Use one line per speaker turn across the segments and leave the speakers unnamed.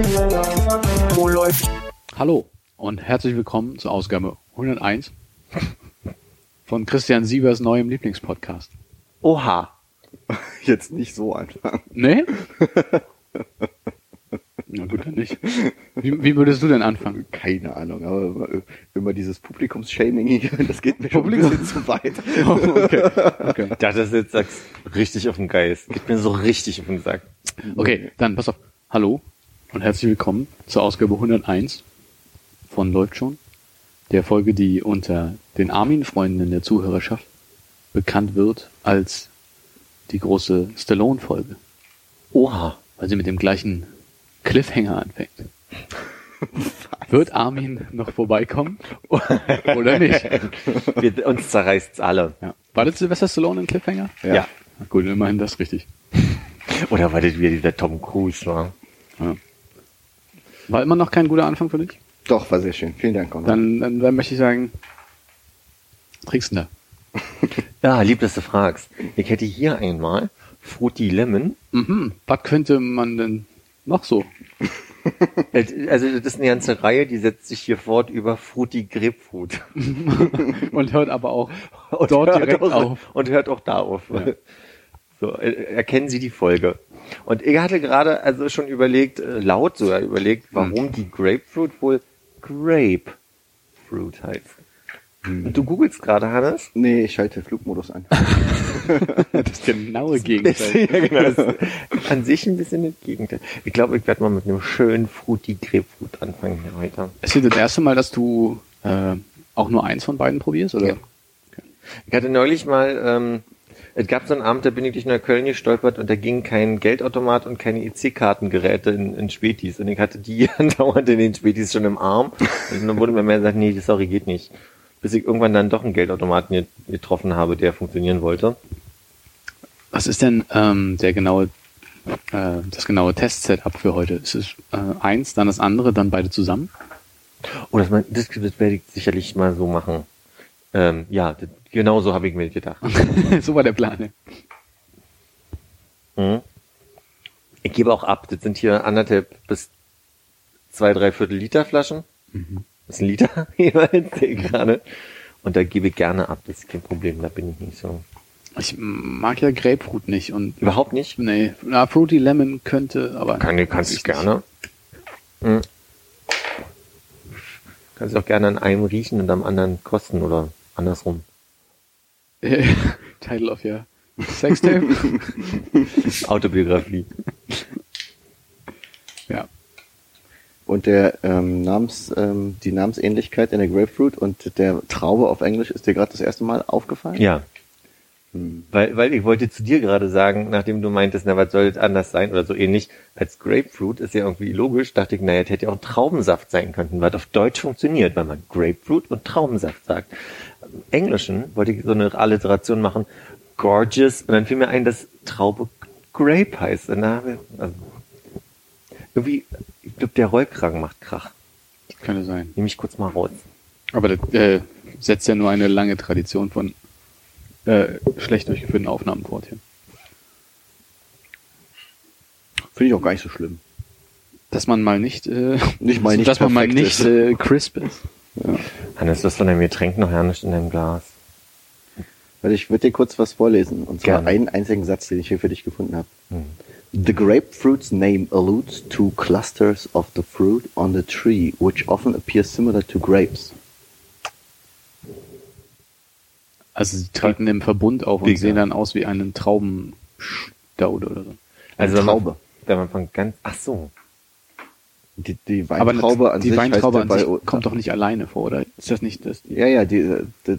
Wo läuft?
Hallo und herzlich willkommen zur Ausgabe 101 von Christian Sievers neuem Lieblingspodcast.
Oha. Jetzt nicht so anfangen.
Nee? Na gut, dann nicht. Wie, wie würdest du denn anfangen?
Keine Ahnung, aber immer dieses Publikumsshaming hier, das geht mir schon ein
Publikum-
bisschen zu weit.
Oh, okay. okay.
Ich dachte, das jetzt sagst richtig auf den Geist. Geht mir so richtig auf den Sack.
Okay, dann pass auf. Hallo und herzlich willkommen zur Ausgabe 101 von Läuft schon. Der Folge, die unter den Armin-Freunden der Zuhörerschaft bekannt wird als die große Stallone-Folge,
Oha.
weil sie mit dem gleichen Cliffhanger anfängt. Wird Armin noch vorbeikommen? Oder nicht?
Wir, uns zerreißt's alle.
Ja. War das Sylvester Stallone ein Cliffhanger?
Ja.
Na Gut, immerhin das richtig.
Oder war das wieder dieser Tom Cruise, war?
Ja. War immer noch kein guter Anfang für dich?
Doch, war sehr schön. Vielen Dank.
Dann, dann, dann möchte ich sagen, trinkst du denn
Ja, lieb, dass du fragst. Ich hätte hier einmal Fruity Lemon.
da? Mhm. Was könnte man denn noch so?
Äh, Also das ist eine ganze Reihe, die setzt sich hier fort über Fruity Grapefruit.
Und hört aber auch
Und
dort
hört
direkt
auch,
auf.
Und hört auch da auf.
Ja.
So, äh, erkennen Sie die Folge. Und ich hatte gerade also schon überlegt, äh, laut sogar überlegt, warum die Grapefruit wohl Grapefruit heißt. Und du googelst gerade, Hannes?
nee, ich schalte Flugmodus an.
Das genaue Gegenteil.
ja, genau. Ist an sich ein bisschen das Gegenteil. Ich glaube, ich werde mal mit einem schönen Fruity Grapefruit anfangen hier heute.
Ist hier das erste Mal, dass du äh, auch nur eins von beiden probierst? Oder?
Ja.
Ich hatte neulich mal, ähm, es gab so einen Abend, da bin ich durch Neukölln gestolpert und da ging kein Geldautomat und keine EC-Kartengeräte in, in Spätis. Und ich hatte die andauernd in den Spätis schon im Arm. Und dann wurde mir mehr gesagt, nee, sorry, geht nicht. Bis ich irgendwann dann doch einen Geldautomaten get- getroffen habe, der funktionieren wollte.
Was ist denn ähm, der genaue, äh, das genaue Test-Setup für heute? Ist es äh, eins, dann das andere, dann beide zusammen?
Oh, das, mein- das, das werde ich sicherlich mal so machen. Ähm, ja, das, genau so habe ich mir gedacht.
so war der Plan.
Mhm. Ich gebe auch ab. Das sind hier anderthalb bis zwei, drei Viertel Liter Flaschen. Das ist ein Liter jeweils, gerade. Und da gebe ich gerne ab. Das ist kein Problem. Da bin ich nicht so.
Ich mag ja Grapefruit nicht und
Überhaupt nicht?
nee, na, Fruity Lemon könnte, aber
Kann, kannst
weiß
du gerne. Mhm. Kannst du auch gerne an einem riechen und am anderen kosten oder andersrum.
Title of your Sextape.
Autobiografie.
ja.
Und der ähm, Namens, ähm, die Namensähnlichkeit in der Grapefruit und der Traube auf Englisch ist dir gerade das erste Mal aufgefallen?
Ja.
Hm.
Weil, weil ich wollte zu dir gerade sagen, nachdem du meintest, na, was soll das anders sein oder so ähnlich, als Grapefruit ist ja irgendwie logisch, dachte ich, naja, das hätte ja auch Traubensaft sein können, was auf Deutsch funktioniert, weil man Grapefruit und Traubensaft sagt. Im Englischen wollte ich so eine Alliteration machen, gorgeous, und dann fiel mir ein, dass Traube Grape heißt. Habe ich, also, irgendwie, ich glaube, der Rollkragen macht Krach.
Könnte sein.
Nehme ich kurz mal raus.
Aber das äh, setzt ja nur eine lange Tradition von äh, schlecht durchgeführten Aufnahmen fort hier.
Finde ich auch gar nicht so schlimm.
Dass man mal nicht, äh,
Nicht mal nicht
dass man mal nicht äh, crisp ist.
Hannes, hast von deinem Getränk noch ja nicht in deinem Glas.
Weil ich würde dir kurz was vorlesen. Und zwar
Gerne.
einen einzigen Satz, den ich hier für dich gefunden habe. The grapefruit's name alludes to clusters of the fruit on the tree, which often appear similar to grapes.
Also sie treten im Verbund auf und sehen dann aus wie einen Traubenstaude oder so.
Also
Eine
wenn man-
Traube.
Wenn man von ganz, ach so.
Die, die
Aber
Weintraube an
die
sich
Weintraube an sich kommt doch nicht alleine vor, oder? Ist das nicht das?
Ja, ja, die, die,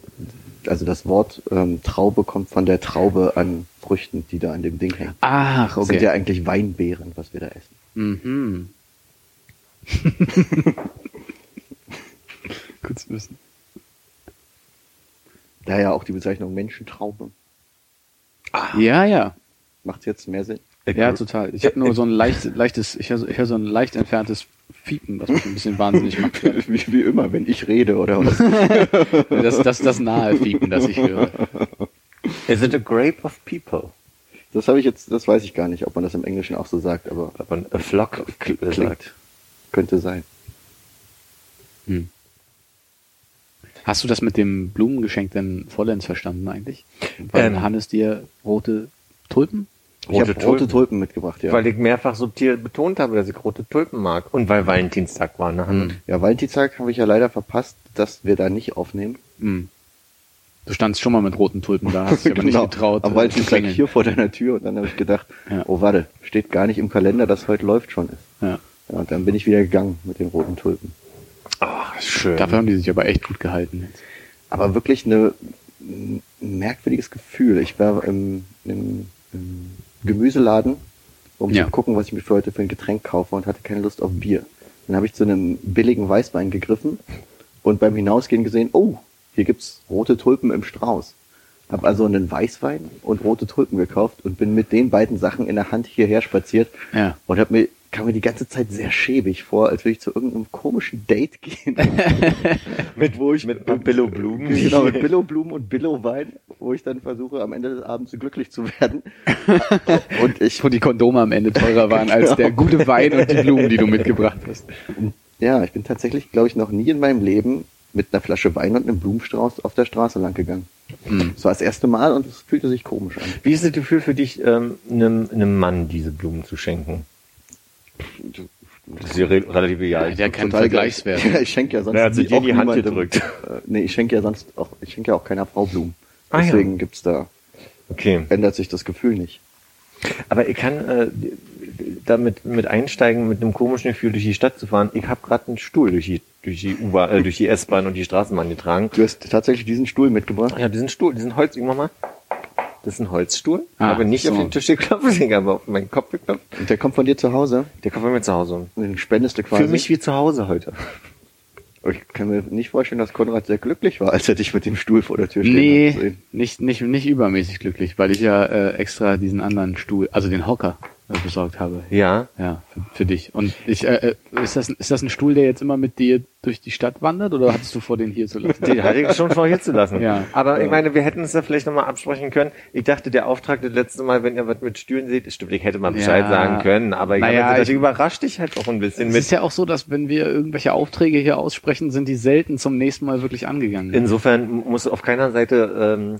also das Wort ähm, Traube kommt von der Traube an Früchten, die da an dem Ding hängen.
Ach,
Das sind
okay.
ja eigentlich Weinbeeren, was wir da essen.
mhm. Kurz wissen.
Daher auch die Bezeichnung Menschentraube.
Ja, ja.
Macht jetzt mehr Sinn?
Ja, total. Ich habe nur so ein leicht, leichtes, ich höre hör so ein leicht entferntes Fiepen, was mich ein bisschen wahnsinnig macht.
Wie, wie immer, wenn ich rede oder was.
Das, das, das nahe Fiepen, das ich höre.
Is it a grape of people?
Das habe ich jetzt, das weiß ich gar nicht, ob man das im Englischen auch so sagt, aber
Aber a flock of people
klingt.
sagt.
könnte sein.
Hm. Hast du das mit dem Blumengeschenk denn vollends verstanden eigentlich? Weil
Ähm.
Hannes dir rote Tulpen?
Ich habe
Rote
rote
Tulpen.
Tulpen mitgebracht, ja.
Weil ich mehrfach subtil betont habe, dass ich rote Tulpen mag. Und weil Valentinstag war, ne?
Hm.
ja, Valentinstag habe ich ja leider verpasst, dass wir da nicht aufnehmen.
Hm. Du standst schon mal mit roten Tulpen da, hast dich aber nicht getraut.
Am
äh,
Valentinstag hier vor deiner Tür und dann habe ich gedacht,
Ja.
oh warte, steht gar nicht im Kalender, dass heute läuft schon ist.
Ja.
Ja, und dann bin ich wieder gegangen mit den roten Tulpen.
Ach, schön.
Dafür haben die sich aber echt gut gehalten. Jetzt.
Aber wirklich eine, ein merkwürdiges Gefühl. Ich war im, im, im Gemüseladen, um
Ja.
zu gucken, was ich mir für heute für ein Getränk kaufe und hatte keine Lust auf Bier. Dann habe ich zu einem billigen Weißwein gegriffen und beim Hinausgehen gesehen, oh, hier gibt's rote Tulpen im Strauß. Habe also einen Weißwein und rote Tulpen gekauft und bin mit den beiden Sachen in der Hand hierher spaziert
Ja.
und hab mir kam mir die ganze Zeit sehr schäbig vor, als würde ich zu irgendeinem komischen Date gehen.
mit, wo ich mit Billo-Blumen.
genau, mit Billo-Blumen und Billo-Wein, wo ich dann versuche, am Ende des Abends glücklich zu werden. und ich,
Wo die Kondome am Ende teurer waren als
Genau.
der gute Wein und die Blumen, die du mitgebracht hast.
ja, ich bin tatsächlich, glaube ich, noch nie in meinem Leben mit einer Flasche Wein und einem Blumenstrauß auf der Straße lang gegangen.
Hm.
Das war das erste Mal und es fühlte sich komisch an.
Wie ist das Gefühl für dich, ähm, einem, einem Mann diese Blumen zu schenken? Das ist ja re relativ egal.
Der hat keinen. Vergleichswert.
Ja, ich schenke ja sonst
Er hat sich
nie-
dir die Hand
niemandem-
gedrückt.
Äh, nee, ich schenke ja sonst auch, ich schenke ja auch keiner Frau Blumen.
Ah, ja.
Deswegen gibt's da,
Okay.
ändert sich das Gefühl nicht.
Aber ich kann äh, damit mit einsteigen, mit einem komischen Gefühl durch die Stadt zu fahren. Ich habe gerade einen Stuhl durch die durch die U-Bahn, äh, durch die S-Bahn und die Straßenbahn getragen.
Du hast tatsächlich diesen Stuhl mitgebracht.
Ja, diesen Stuhl, diesen Holz, irgendwann mal. Das ist ein Holzstuhl.
Ah,
habe nicht
so.
auf den Tisch geklopft, ich habe auf meinen Kopf geklopft.
Und der kommt von dir zu Hause.
Der kommt bei mir zu Hause.
Und den spendest du quasi.
Für mich wie zu Hause heute.
Ich kann mir nicht vorstellen, dass Konrad sehr glücklich war, als er dich mit dem Stuhl vor der Tür stehen
Nee, nicht, nicht, nicht übermäßig glücklich, weil ich ja äh, extra diesen anderen Stuhl, also den Hocker, besorgt habe.
Ja.
Ja, für, für dich. Und ich, äh, äh, ist das, ist das ein Stuhl, der jetzt immer mit dir durch die Stadt wandert oder hattest du vor, den hier zu lassen?
Den hatte ich schon vor hier zu lassen.
Ja.
Aber ich meine, wir hätten es ja vielleicht nochmal absprechen können. Ich dachte, der Auftrag das letzte Mal, wenn ihr was mit Stühlen seht, stimmt, ich hätte mal Bescheid
Ja.
sagen können, aber ich
Naja, ich-
überrascht dich halt auch ein bisschen
Es
mit.
ist ja auch so, dass wenn wir irgendwelche Aufträge hier aussprechen, sind die selten zum nächsten Mal wirklich angegangen.
Insofern muss auf keiner Seite ähm,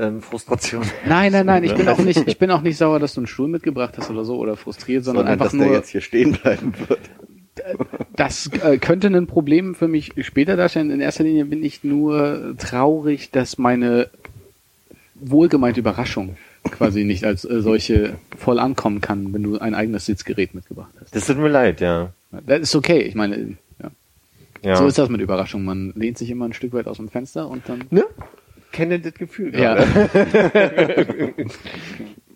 ähm, Frustration.
nein, nein, nein, ich bin auch nicht, ich bin auch nicht sauer, dass du einen Stuhl mitgebracht hast oder so oder frustriert, sondern,
Sondern,
einfach
dass der
nur,
jetzt hier stehen bleiben wird.
das äh, könnte ein Problem für mich später darstellen. In erster Linie bin ich nur traurig, dass meine wohlgemeinte Überraschung quasi nicht als äh, solche voll ankommen kann, wenn du ein eigenes Sitzgerät mitgebracht hast.
Das tut mir leid, ja.
Das ist okay. Ich meine, ja.
ja.
so ist das mit Überraschung. Man lehnt sich immer ein Stück weit aus dem Fenster und dann.
Ne? Kenne das Gefühl
Ja.
gerade.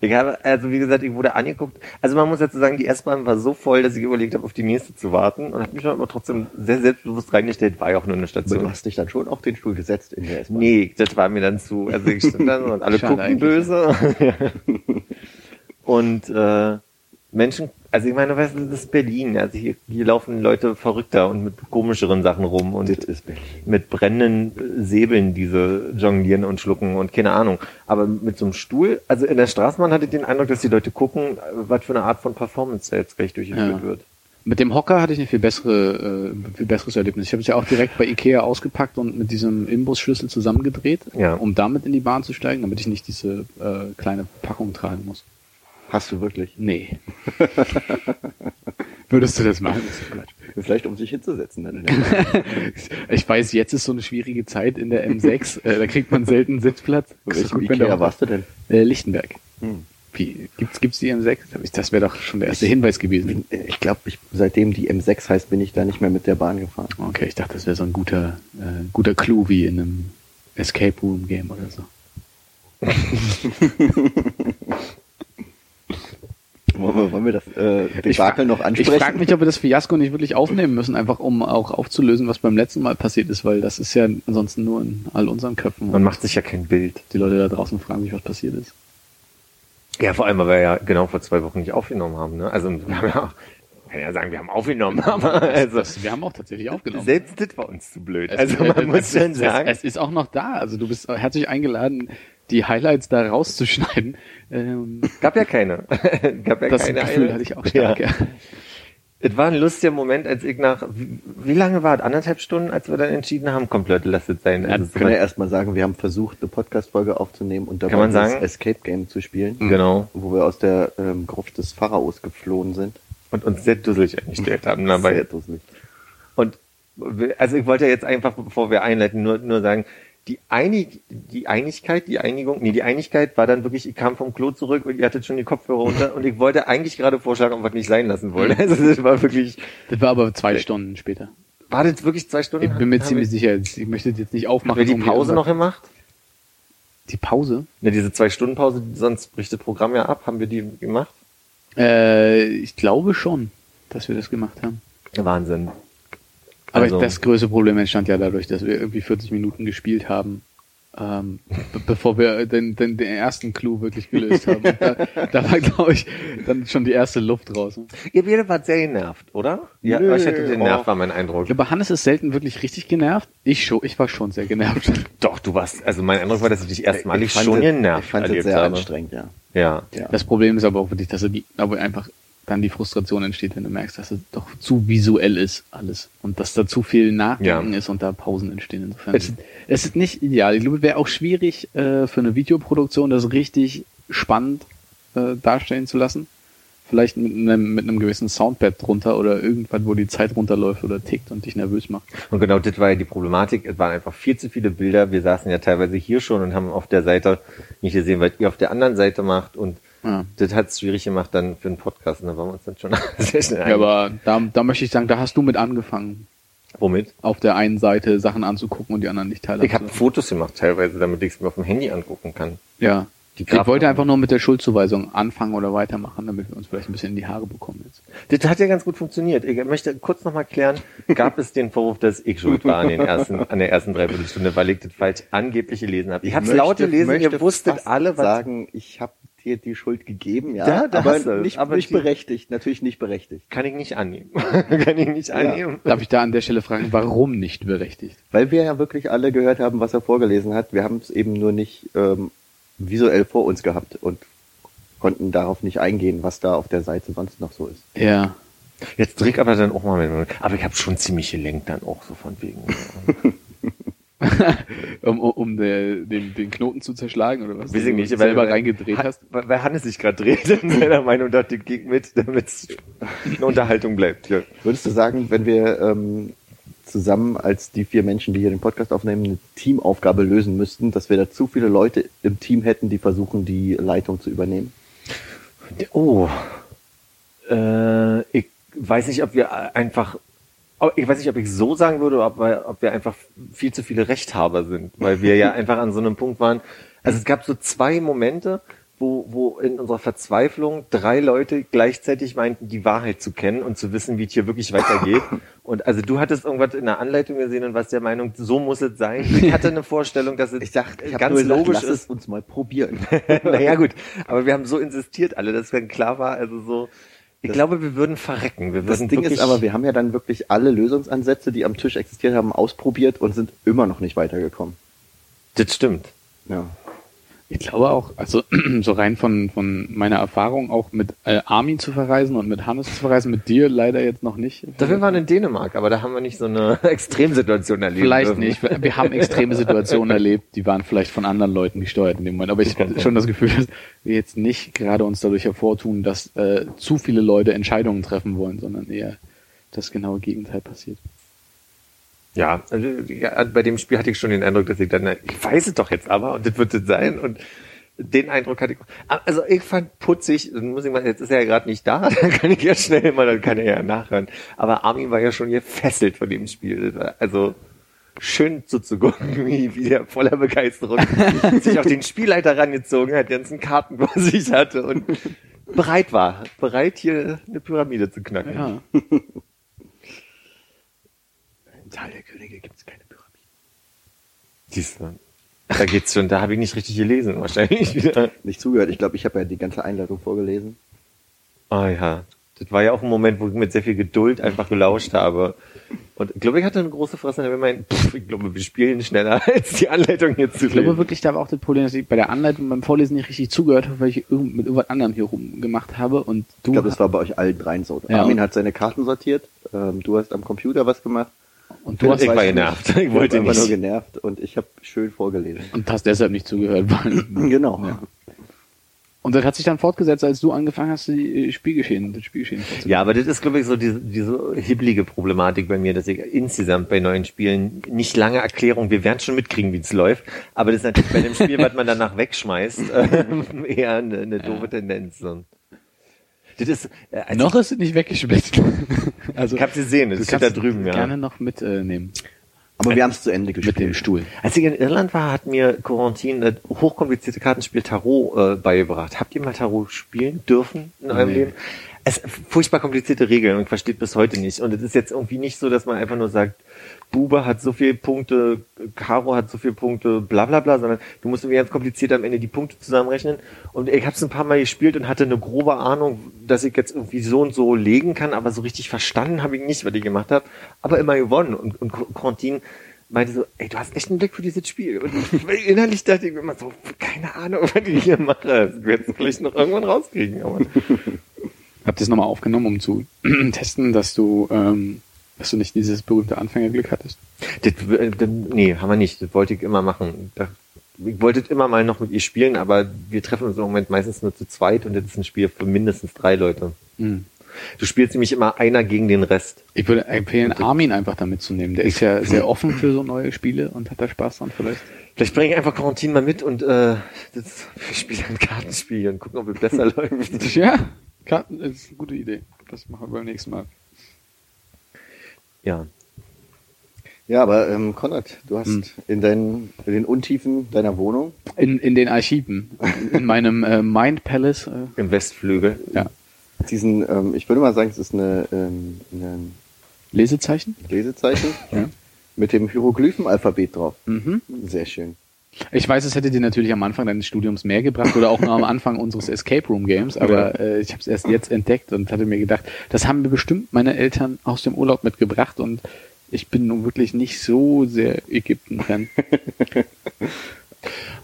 Ich habe, also wie gesagt, ich wurde angeguckt. Also man muss dazu sagen, die S-Bahn war so voll, dass ich überlegt habe, auf die nächste zu warten und habe mich dann aber trotzdem sehr selbstbewusst reingestellt, war ja auch nur eine
Aber du
Station.
hast dich dann schon auf den Stuhl gesetzt in der S-Bahn.
Nee, das war mir dann zu. Also ich stand dann und alle
Schade
guckten böse. und äh, Menschen, also ich meine, weißt du, das ist Berlin. Also hier, hier laufen Leute verrückter und mit komischeren Sachen rum und mit brennenden Säbeln diese jonglieren und schlucken und keine Ahnung. Aber mit so einem Stuhl, also in der Straßenbahn hatte ich den Eindruck, dass die Leute gucken, was für eine Art von Performance da jetzt gleich durchgeführt
Ja.
wird.
Mit dem Hocker hatte ich ein viel bessere, äh, viel besseres Erlebnis. Ich habe es ja auch direkt bei Ikea ausgepackt und mit diesem Imbusschlüssel zusammengedreht,
Ja.
um damit in die Bahn zu steigen, damit ich nicht diese äh, kleine Packung tragen muss.
Hast du wirklich.
Nee. Würdest du das machen?
Vielleicht um sich hinzusetzen. Dann in der
Ich weiß, jetzt ist so eine schwierige Zeit in der M6. Äh, da kriegt man selten Sitzplatz. Wenn
Ikea warst du denn?
Äh, Lichtenberg.
Hm.
Wie, gibt's, gibt's die M6? Das wäre doch schon der erste Hinweis gewesen.
Ich glaube, ich, seitdem die M6 heißt, bin ich da nicht mehr mit der Bahn gefahren.
Okay, ich dachte, das wäre so ein guter, äh, guter Clou wie in einem Escape Room Game oder so.
Wollen wir, wollen wir das äh,
Ich
Debakel noch
Ich
ansprechen?
frage mich, ob wir das Fiasko nicht wirklich aufnehmen müssen, einfach um auch aufzulösen, was beim letzten Mal passiert ist, weil das ist ja ansonsten nur in all unseren Köpfen.
Man macht sich ja kein Bild.
die Leute da draußen fragen sich, was passiert ist.
Ja, vor allem, weil wir ja genau vor zwei Wochen nicht aufgenommen haben. Ne? Also wir haben ja auch, kann ja sagen, wir haben aufgenommen, aber also
Das, wir haben auch tatsächlich aufgenommen.
selbst das war uns zu blöd.
Es-
Also man
es-
muss
es,
schon
es,
sagen,
Es, es ist auch noch da. Also du bist herzlich eingeladen, die Highlights da rauszuschneiden. Ähm,
gab ja keine. gab ja
das
keine
Gefühl
eine.
hatte ich auch stark.
Ja.
Ja.
Es war ein lustiger Moment, als ich nach, wie, wie lange war es? Anderthalb Stunden, als wir dann entschieden haben, komplett lasst es sein. Also,
Wir können ja erstmal sagen, wir haben versucht, eine Podcast-Folge aufzunehmen und dabei das? Escape Game zu spielen,
genau.
wo wir aus der ähm, Gruft des Pharaos geflohen sind.
Und uns sehr dusselig eingestellt haben dabei.
Sehr dusselig.
Und also ich wollte jetzt einfach, bevor wir einleiten, nur, nur sagen, die, Einig, die Einigkeit, die Einigung, nee, die Einigkeit war dann wirklich, ich kam vom Klo zurück und ihr hattet schon die Kopfhörer runter und ich wollte eigentlich gerade vorschlagen, ob wir es nicht sein lassen wollen. Also das war wirklich,
Das war aber zwei Stunden später.
war das wirklich zwei Stunden?
Ich bin mir
Haben
ziemlich sicher. Ich möchte jetzt nicht
Haben
aufmachen.
wir die Pause noch gemacht?
Die Pause?
Ne, diese zwei Stunden Pause, sonst bricht das Programm ja ab. Haben wir die gemacht?
Äh, ich glaube schon, dass wir das gemacht haben.
Wahnsinn.
Aber
Also-
das größte Problem entstand ja dadurch, dass wir irgendwie 40 Minuten gespielt haben, ähm, be bevor wir den, den, den ersten Clou wirklich gelöst haben. Da, da war, glaube ich, dann schon die erste Luft raus.
Ihr beide wart sehr genervt, oder? Ja,
Nö,
euch hätte den
oh.
Nerv, war mein Eindruck.
Glaube, Hannes ist selten wirklich richtig genervt. Ich schon, ich war schon sehr genervt.
Doch, du warst, also mein Eindruck war, dass ich dich erstmalig schon genervt
Ich fand es sehr
habe.
anstrengend, ja.
Ja.
ja.
Das Problem ist aber auch wirklich, dass er die, aber einfach dann die Frustration entsteht, wenn du merkst, dass es doch zu visuell ist alles und dass da zu viel Nachdenken
Ja.
ist und da Pausen entstehen. Insofern
Es-
es, ist nicht ideal. Ich glaube, es wäre auch schwierig äh, für eine Videoproduktion, das richtig spannend äh, darstellen zu lassen. Vielleicht mit einem, mit einem gewissen Soundpad drunter oder irgendwas, wo die Zeit runterläuft oder tickt und dich nervös macht.
Und genau das war ja die Problematik. Es waren einfach viel zu viele Bilder. Wir saßen ja teilweise hier schon und haben auf der Seite nicht gesehen, was ihr auf der anderen Seite macht. Und
Ja.
das hat es schwierig gemacht dann für einen Podcast. Und da waren wir uns dann schon sehr schnell
Ja, aber da, da möchte ich sagen, da hast du mit angefangen,
Womit?
auf der einen Seite Sachen anzugucken und die anderen nicht teilhaben
Ich habe. Fotos gemacht teilweise, damit ich es mir auf dem Handy angucken kann.
Ja.
Die
ich wollte einfach nur mit der Schuldzuweisung anfangen oder weitermachen, damit wir uns vielleicht ein bisschen in die Haare bekommen jetzt.
Das hat ja ganz gut funktioniert. Ich möchte kurz nochmal klären, gab es den Vorwurf, dass ich schuld war an, den ersten, an der ersten Dreiviertelstunde, weil ich das falsch angeblich gelesen habe. Ich habe es laut gelesen, ihr wusstet alle, was...
sagen, ich habe dir die Schuld gegeben, ja,
Ja, da
aber
hast du
nicht,
Aber
nicht
die-
berechtigt, natürlich nicht berechtigt.
Kann ich nicht annehmen. kann ich nicht annehmen.
Darf ich da an der Stelle fragen, warum nicht berechtigt?
Weil wir ja wirklich alle gehört haben, was er vorgelesen hat. Wir haben es eben nur nicht ähm, visuell vor uns gehabt und konnten darauf nicht eingehen, was da auf der Seite sonst noch so ist.
Ja.
Jetzt drück aber dann auch mal mit. Aber ich habe schon ziemlich gelenkt dann auch so von wegen.
um um, um der, den, den Knoten zu zerschlagen oder was?
Weiß ich
Du
nicht,
selber
weil,
reingedreht hast.
Weil, weil Hannes sich gerade dreht in seiner Meinung dachte, ich gehe mit, damit es eine Unterhaltung bleibt. Ja.
Würdest du sagen, wenn wir ähm, zusammen als die vier Menschen, die hier den Podcast aufnehmen, eine Teamaufgabe lösen müssten, dass wir da zu viele Leute im Team hätten, die versuchen, die Leitung zu übernehmen?
Oh. Äh, ich weiß nicht, ob wir einfach. Ich weiß nicht, ob ich so sagen würde, ob wir, ob wir einfach viel zu viele Rechthaber sind, weil wir ja einfach an so einem Punkt waren. Also es gab so zwei Momente, wo, wo in unserer Verzweiflung drei Leute gleichzeitig meinten, die Wahrheit zu kennen und zu wissen, wie es hier wirklich weitergeht. Und also du hattest irgendwas in der Anleitung gesehen und warst der Meinung, so muss es sein. Ich hatte eine Vorstellung, dass es
Ich dachte, ich
ganz
gesagt,
logisch
lass
ist.
es uns mal probieren.
naja, gut. Aber wir haben so insistiert alle, dass dann klar war, also so, ich glaube, wir würden verrecken. Wir
Das
würden
Ding
wirklich,
ist aber, wir haben ja dann wirklich alle Lösungsansätze, die am Tisch existiert haben, ausprobiert und sind immer noch nicht weitergekommen.
das stimmt.
Ja.
Ich glaube auch, also so rein von, von meiner Erfahrung auch mit äh, Armin zu verreisen und mit Hannes zu verreisen, mit dir leider jetzt noch nicht.
Dafür waren in Dänemark, aber da haben wir nicht so eine Extremsituation erlebt.
Vielleicht
dürfen.
nicht. Wir haben extreme Situationen erlebt, die waren vielleicht von anderen Leuten gesteuert in dem Moment. Aber ich habe schon das Gefühl, dass wir jetzt nicht gerade uns dadurch hervortun, dass äh, zu viele Leute Entscheidungen treffen wollen, sondern eher das genaue Gegenteil passiert.
Ja, also, ja, bei dem Spiel hatte ich schon den Eindruck, dass ich dann, ich weiß es doch jetzt aber und das wird es sein und den Eindruck hatte ich. Also ich fand putzig, muss ich mal, jetzt ist er ja gerade nicht da, dann kann ich ja schnell mal, dann kann er ja nachhören. Aber Armin war ja schon gefesselt von dem Spiel. Also schön zuzugucken, wie, wie der voller Begeisterung sich auf den Spielleiter rangezogen hat, die ganzen Karten vor sich hatte und bereit war, bereit hier eine Pyramide zu knacken.
Ja.
Tal der Könige gibt es keine Pyramide.
Siehst du, da geht's schon, da habe ich nicht richtig gelesen, wahrscheinlich wieder.
Nicht zugehört. Ich glaube, ich habe ja die ganze Einleitung vorgelesen.
Ah ja, das war ja auch ein Moment, wo ich mit sehr viel Geduld einfach gelauscht habe. Und ich glaube, ich hatte eine große Fresse, wenn pff, ich glaube, wir spielen schneller als die Anleitung jetzt zu
Ich glaube wirklich, da war auch das Problem, dass ich bei der Anleitung beim Vorlesen nicht richtig zugehört habe, weil ich mit irgendwas anderem hier rumgemacht habe und du.
Ich glaube, das war bei euch allen dreien so.
Ja.
Armin hat seine Karten sortiert, ähm, du hast am Computer was gemacht.
Und du hast,
ich war genervt.
nicht.
Ich wollte
einfach nur
nicht.
genervt und ich habe schön vorgelesen.
und hast deshalb nicht zugehört.
Genau.
Ja. Und das hat sich dann fortgesetzt, als du angefangen hast, die äh, Spielgeschehen, das Spielgeschehen.
Ja, aber das ist, glaube ich, so diese, diese hibbelige Problematik bei mir, dass ich insgesamt bei neuen Spielen nicht lange Erklärung, wir werden schon mitkriegen, wie es läuft, aber das ist natürlich bei dem Spiel, was man danach wegschmeißt, eher eine, eine doofe Tendenz. So. Das ist, äh, als
Noch ist es nicht weggeschmeckt. also,
ich habe gesehen, das
du
steht da drüben, ja.
gerne noch mitnehmen.
Aber wir haben es zu Ende gespielt.
mit dem Stuhl.
Als ich in Irland war, hat mir Corentin das hochkomplizierte Kartenspiel Tarot äh, beigebracht. Habt ihr mal Tarot spielen dürfen in eurem
Nee.
Leben? Es furchtbar komplizierte Regeln und ich verstehe bis heute nicht. Und es ist jetzt irgendwie nicht so, dass man einfach nur sagt, Bube hat so viele Punkte, Caro hat so viele Punkte, bla bla bla, sondern du musst irgendwie ganz kompliziert am Ende die Punkte zusammenrechnen. Und ich habe es ein paar Mal gespielt und hatte eine grobe Ahnung, dass ich jetzt irgendwie so und so legen kann, aber so richtig verstanden habe ich nicht, was ich gemacht habe, aber immer gewonnen. Und, und Corentin meinte so, ey, du hast echt einen Blick für dieses Spiel. Und innerlich dachte ich immer so, keine Ahnung, was ich hier mache. Das wird vielleicht noch irgendwann rauskriegen. Aber
Habt ihr es nochmal aufgenommen, um zu testen, dass du, ähm, dass du nicht dieses berühmte Anfängerglück hattest?
das, äh, das, nee, haben wir nicht. Das wollte ich immer machen. Das, ich wollte immer mal noch mit ihr spielen, aber wir treffen uns im Moment meistens nur zu zweit und das ist ein Spiel für mindestens drei Leute.
Hm.
Du spielst nämlich immer einer gegen den Rest.
Ich würde empfehlen, Armin einfach damit zu nehmen. Der ist ja sehr offen für so neue Spiele und hat da Spaß dran vielleicht.
Vielleicht bringe ich einfach Quarantin mal mit und äh, das, wir spielen ein Kartenspiel und gucken, ob es besser läuft.
Ja, Karten ist eine gute Idee. Das machen wir beim nächsten Mal.
Ja.
Ja, aber ähm, Konrad, du hast
Hm.
in, deinen, in den Untiefen deiner Wohnung
In, in den Archiven. In meinem äh, Mind Palace. Äh,
Im Westflügel.
ja.
diesen, ähm, ich würde mal sagen, es ist eine, ähm, ein
Lesezeichen?
Lesezeichen
Ja.
mit dem Hieroglyphenalphabet drauf.
Mhm.
Sehr schön.
Ich weiß, es hätte dir natürlich am Anfang deines Studiums mehr gebracht oder auch nur am Anfang unseres Escape Room Games, aber äh, ich habe es erst jetzt entdeckt und hatte mir gedacht, das haben mir bestimmt meine Eltern aus dem Urlaub mitgebracht und ich bin nun wirklich nicht so sehr Ägypten-Fan.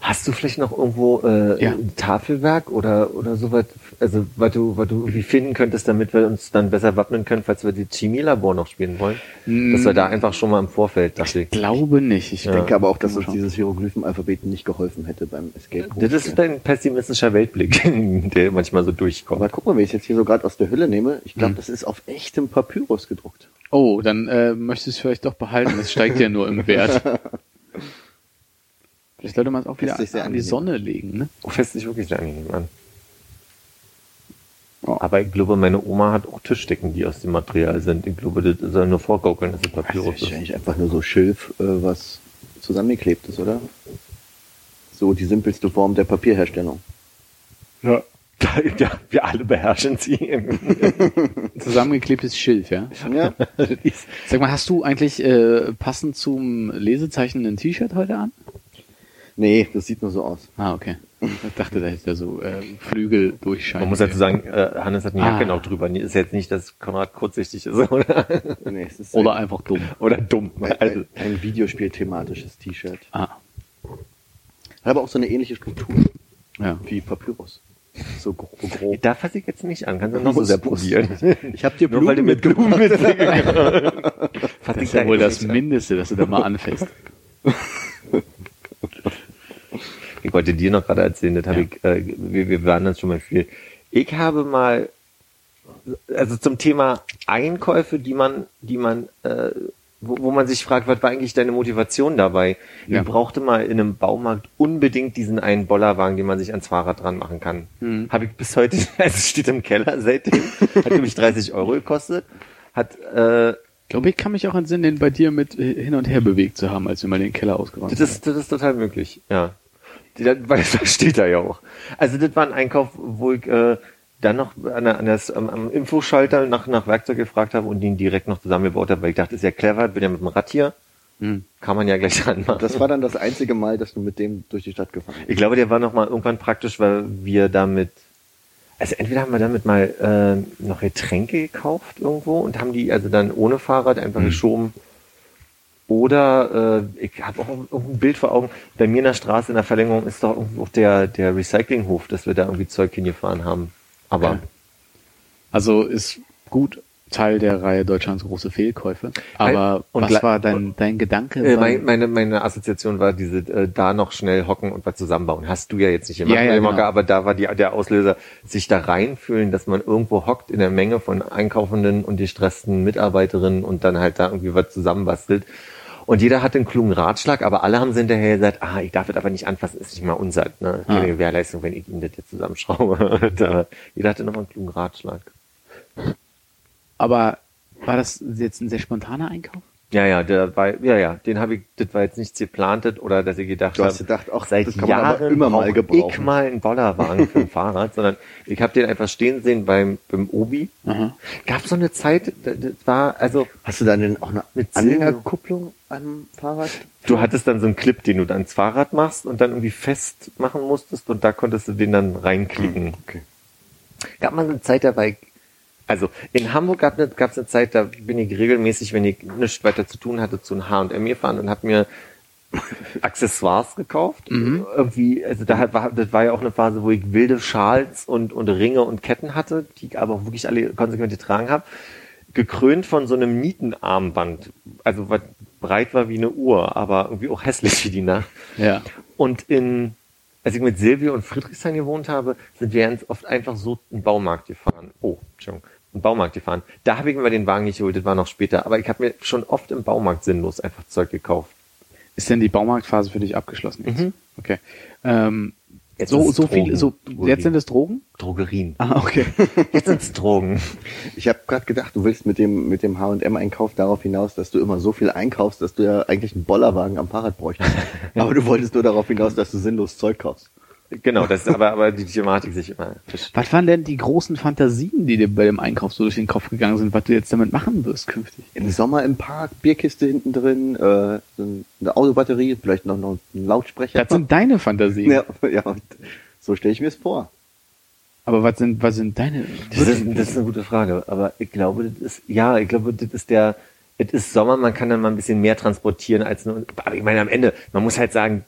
Hast du vielleicht noch irgendwo äh,
Ja.
ein Tafelwerk oder oder sowas, also was du, was du irgendwie finden könntest, damit wir uns dann besser wappnen können, falls wir die Chemielabor noch spielen wollen? Dass wir da einfach schon mal im Vorfeld, dachte ich.
Glaube nicht. Ich
Ich denke aber auch, dass uns dieses Hieroglyphenalphabet nicht geholfen hätte beim Escape Room.
Das ist dein pessimistischer Weltblick, der manchmal so durchkommt.
aber guck mal, wenn ich es jetzt hier so gerade aus der Hülle nehme, ich glaube,
Hm.
das ist auf echtem Papyrus gedruckt.
Oh, dann äh, möchtest du es vielleicht doch behalten. Das steigt ja nur im Wert. Vielleicht sollte man es auch wieder
sehr
an die. Sonne legen, ne?
Fest sich wirklich sehr angenehm an.
Oh.
Aber ich glaube, meine Oma hat auch Tischdecken, die aus dem Material sind. Ich glaube, das soll nur vorgaukeln, dass es
Das
Papyrus
ist
ist.
wahrscheinlich einfach nur so Schilf, äh, was zusammengeklebt ist, oder? So die simpelste Form der Papierherstellung.
Ja.
Ja, wir alle beherrschen sie.
Zusammengeklebtes Schilf, ja?
Ja,
Sag mal, hast du eigentlich äh, passend zum Lesezeichen ein T-Shirt heute an?
Nee, das sieht nur so aus.
Ah, okay. Ich dachte, da hätte er so äh, Flügel durchscheinen.
Man muss dazu sagen, äh, Hannes hat eine Jacke
Ah.
noch drüber. Ist jetzt nicht, dass Konrad kurzsichtig ist oder,
Nee, es ist
Oder
ein,
einfach dumm.
oder dumm. Also,
ein, ein Videospiel-thematisches T-Shirt.
Ah,
Hat aber auch so eine ähnliche Struktur
ja.
wie Papyrus. So gro grob.
da fasse ich jetzt nicht an. Kannst du noch so sehr probieren.
Ich habe dir
Nur weil du
Blumen
mit
mitgebracht.
Blumen mit Fass
Das ist ja wohl das. Mindeste, dass du da mal anfällst.
Ich wollte dir noch gerade erzählen, das habe ich, äh, wir, wir waren das schon mal viel. Ich habe mal, also zum Thema Einkäufe, die man, die man, äh, wo, wo man sich fragt, was war eigentlich deine Motivation dabei?
Ja.
Ich brauchte mal in einem Baumarkt unbedingt diesen einen Bollerwagen, den man sich ans Fahrrad dran machen kann.
Mhm.
Habe ich bis heute, also steht im Keller seitdem, hat nämlich 30 Euro gekostet, hat, äh,
Ich glaube, ich kann mich auch entsinnen, den bei dir mit äh, hin und her bewegt zu haben, als wir mal den Keller ausgeräumt
Das ist, das ist total möglich, ja. Weil das steht da ja auch. Also das war ein Einkauf, wo ich, äh, dann noch an, an das, am, am Infoschalter nach, nach Werkzeug gefragt habe und ihn direkt noch zusammengebaut habe, weil ich dachte, ist ja clever, bin ja mit dem Rad hier,
Hm.
kann man ja gleich anmachen.
Das war dann das einzige Mal, dass du mit dem durch die Stadt gefahren bist.
Ich glaube, der war noch mal irgendwann praktisch, weil wir damit, also entweder haben wir damit mal äh, noch Getränke gekauft irgendwo und haben die also dann ohne Fahrrad einfach geschoben. Oder äh, ich habe auch irgendein Bild vor Augen. Bei mir in der Straße in der Verlängerung ist doch irgendwo der der Recyclinghof, dass wir da irgendwie Zeug hingefahren haben. Aber
Also ist gut Teil der Reihe Deutschlands große Fehlkäufe. Aber
Und
was war dein, dein Gedanke?
Äh, mein, meine, meine Assoziation war diese, äh, da noch schnell hocken und was zusammenbauen. Hast du ja jetzt nicht gemacht,
Ja, ja, genau.
aber da war die, der Auslöser, sich da reinfühlen, dass man irgendwo hockt in der Menge von einkaufenden und gestressten Mitarbeiterinnen und dann halt da irgendwie was zusammenbastelt. Und jeder hatte einen klugen Ratschlag, aber alle haben hinterher gesagt, ah, ich darf das aber nicht anfassen, ist nicht mal unser, ne?
Ah.
Keine Gewährleistung, wenn ich ihm das jetzt zusammenschraube. Äh, jeder hatte nochmal einen klugen Ratschlag.
aber war das jetzt ein sehr spontaner Einkauf?
Ja, ja, der war, ja, ja, den habe ich, das war jetzt nichts geplantet oder dass ich gedacht
Du
habe,
hast gedacht, ach,
seit
das kann man
Jahren
immer mal
brauch
gebrauchen.
ich mal einen Bollerwagen für ein Fahrrad, sondern ich habe den einfach stehen sehen beim, beim Obi.
Aha.
Gab so eine Zeit, das war, also
Hast du dann denn auch eine
Mit
Anhängerkupplung am Fahrrad?
du hattest dann so einen Clip, den du dann ins Fahrrad machst und dann irgendwie festmachen musstest und da konntest du den dann reinklicken.
Okay.
Gab mal eine Zeit dabei, also in Hamburg gab es gab's eine Zeit, da bin ich regelmäßig, wenn ich nichts weiter zu tun hatte, zu einem H&M gefahren und habe mir Accessoires gekauft. Irgendwie, also da war, das war ja auch eine Phase, wo ich wilde Schals und, und Ringe und Ketten hatte, die ich aber auch wirklich alle konsequent getragen habe. Gekrönt von so einem Nietenarmband. Also was breit war wie eine Uhr, aber irgendwie auch hässlich wie die Nacht.
Ja.
Und in, als ich mit Silvia und Friedrichshain gewohnt habe, sind wir ganz oft einfach so in den Baumarkt gefahren. Oh, Entschuldigung. Den Baumarkt gefahren. Da habe ich mir den Wagen nicht geholt, das war noch später. Aber ich habe mir schon oft im Baumarkt sinnlos einfach Zeug gekauft.
Ist denn die Baumarktphase für dich abgeschlossen? Jetzt?
Mhm.
Okay. Ähm,
Jetzt
so, so viel,
Drogen.
so,
Drogen.
jetzt sind es Drogen?
Drogerien.
Ah, okay.
Jetzt sind es Drogen.
Ich habe gerade gedacht, du willst mit dem mit dem H&M-Einkauf darauf hinaus, dass du immer so viel einkaufst, dass du ja eigentlich einen Bollerwagen am Fahrrad bräuchtest. Aber du wolltest nur darauf hinaus, dass du sinnlos Zeug kaufst.
Genau, das ist aber, aber die Thematik sich immer.
Was waren denn die großen Fantasien, die dir bei dem Einkauf so durch den Kopf gegangen sind, was du jetzt damit machen wirst künftig?
Im Sommer im Park, Bierkiste hinten drin, äh, eine Autobatterie, vielleicht noch, noch ein Lautsprecher.
Das sind deine Fantasien.
ja, ja, und so stelle ich mir es vor.
Aber was sind, was sind deine?
Das ist, das ist eine gute Frage, aber ich glaube, das ist, ja, ich glaube, das ist der, es ist Sommer, man kann dann mal ein bisschen mehr transportieren als nur, aber ich meine, am Ende, man muss halt sagen,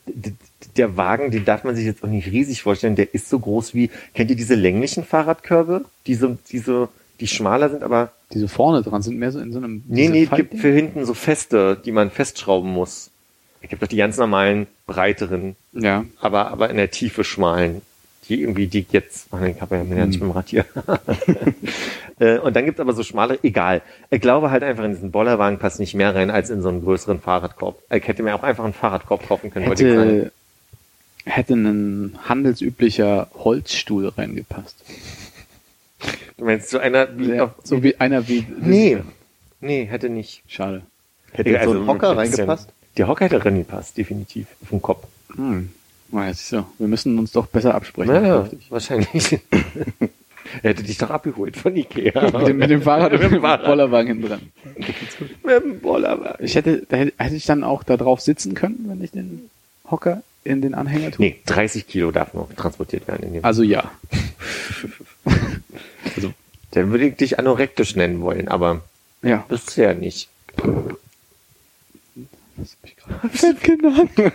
der Wagen, den darf man sich jetzt auch nicht riesig vorstellen, der ist so groß wie, kennt ihr diese länglichen Fahrradkörbe? Die so, die schmaler sind, aber,
Diese vorne dran sind mehr so in so einem.
nee,
diese
nee, es gibt für hinten so feste, die man festschrauben muss. Es gibt doch die ganz normalen, breiteren,
Ja.
aber, aber in der Tiefe schmalen. Die irgendwie, die jetzt, ich habe ja mir ja nicht mit dem Rad hier. Äh, und dann gibt's aber so schmale, egal. Ich glaube halt einfach, in diesen Bollerwagen passt nicht mehr rein als in so einen größeren Fahrradkorb. Ich hätte mir auch einfach einen Fahrradkorb kaufen können.
Hätte, hätte ein handelsüblicher Holzstuhl reingepasst.
Du meinst so einer wie
Ja,
auf,
so wie einer wie.
Nee. Nee, hätte nicht.
Schade.
Hätte
Ja,
so
also
ein Hocker reingepasst?
Der Hocker hätte reingepasst, definitiv. Auf den Kopf.
Hm. Na, jetzt so. Wir müssen uns doch besser absprechen.
Naja,
künftig.
wahrscheinlich. er hätte dich doch abgeholt von Ikea.
Mit dem, mit dem Fahrrad und
Mit dem.
Bollerwagen hinten dran.
Mit dem Bollerwagen.
Ich hätte, da hätte, hätte ich dann auch da drauf sitzen können, wenn ich den Hocker in den Anhänger tue.
Nee, 30 Kilo darf noch transportiert werden in dem.
Also ja. also,
Dann würde ich dich anorektisch nennen wollen, aber
ja.
bisher nicht.
Das hab ich gerade fett genannt.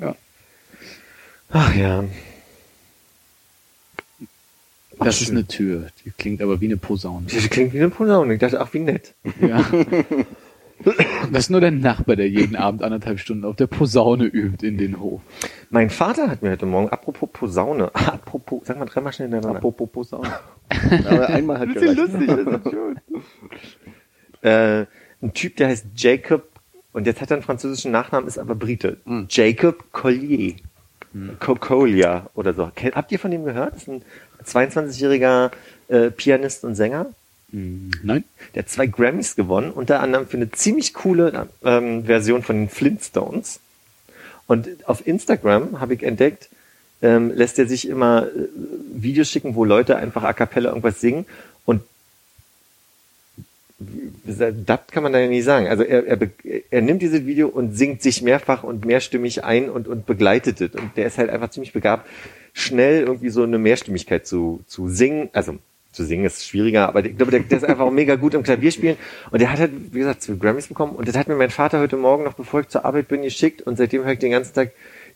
ja.
Ach ja.
Das
Ach,
ist
schön.
eine Tür. Die klingt aber wie eine Posaune.
Das klingt wie eine Posaune. Ich dachte, ach, wie nett.
Ja. Das ist nur der Nachbar, der jeden Abend anderthalb Stunden auf der Posaune übt in den Hof.
Mein Vater hat mir heute Morgen, apropos Posaune, apropos, sag mal dreimal schnell hintereinander.
Apropos Posaune.
Aber einmal hat gereicht.
Äh, ein Typ, der heißt Jacob, und jetzt hat er einen französischen Nachnamen, ist aber Brite. Jacob Collier. Co- Collier oder so. Habt ihr von dem gehört? Das ist ein 22-jähriger äh, Pianist und Sänger.
Hm, Nein?
Der hat zwei Grammys gewonnen, unter anderem für eine ziemlich coole ähm, Version von den Flintstones. Und auf Instagram habe ich entdeckt, ähm, lässt er sich immer äh, Videos schicken, wo Leute einfach a cappella irgendwas singen und das kann man da ja nie sagen. Also er, er, er nimmt dieses Video und singt sich mehrfach und mehrstimmig ein und, und begleitet es. Und der ist halt einfach ziemlich begabt, schnell irgendwie so eine Mehrstimmigkeit zu, zu singen. Also zu singen ist schwieriger, aber ich glaube, der, der ist einfach auch mega gut im Klavierspielen. Und der hat halt, wie gesagt, zwei Grammys bekommen. Und das hat mir mein Vater heute Morgen noch, bevor ich zur Arbeit bin, geschickt. Und seitdem höre ich den ganzen Tag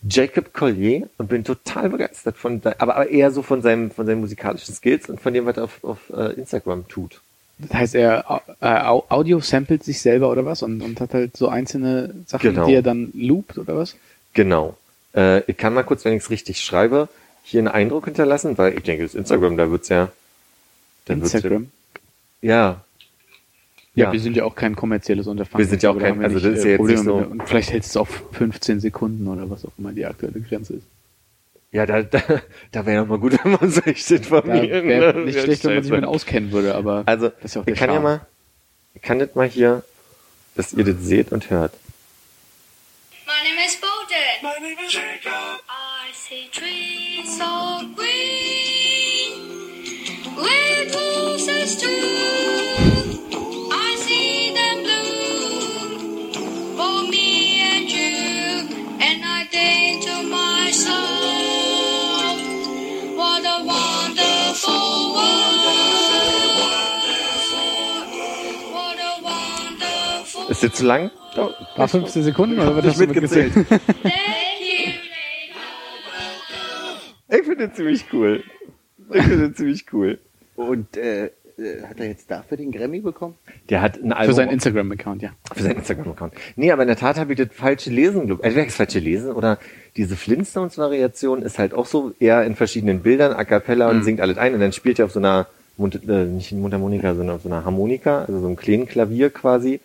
Jacob Collier und bin total begeistert von, aber, aber eher so von seinem, von seinen musikalischen Skills und von dem, was er auf, auf äh, Instagram tut.
Das heißt, er äh, Au- Audio samplet sich selber oder was und, und hat halt so einzelne Sachen,
Genau.
die er dann loopt oder was?
Genau. Äh, ich kann mal kurz, wenn ich es richtig schreibe, hier einen Eindruck hinterlassen, weil ich denke, das Instagram, da wird's ja. Da wird's
Instagram.
Ja.
Ja,
Ja.
wir sind ja auch kein kommerzielles Unterfangen.
Wir sind ja auch kein- also das ist
äh,
ja jetzt
Probleme
nicht so-
mit. Und vielleicht hältst du es auf 15 Sekunden oder was auch immer die aktuelle Grenze ist.
Ja, da, da, da wäre ja mal gut, wenn man sich informieren.
wäre
ne?
nicht
Ja,
schlecht, wenn man sich mit auskennen würde, aber
Also,
das ist ja auch
ich kann ja
Charme.
mal, ich kann das mal hier, dass ihr das seht und hört.
My name is Bolden.
My name is Jacob.
I see trees so
Ist jetzt zu lang?
War 15 Sekunden oder hast du
mitgezählt.
mitgezählt?
Thank you.
Ich finde das ziemlich cool. Ich finde das ziemlich cool.
Und äh, hat er jetzt dafür den Grammy bekommen?
Der hat ein Album.
Für seinen Instagram-Account, ja.
Für seinen Instagram-Account. Nee, aber in der Tat habe ich das falsche Lesen, glaub- entweder das falsche Lesen oder diese Flintstones-Variation ist halt auch so eher in verschiedenen Bildern, a cappella und singt alles ein und dann spielt er auf so einer, äh, nicht Mundharmonika, sondern auf so einer Harmonika, also so einem kleinen Klavier quasi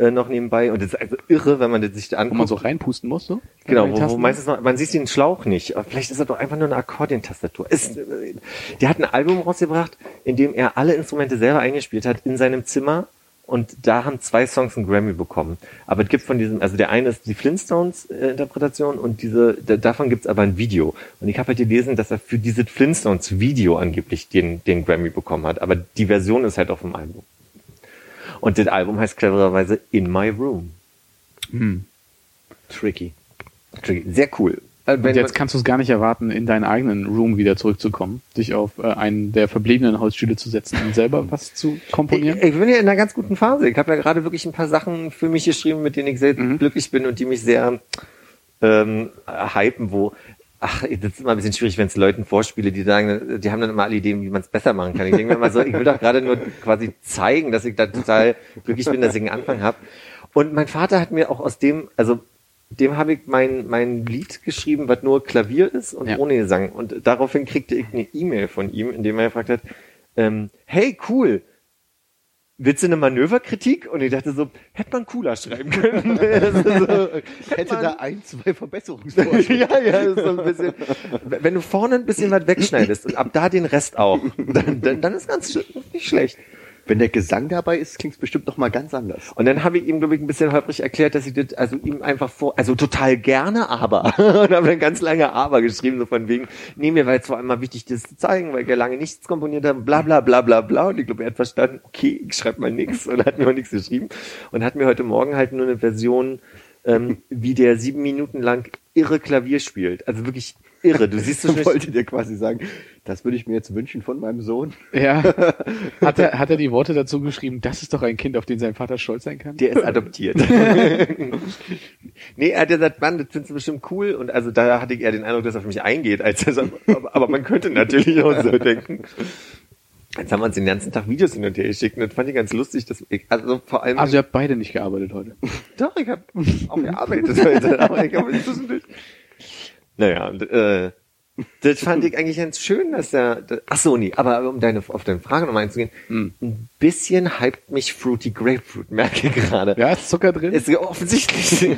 äh, noch nebenbei und das ist also irre, wenn man das sich da
Wo
anguckt.
man so reinpusten muss, so?
Genau, wo, wo meistens noch, man sieht den Schlauch nicht. Aber vielleicht ist er doch einfach nur eine Akkordeontastatur. Ist, äh, der hat ein Album rausgebracht, in dem er alle Instrumente selber eingespielt hat in seinem Zimmer. Und da haben zwei Songs einen Grammy bekommen. Aber es gibt von diesem, also der eine ist die Flintstones-Interpretation und diese, da, davon gibt's aber ein Video. Und ich habe halt gelesen, dass er für dieses Flintstones-Video angeblich den, den Grammy bekommen hat. Aber die Version ist halt auf dem Album. Und das Album heißt clevererweise In My Room.
Tricky.
Sehr cool. Äh,
Und jetzt kannst du es gar nicht erwarten, in deinen eigenen Room wieder zurückzukommen, dich auf äh, einen der verbliebenen Holzstühle zu setzen und selber was zu komponieren.
Ich, ich bin ja in einer ganz guten Phase. Ich habe ja gerade wirklich ein paar Sachen für mich geschrieben, mit denen ich sehr glücklich bin und die mich sehr ähm, hypen, wo Ach, das ist immer ein bisschen schwierig, wenn es Leuten vorspiele, die sagen, die haben dann immer alle Ideen, wie man es besser machen kann. Ich denke mir immer so, ich will doch gerade nur quasi zeigen, dass ich da total glücklich bin, dass ich einen Anfang habe. Und mein Vater hat mir auch aus dem, also dem habe ich mein, mein Lied geschrieben, was nur Klavier ist und
Ja.
ohne Gesang. Und daraufhin kriegte ich eine E-Mail von ihm, in dem er gefragt hat, ähm, hey, cool, willst du eine Manöverkritik? Und ich dachte so, hätte man cooler schreiben können. So,
Hätte
man-
da ein, zwei Verbesserungsvorschläge.
ja, ja, so ein bisschen. Wenn du vorne ein bisschen was wegschneidest und ab da den Rest auch, dann, dann, dann ist ganz nicht schlecht.
Wenn der Gesang dabei ist, klingt es bestimmt noch mal ganz anders.
Und dann habe ich ihm, glaube ich, ein bisschen holprig erklärt, dass ich das, also ihm einfach vor, also total gerne, aber. und habe dann ganz lange aber geschrieben, so von wegen, nee, mir war jetzt vor allem mal wichtig, das zu zeigen, weil ja lange nichts komponiert habe, bla, bla, bla, bla, bla. Und ich glaube, er hat verstanden, okay, ich schreibe mal nichts und hat mir auch nichts geschrieben. Und hat mir heute Morgen halt nur eine Version, ähm, wie der sieben Minuten lang irre Klavier spielt. Also wirklich irre. Du siehst so
wollte dir quasi sagen, das würde ich mir jetzt wünschen von meinem Sohn.
Ja. Hat er, hat er die Worte dazu geschrieben, das ist doch ein Kind, auf den sein Vater stolz sein kann?
Der ist adoptiert. nee, er hat gesagt, Mann, das findest du bestimmt cool. Und also da hatte ich eher den Eindruck, dass er auf mich eingeht, als er sagt, aber man könnte natürlich auch so denken. Jetzt haben wir uns den ganzen Tag Videos hin und her geschickt und das fand ich ganz lustig, dass ich, also vor allem,
Also ihr habt beide nicht gearbeitet heute.
doch, ich habe auch gearbeitet heute, aber ich habe zwischendurch. Naja, und, äh, das fand ich eigentlich ganz schön, dass er, ach so, nee, aber um deine, auf deine Frage nochmal einzugehen, ein bisschen hypt mich Fruity Grapefruit, merke ich gerade.
Ja, ist Zucker drin?
Ist ja offensichtlich.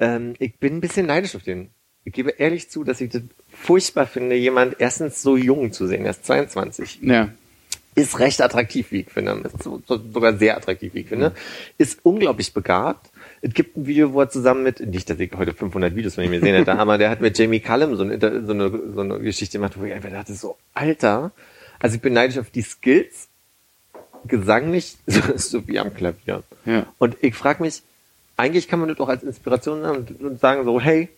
ähm, ich bin ein bisschen neidisch auf den. Ich gebe ehrlich zu, dass ich das furchtbar finde, jemand erstens so jung zu sehen. Er ist 22.
ja.
ist recht attraktiv, wie ich finde. Ist so, so, sogar sehr attraktiv, wie ich finde. Ist unglaublich begabt. Es gibt ein Video, wo er zusammen mit, nicht, dass ich heute 500 Videos von ihm gesehen hätte, aber der hat mit Jamie Cullum so eine, so eine, so eine Geschichte gemacht, wo ich einfach dachte, so, Alter, also ich bin neidisch auf die Skills, gesanglich, so, so wie am Klavier.
Ja.
Und ich frage mich, eigentlich kann man das auch als Inspiration nehmen und, und sagen so, hey,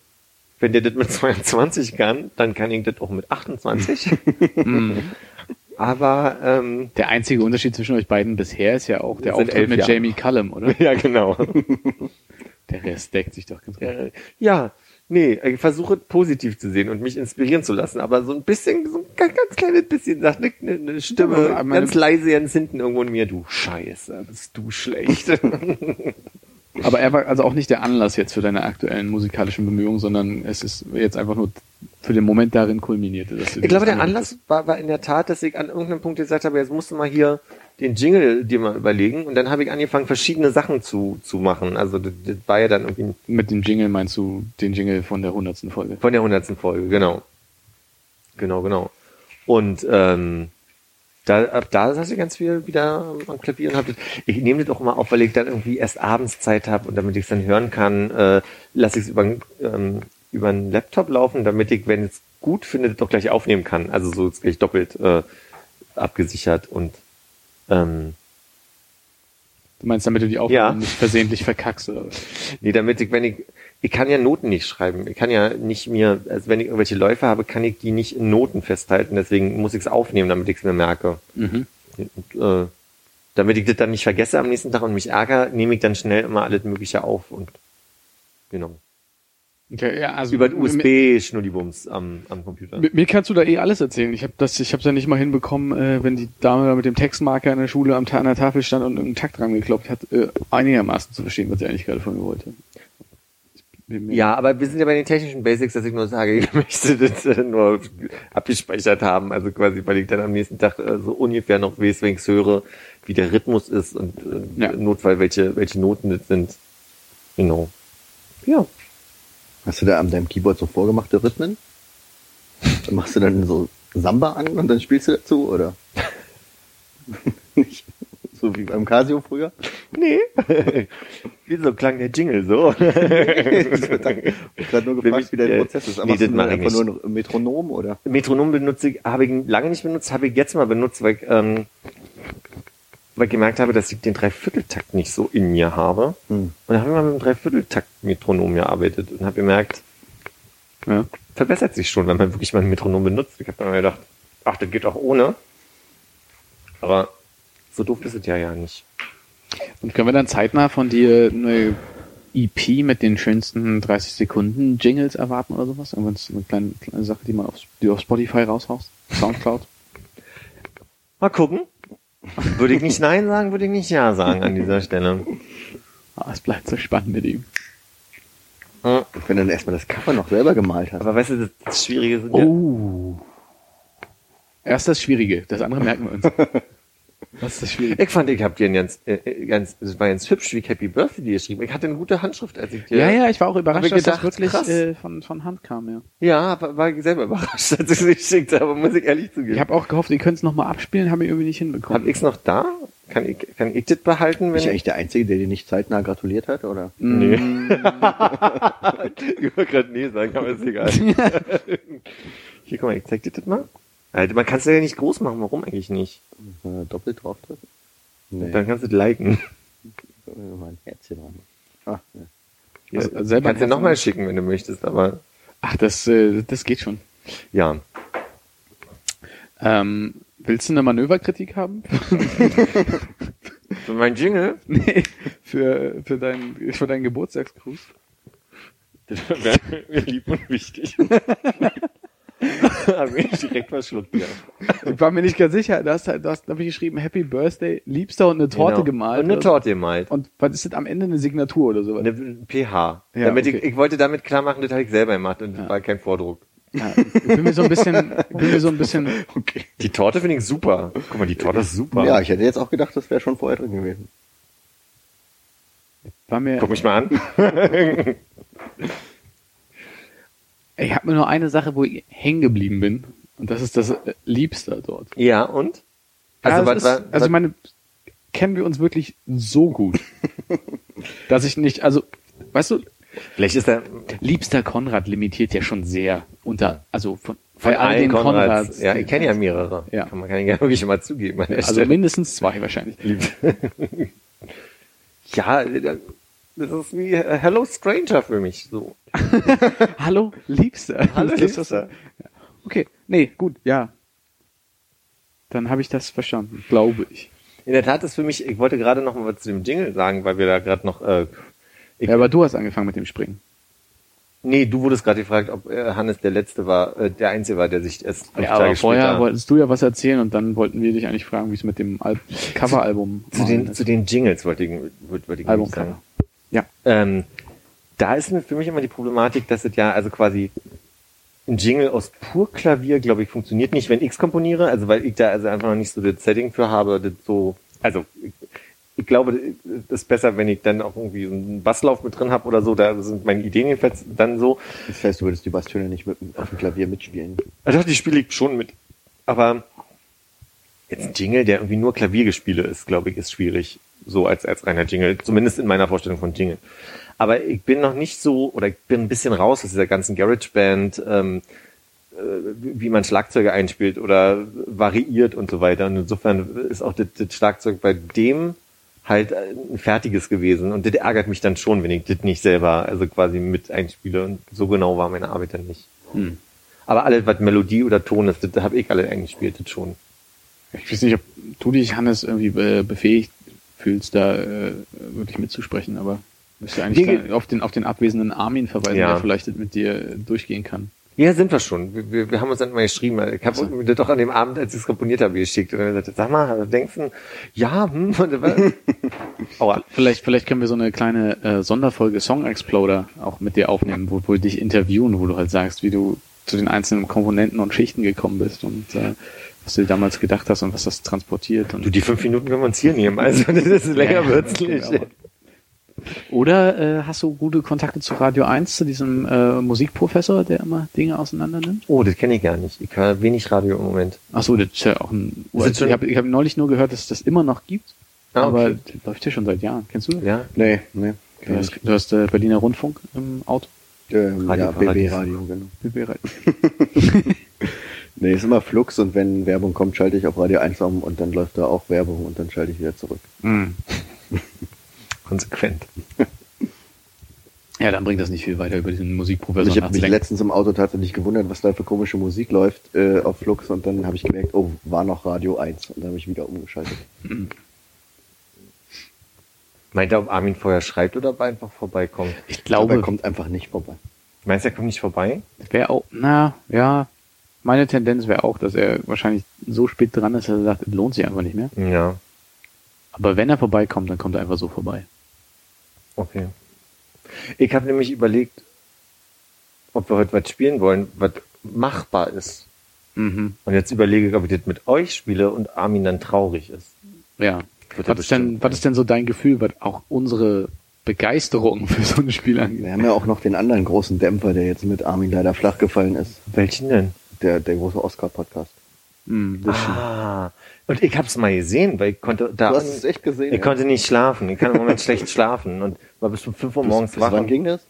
wenn der das mit 22 kann, dann kann ich das auch mit 28. Aber ähm,
Der einzige Unterschied zwischen euch beiden bisher ist ja auch der Auftritt mit
Jahre.
Jamie Cullum, oder?
ja, genau.
Der Rest deckt sich doch ganz gut.
Äh, ja, nee, ich versuche positiv zu sehen und mich inspirieren zu lassen, aber so ein bisschen, so ein ganz, ganz kleines bisschen sagt eine, eine Stimme
Ja,
ganz leise ganz hinten irgendwo in mir, du Scheiße, bist du schlecht.
Aber er war also auch nicht der Anlass jetzt für deine aktuellen musikalischen Bemühungen, sondern es ist jetzt einfach nur für den Moment darin kulminierte. Dass du
Ich glaube, der Anlass war, war in der Tat, dass ich an irgendeinem Punkt gesagt habe, jetzt musst du mal hier den Jingle dir mal überlegen und dann habe ich angefangen, verschiedene Sachen zu, zu machen. Also das, das war ja dann irgendwie.
Mit dem Jingle meinst du den Jingle von der hundertsten Folge?
von der hundertsten Folge, genau. Genau, genau. Und ähm, da, ab da saß ich ganz viel wieder am Klavier und hab das, ich nehme das auch immer auf, weil ich dann irgendwie erst abends Zeit habe und damit ich es dann hören kann, äh, lasse ich es über, ähm, über einen Laptop laufen, damit ich, wenn es gut finde, auch gleich aufnehmen kann. Also so ist gleich doppelt äh, abgesichert und ähm,
Du meinst, damit du die Aufnahme
Ja.
nicht versehentlich verkackst oder?
Nee, damit ich, wenn ich, ich kann ja Noten nicht schreiben. Ich kann ja nicht mir, also wenn ich irgendwelche Läufe habe, kann ich die nicht in Noten festhalten. Deswegen muss ich es aufnehmen, damit ich es mir merke.
Mhm.
Und, äh, damit ich das dann nicht vergesse am nächsten Tag und mich ärgere, nehme ich dann schnell immer alles Mögliche auf und genau.
Okay, ja, also
Über den
mit-
USB-Schnullibums am, am Computer.
Mit mir kannst du da eh alles erzählen. Ich habe das, ich habe ja nicht mal hinbekommen, äh, wenn die Dame da mit dem Textmarker in der Schule am an der Tafel stand und irgendeinen Takt dran geklopft hat, äh, einigermaßen zu verstehen, was sie eigentlich gerade von mir wollte.
Ja, aber wir sind ja bei den technischen Basics, dass ich nur sage, ich möchte das äh, nur abgespeichert haben. Also quasi, weil ich dann am nächsten Tag äh, so ungefähr noch ich höre, wie der Rhythmus ist und äh,
Ja.
im Notfall welche, welche Noten das sind. Genau. Ja.
Hast du da an deinem Keyboard so vorgemachte Rhythmen? Dann machst du dann so Samba an und dann spielst du dazu, oder? Nicht so wie beim Casio früher?
Nee. Wieso klang der Jingle so?
Ich habe gerade nur gefragt, wie
Äh,
Prozess ist.
nee,
Machst
das
du
mach ich
einfach
nicht.
nur ein Metronom, oder?
Metronom benutze ich, habe ich lange nicht benutzt, habe ich jetzt mal benutzt, weil ich, ähm, weil ich gemerkt habe, dass ich den Dreivierteltakt nicht so in mir habe.
Hm.
Und dann habe ich mal mit dem Dreivierteltakt-Metronom gearbeitet und habe gemerkt,
Ja.
verbessert sich schon, wenn man wirklich mal ein Metronom benutzt. Ich habe dann mal gedacht, ach, das geht auch ohne. Aber so doof ist es ja ja nicht.
Und können wir dann zeitnah von dir eine EP mit den schönsten 30 Sekunden Jingles erwarten oder sowas? Irgendwann ist eine kleine, kleine Sache, die man auf, die du auf Spotify raushaust? Soundcloud?
Mal gucken. Würde ich nicht Nein sagen, würde ich nicht Ja sagen an dieser Stelle.
Ah, es bleibt so spannend mit ihm.
Hm.
Wenn du dann erstmal das Cover noch selber gemalt hast.
Aber weißt du, das, das Schwierige sind ja,
Oh. Erst das Schwierige, das andere merken wir uns. Was ist das Schwierige?
Ich fand, ich hab dir ein ganz, äh, äh, ganz, es war ganz hübsch, wie ich Happy Birthday dir geschrieben. Ich hatte eine gute Handschrift, als ich dir.
Ja, ja, ich war auch
Hab
überrascht,
ich
dass das
gedacht,
wirklich
krass.
äh, von, von Hand kam, ja.
Ja, war, war ich selber überrascht, als ich es geschickt habe, muss ich ehrlich zugeben.
Ich habe auch gehofft, ihr könnt es nochmal abspielen, haben wir irgendwie nicht
hab
hinbekommen.
ich's noch da? Kann ich, kann ich das behalten,
Bin
wenn
ich eigentlich der Einzige, der dir nicht zeitnah gratuliert hat, oder?
Nee. ich wollte gerade nee sagen, aber ist egal. Hier, guck mal, ich zeig dir das mal. Alter, man kann es ja nicht groß machen, warum eigentlich nicht?
Äh, doppelt drauf drücken? Nee,
Dann kannst du es liken.
äh, mal ein Herzchen dran. Ah, ja.
Ja,
Also selber
kannst du nochmal schicken, wenn du möchtest, aber
Ach, das, äh, das geht schon.
ja.
Ähm, willst du eine Manöverkritik haben?
Für mein Jingle?
nee, für, für, deinen, für deinen Geburtstagsgruß.
Das wäre mir lieb und wichtig. Hab mich direkt verschluckt, ja.
Ich war mir nicht ganz sicher. Du hast, halt- hast glaube ich, geschrieben Happy Birthday, Liebster und eine Torte
Genau.
gemalt.
Und eine? Torte gemalt.
Und was ist das am Ende? Eine Signatur oder sowas?
Eine pH.
Ja,
damit ich,
okay.
ich wollte damit klar machen, das habe ich selber gemacht und das war kein Vordruck.
Ja, ich bin mir so ein bisschen, ich bin mir so ein bisschen,
Okay.
Die Torte finde ich super. Guck mal, die Torte ist super.
Ja, ich hätte jetzt auch gedacht, das wäre schon vorher drin gewesen.
war mir,
Guck mich mal an.
ich habe mir nur eine Sache, wo ich hängen geblieben bin. Und das ist das äh, Liebster dort.
Ja, und? Also,
es
was
ist,
war-
also
was-
ich meine, kennen wir uns wirklich so gut, dass ich nicht, also, weißt du,
Vielleicht ist er
liebster Konrad limitiert ja schon sehr unter, also von,
von
all
allen
den
Konrads.
Konrads.
Ja, ich kenne ja mehrere.
Ja.
Kann man kann ja wirklich mal zugeben. der
Also
Stelle.
mindestens zwei wahrscheinlich.
ja, das ist wie äh, Hello Stranger für mich. So.
Hallo, Liebster.
Hallo, Liebster.
Okay, nee, gut, ja. Dann habe ich das verstanden, glaube ich.
In der Tat ist für mich, ich wollte gerade noch mal was zu dem Jingle sagen, weil wir da gerade noch, äh,
Ja, aber du hast angefangen mit dem Springen.
nee, du wurdest gerade gefragt, ob äh, Hannes der Letzte war, äh, der Einzige war, der sich erst fünf
Ja, aber vorher
später
wolltest du ja was erzählen und dann wollten wir dich eigentlich fragen, wie es mit dem Al Coveralbum
zu den, zu den Jingles wollte ich, wollte, ich
Albumcover.
sagen.
Ja.
Ähm, da ist für mich immer die Problematik, dass es ja also quasi ein Jingle aus pur Klavier, glaube ich, funktioniert nicht, wenn ich komponiere, also weil ich da also einfach noch nicht so das Setting für habe, das so, also ich, ich glaube, es ist besser, wenn ich dann auch irgendwie so einen Basslauf mit drin habe oder so, da sind meine Ideen jedenfalls dann so.
Das heißt, du würdest die Basstöne nicht mit, auf dem Klavier mitspielen.
Also die spiele ich schon mit. Aber jetzt ein Jingle, der irgendwie nur Klaviergespiele ist, glaube ich, ist schwierig. So als, als reiner Jingle. Zumindest in meiner Vorstellung von Jingle. Aber ich bin noch nicht so, oder ich bin ein bisschen raus aus dieser ganzen GarageBand, ähm, äh, wie man Schlagzeuge einspielt oder variiert und so weiter. Und insofern ist auch das, das Schlagzeug bei dem halt ein fertiges gewesen. Und das ärgert mich dann schon, wenn ich das nicht selber, also quasi mit einspiele. Und so genau war meine Arbeit dann nicht.
Hm.
Aber alles, was Melodie oder Ton ist, das habe ich alle eingespielt, das schon.
Ich weiß nicht, ob du dich, Hannes, irgendwie äh, befähigt fühlst, da äh, wirklich mitzusprechen, aber müsste eigentlich auf den, auf den abwesenden Armin verweisen,
Ja.
der vielleicht mit dir durchgehen kann.
Ja, sind wir schon. Wir, wir, wir haben uns dann mal geschrieben. Ich habe mir das doch an dem Abend, als ich es komponiert habe, geschickt. Und dann gesagt, sag mal, denkst du, ja, hm? Aua.
Vielleicht, vielleicht können wir so eine kleine äh, Sonderfolge Song Exploder auch mit dir aufnehmen, wo, wo wir dich interviewen, wo du halt sagst, wie du zu den einzelnen Komponenten und Schichten gekommen bist und äh, was du dir damals gedacht hast und was das transportiert. Und
Du, die fünf Minuten können wir uns hier nehmen. Also, das ist länger
Ja,
wird's nicht.
aber. Oder äh, hast du gute Kontakte zu Radio 1, zu diesem äh, Musikprofessor, der immer Dinge auseinander nimmt?
Oh, das kenne ich gar nicht. Ich höre wenig Radio im Moment.
Ach so, das ist ja auch ein
schon-
Ich habe hab neulich nur gehört, dass es das immer noch gibt,
Ah,
aber
okay.
das läuft ja schon seit Jahren. Kennst du das?
Ja?
Nee, nee.
Du hast, du hast äh, Berliner Rundfunk im Auto?
Ähm,
Radio
ja. BB-Radio, genau.
BB Radio.
Nee, ist immer Flux und wenn Werbung kommt, schalte ich auf Radio 1 um und dann läuft da auch Werbung und dann schalte ich wieder zurück.
Mhm.
Konsequent.
Ja, dann bringt das nicht viel weiter über diesen Musikprofessor
ich habe mich letztens im Auto tatsächlich gewundert, was da für komische Musik läuft äh, auf Flux und dann habe ich gemerkt, oh, war noch Radio 1 und dann habe ich wieder umgeschaltet.
Meint er, ob Armin vorher schreibt oder ob er einfach vorbeikommt?
Ich
Aber er
glaube,
kommt einfach nicht vorbei.
Meinst du, er kommt nicht vorbei?
wäre auch, na, ja, meine Tendenz wäre auch, dass er wahrscheinlich so spät dran ist, dass er sagt, es lohnt sich einfach nicht mehr.
Ja.
Aber wenn er vorbeikommt, dann kommt er einfach so vorbei.
Okay. Ich habe nämlich überlegt, ob wir heute was spielen wollen, was machbar ist.
Mhm.
Und jetzt überlege ich, ob ich das mit euch spiele und Armin dann traurig ist.
Ja. Was ist, denn, was ist denn so dein Gefühl, was auch unsere Begeisterung für so ein Spiel angeht?
Wir haben ja auch noch den anderen großen Dämpfer, der jetzt mit Armin leider flach gefallen ist.
Welchen denn?
Der, der große Oscar-Podcast.
Mhm, stimmt.
Ah, und ich habe es mal gesehen, weil ich konnte da
Du hast es echt gesehen?
ich
ja?
konnte nicht schlafen. Ich kann im Moment schlecht schlafen und war bis um 5 Uhr morgens
bis, bis
wach.
wann
und-
ging das?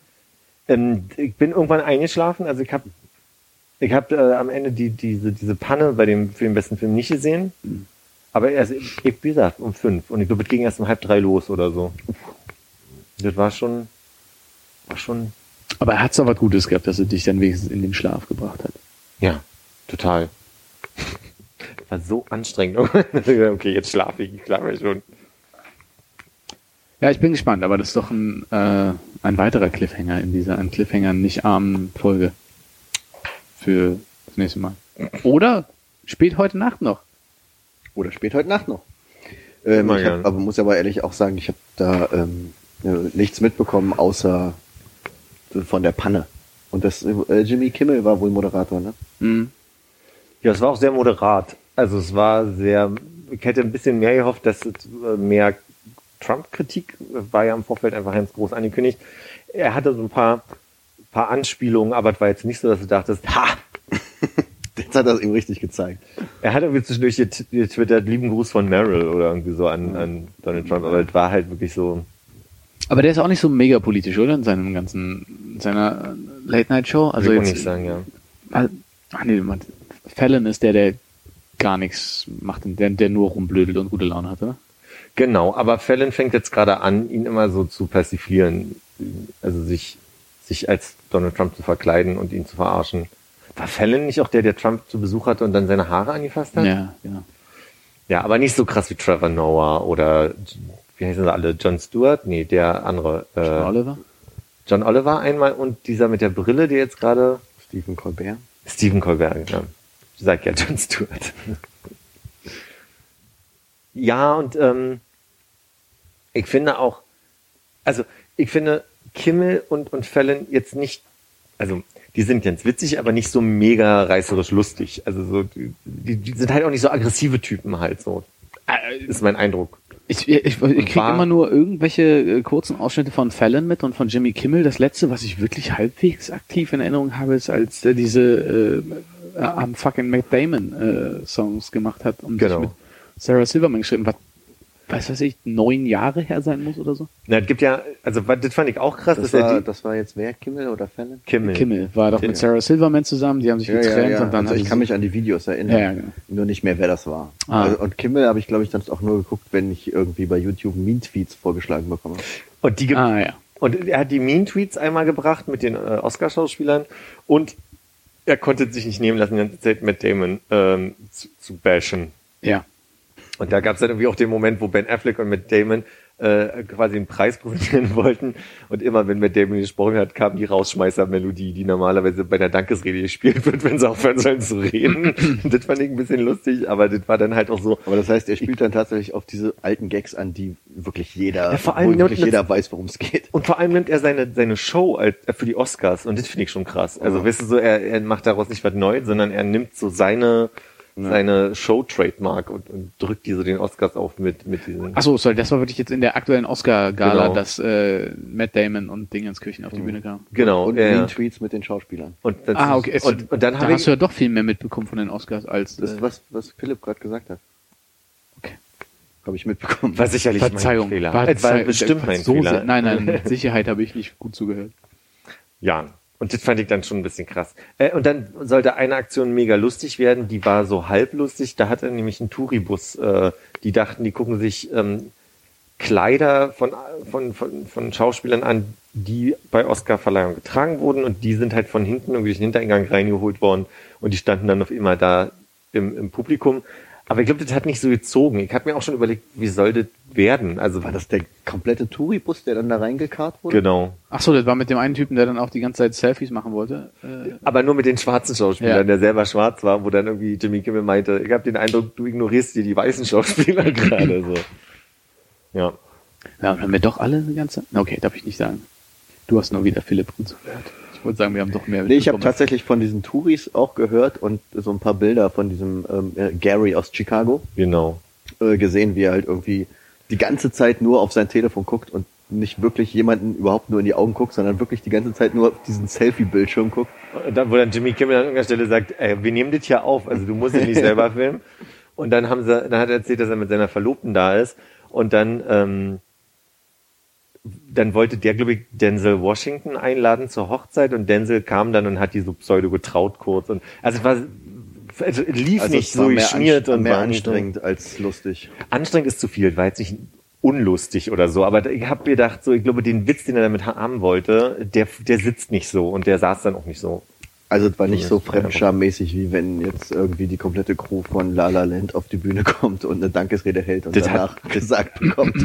Ähm, ich bin irgendwann eingeschlafen, also ich habe ich hab, äh, am Ende die, diese, diese Panne bei dem, für den besten Film nicht gesehen. Aber also, ich, wie gesagt, um fünf. Und ich glaube, es ging erst um halb drei los oder so. Das war schon, war schon,
Aber er hat doch was Gutes gehabt, dass er dich dann wenigstens in den Schlaf gebracht hat.
Ja, total. War so anstrengend. okay, jetzt schlafe ich, ich schlafe schon.
Ja, ich bin gespannt, aber das ist doch ein, äh, ein weiterer Cliffhanger in dieser ein Cliffhanger nicht armen Folge für das nächste Mal. Oder spät heute Nacht noch.
Oder spät heute Nacht noch. Ähm, ich hab, aber muss aber ehrlich auch sagen, ich habe da ähm, äh, nichts mitbekommen, außer von der Panne. Und das äh, Jimmy Kimmel war wohl Moderator, ne?
Mhm.
Ja, es war auch sehr moderat. Also es war sehr, ich hätte ein bisschen mehr gehofft, dass es äh, mehr Trump-Kritik war ja im Vorfeld einfach ganz groß angekündigt. Er hatte so ein paar, paar Anspielungen, aber es war jetzt nicht so, dass du dachtest, ha,
Jetzt hat er es ihm richtig gezeigt.
Er hat irgendwie zwischendurch get- getwittert, lieben Gruß von Meryl oder irgendwie so an, an Donald Trump, aber es war halt wirklich so,
Aber der ist auch nicht so mega politisch, oder? In seinem ganzen, in seiner Late-Night-Show. Also
will
jetzt,
nicht sagen, ja.
Ah, Ach nee, man- Fallon ist der, der gar nichts macht, der, der nur rumblödelt und gute Laune hat, oder?
Genau, aber Fallon fängt jetzt gerade an, ihn immer so zu persiflieren, also sich, sich als Donald Trump zu verkleiden und ihn zu verarschen. War Fallon nicht auch der, der Trump zu Besuch hatte und dann seine Haare angefasst hat?
Ja, genau.
Ja, aber nicht so krass wie Trevor Noah oder, wie heißen sie alle, John Stewart? Nee, der andere. Äh,
John Oliver?
John Oliver einmal und dieser mit der Brille, der jetzt gerade
Stephen Colbert.
Stephen Colbert, ja. Ich sag ja John Stewart. ja, und ähm, ich finde auch, also ich finde Kimmel und, und Fallon jetzt nicht, also die sind ganz witzig, aber nicht so mega reißerisch lustig. Also so, die, die die sind halt auch nicht so aggressive Typen halt so. Ist mein Eindruck.
Ich, ich, ich, kriege immer nur irgendwelche äh, kurzen Ausschnitte von Fallon mit und von Jimmy Kimmel. Das letzte, was ich wirklich halbwegs aktiv in Erinnerung habe, ist, als er diese äh, äh, am fucking Matt Damon äh, Songs gemacht hat und
Genau.
sich mit Sarah Silverman geschrieben hat. Was weiß ich, neun Jahre her sein muss oder so?
Na, es gibt ja, also was- das fand ich auch krass,
Das
dass er
war,
die
das war jetzt wer? Kimmel oder Fallon?
Kimmel.
Kimmel war doch
Kimmel.
mit Sarah Silverman zusammen, die haben sich getrennt und dann
also ich kann mich an die Videos erinnern.
Ja, ja, genau.
Nur nicht mehr, wer das war.
Ah.
Also, und Kimmel habe ich, glaube ich, dann auch nur geguckt, wenn ich irgendwie bei YouTube Mean-Tweets vorgeschlagen bekomme.
Und die gibt,
Ah ja.
Und er hat die Mean-Tweets einmal gebracht mit den äh, Oscar-Schauspielern und er konnte sich nicht nehmen lassen, die ganze Zeit mit Damon ähm, zu, zu bashen.
Ja.
Und da gab es dann irgendwie auch den Moment, wo Ben Affleck und Matt Damon äh, quasi einen Preis präsentieren wollten. Und immer, wenn Matt Damon gesprochen hat, kam die Rausschmeißer-Melodie, die normalerweise bei der Dankesrede gespielt wird, wenn sie aufhören sollen zu reden. das fand ich ein bisschen lustig, aber das war dann halt auch so,
Aber das heißt, er spielt dann tatsächlich auf diese alten Gags an, die wirklich jeder,
Ja, vor allem
wirklich jeder weiß, worum es geht.
Und vor allem nimmt er seine, seine Show als, äh, für die Oscars und das finde ich schon krass. Also, weißt du, so, er, er macht daraus nicht was Neues, sondern er nimmt so seine, seine Show-Trademark und, und drückt die so den Oscars auf mit, mit diesen.
Achso, sorry, das war wirklich jetzt in der aktuellen Oscar-Gala,
Genau.
dass äh, Matt Damon und Dingenskirchen auf die Bühne kamen.
genau.
Und
ja.
Mean-Tweets mit den Schauspielern.
Und, das
Ah, okay. Es,
Und, und dann
da
habe
hast
ich,
du ja doch viel mehr mitbekommen von den Oscars als
Das
äh,
was, was Philipp gerade gesagt hat.
Okay.
Habe ich mitbekommen.
war sicherlich
Verzeihung.
mein Fehler.
War,
es war
Verzeihung.
bestimmt mein
so
Fehler.
Sehr, nein, nein, mit Sicherheit habe ich nicht gut zugehört.
Ja, und das fand ich dann schon ein bisschen krass. Äh, und dann sollte eine Aktion mega lustig werden, die war so halblustig. Da hatte nämlich ein Touribus, äh, die dachten, die gucken sich ähm, Kleider von, von, von, von Schauspielern an, die bei Oscarverleihung getragen wurden und die sind halt von hinten irgendwie durch den Hintereingang reingeholt worden und die standen dann auf immer da im, im Publikum. Aber ich glaube, das hat nicht so gezogen. Ich habe mir auch schon überlegt, wie soll das werden? Also
War das der komplette Touribus, der dann da reingekarrt wurde?
genau.
Ach so, das war mit dem einen Typen, der dann auch die ganze Zeit Selfies machen wollte. Äh,
Aber nur mit den schwarzen Schauspielern,
Ja.
der selber schwarz war, wo dann irgendwie Jimmy Kimmel meinte, ich habe den Eindruck, du ignorierst dir die weißen Schauspieler gerade so. Ja.
ja, haben wir doch alle eine ganze. Okay, darf ich nicht sagen. Du hast nur wieder Philipp gut zugehört. Ich wollte sagen, wir haben doch mehr.
Nee, ich habe tatsächlich von diesen Touris auch gehört und so ein paar Bilder von diesem ähm, äh, Gary aus Chicago
Genau.
äh, gesehen, wie er halt irgendwie die ganze Zeit nur auf sein Telefon guckt und nicht wirklich jemanden überhaupt nur in die Augen guckt, sondern wirklich die ganze Zeit nur auf diesen Selfie-Bildschirm guckt.
Und dann, wo dann Jimmy Kimmel an irgendeiner Stelle sagt, ey, wir nehmen das hier auf, also du musst dich nicht selber filmen. Und dann haben sie, dann hat er erzählt, dass er mit seiner Verlobten da ist. Und dann, ähm, dann wollte der, glaube ich, Denzel Washington einladen zur Hochzeit und Denzel kam dann und hat die so pseudo getraut kurz. Und also es war also es lief
Also
nicht so geschmiert und
mehr
war
anstrengend als lustig.
anstrengend ist zu viel, war jetzt nicht unlustig oder so, aber ich habe gedacht, so ich glaube, den Witz, den er damit haben wollte, der der sitzt nicht so und der saß dann auch nicht so.
Also es war nicht so fremdschammäßig, wie wenn jetzt irgendwie die komplette Crew von La La Land auf die Bühne kommt und eine Dankesrede hält und
Das
danach gesagt bekommt.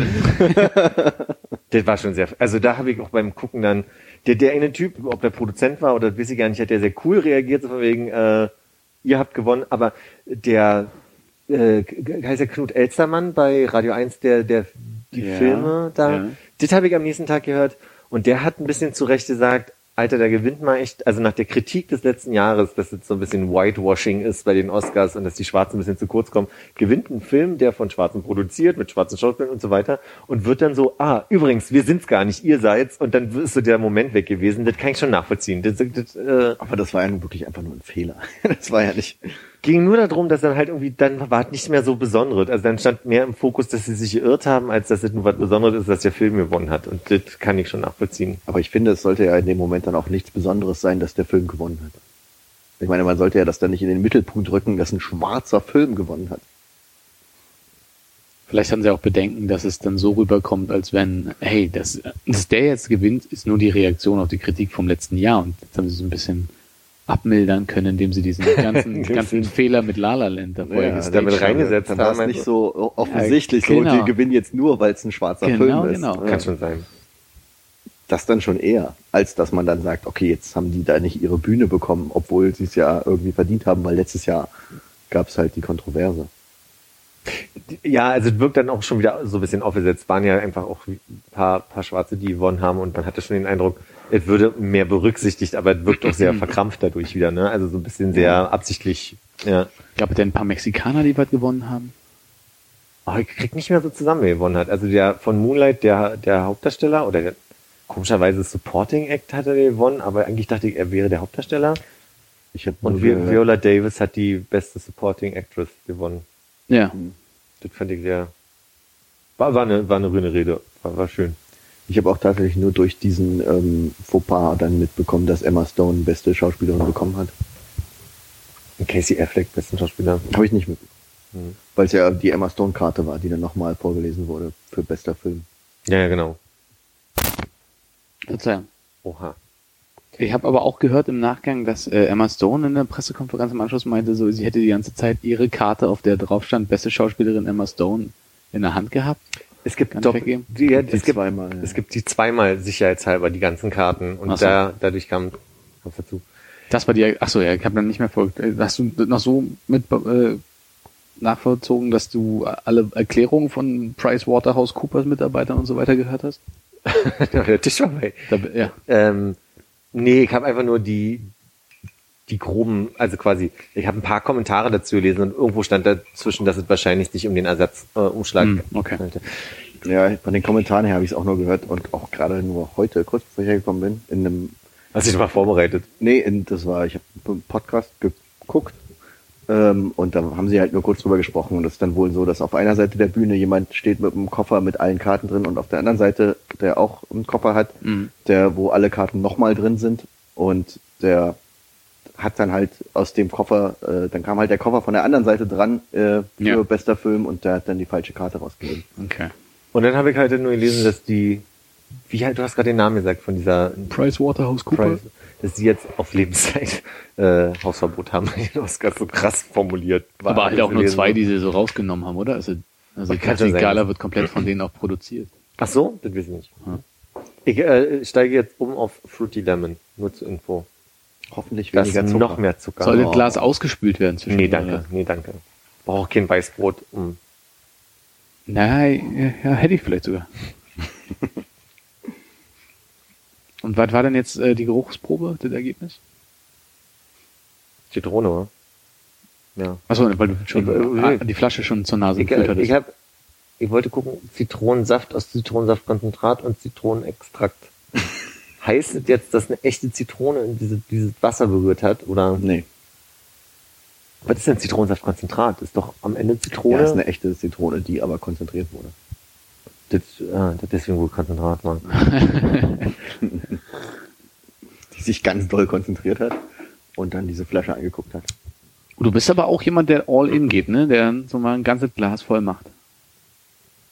Das war schon sehr, also da habe ich auch beim Gucken dann, der, der eine Typ, ob der Produzent war oder das weiß ich gar nicht, hat der sehr cool reagiert, so von wegen, äh, ihr habt gewonnen, aber der, äh, heißt der Knut Elstermann bei Radio 1, der, der, die
Ja,
Filme da,
ja.
das habe ich am nächsten Tag gehört und der hat ein bisschen zu Recht gesagt, Alter, der gewinnt mal echt, also nach der Kritik des letzten Jahres, dass jetzt so ein bisschen Whitewashing ist bei den Oscars und dass die Schwarzen ein bisschen zu kurz kommen, gewinnt ein Film, der von Schwarzen produziert, mit schwarzen Schauspielern und so weiter und wird dann so, ah, übrigens, wir sind's gar nicht, ihr seid's und dann ist so der Moment weg gewesen, das kann ich schon nachvollziehen. Das, das, äh,
Aber das war ja nun wirklich einfach nur ein Fehler. Das war ja nicht.
Ging nur darum, dass dann halt irgendwie, dann war es nicht mehr so Besonderes. Also dann stand mehr im Fokus, dass sie sich geirrt haben, als dass es nur was Besonderes ist, dass der Film gewonnen hat. Und das kann ich schon nachvollziehen.
Aber ich finde, es sollte ja in dem Moment dann auch nichts Besonderes sein, dass der Film gewonnen hat. Ich meine, man sollte ja das dann nicht in den Mittelpunkt rücken, dass ein schwarzer Film gewonnen hat.
Vielleicht haben sie auch Bedenken, dass es dann so rüberkommt, als wenn, hey, das, dass der jetzt gewinnt, ist nur die Reaktion auf die Kritik vom letzten Jahr. Und jetzt haben sie so ein bisschen abmildern können, indem sie diesen ganzen, ganzen Fehler mit La La Land davor
Ja,
gestaged
damit
haben.
reingesetzt
Dann war es
haben.
nicht so offensichtlich,
Ja,
so,
genau.
die gewinnen jetzt nur, weil es ein schwarzer
Genau,
Film ist.
genau.
Ja.
Kann schon sein.
Das dann schon eher, als dass man dann sagt, okay, jetzt haben die da nicht ihre Bühne bekommen, obwohl sie es ja irgendwie verdient haben, weil letztes Jahr gab es halt die Kontroverse.
Ja, also es wirkt dann auch schon wieder so ein bisschen aufgesetzt. Waren ja einfach auch ein paar, paar Schwarze, die gewonnen haben und man hatte schon den Eindruck, es würde mehr berücksichtigt, aber es wirkt auch sehr verkrampft dadurch wieder, ne? Also so ein bisschen sehr absichtlich. Ja.
Gab es denn ein paar Mexikaner, die was gewonnen haben?
Aber ich krieg nicht mehr so zusammen, wer gewonnen hat. Also der von Moonlight, der, der Hauptdarsteller oder der, komischerweise Supporting Act hat er gewonnen, aber eigentlich dachte ich, er wäre der Hauptdarsteller.
Ich hab
Und Vi Viola Davis hat die beste Supporting Actress gewonnen.
Ja.
Das fand ich sehr, war, war eine, war eine grüne Rede. War, war schön.
Ich habe auch tatsächlich nur durch diesen ähm, Fauxpas dann mitbekommen, dass Emma Stone beste Schauspielerin bekommen hat.
Und Casey Affleck, besten Schauspieler.
Habe ich nicht mitbekommen.
Mhm.
Weil es ja die Emma Stone-Karte war, die dann nochmal vorgelesen wurde für bester Film.
Ja, ja, genau.
Verzeihung.
Oha.
Ich habe aber auch gehört im Nachgang, dass äh, Emma Stone in der Pressekonferenz im Anschluss meinte, so sie hätte die ganze Zeit ihre Karte, auf der drauf stand, beste Schauspielerin Emma Stone, in der Hand gehabt.
Es gibt doch, die, ja,
Die
es gibt,
zweimal, ja.
es gibt die zweimal sicherheitshalber, die ganzen Karten. Und
so.
da, dadurch kam, kam dazu.
Das war die, ach so, ja, ich habe dann nicht mehr folgt. Äh, Hast du noch so mit äh, nachvollzogen, dass du alle Erklärungen von PricewaterhouseCoopers Mitarbeitern und so weiter gehört hast?
der Tisch war bei.
Da, ja.
Ähm, nee, ich habe einfach nur die, die groben, also quasi, ich habe ein paar Kommentare dazu gelesen und irgendwo stand dazwischen, dass es wahrscheinlich sich um den Ersatzumschlag äh, Umschlag
Hm, okay.
handelte.
Ja, von den Kommentaren her habe ich es auch nur gehört und auch gerade nur heute, kurz bevor ich hergekommen bin, in einem,
Hast du dich mal vorbereitet?
nee, in, das war, ich habe einen Podcast geguckt ähm, und da haben sie halt nur kurz drüber gesprochen und das ist dann wohl so, dass auf einer Seite der Bühne jemand steht mit einem Koffer mit allen Karten drin und auf der anderen Seite, der auch einen Koffer hat,
Mhm.
der, wo alle Karten nochmal drin sind und der hat dann halt aus dem Koffer, äh, dann kam halt der Koffer von der anderen Seite dran äh, für
Ja.
bester Film und der hat dann die falsche Karte rausgegeben.
Okay.
Und dann habe ich halt nur gelesen, dass die, wie halt, du hast gerade den Namen gesagt von dieser
PricewaterhouseCoopers?
Price, dass sie jetzt auf Lebenszeit äh, Hausverbot haben. Den Oscar so krass formuliert. War
Aber halt auch nur zwei, die sie so rausgenommen haben, oder? Also, also
sein.
Gala wird komplett von denen auch produziert.
Ach so, das weiß ich nicht.
Ja.
Ich äh, steige jetzt um auf Fruity Lemon, nur zur Info.
Hoffentlich
Das
weniger
ist
Zucker.
noch mehr Zucker.
Soll das Glas ausgespült werden zwischen
Nee, danke, nee, danke. Brauche kein Weißbrot. Mm.
Nein, ja, hätte ich vielleicht sogar. Und was war denn jetzt äh, die Geruchsprobe, das Ergebnis?
Zitrone, oder? Ja.
Achso, weil du schon
Ich-
ah, die Flasche schon zur Nase
Ich, äh,
hattest.
ich, hab, ich wollte gucken, Zitronensaft aus Zitronensaftkonzentrat und Zitronenextrakt. heißt es jetzt, dass eine echte Zitrone in diese, dieses Wasser berührt hat? Oder
Nee.
was ist denn Zitronensaftkonzentrat? Ist doch am Ende
Ja,
Zitrone.
ist eine echte Zitrone, die aber konzentriert wurde.
das, ah, das deswegen wohl Konzentrat war.
Die sich ganz doll konzentriert hat und dann diese Flasche angeguckt hat.
Du bist aber auch jemand, der all in geht, ne? Der so mal ein ganzes Glas voll macht.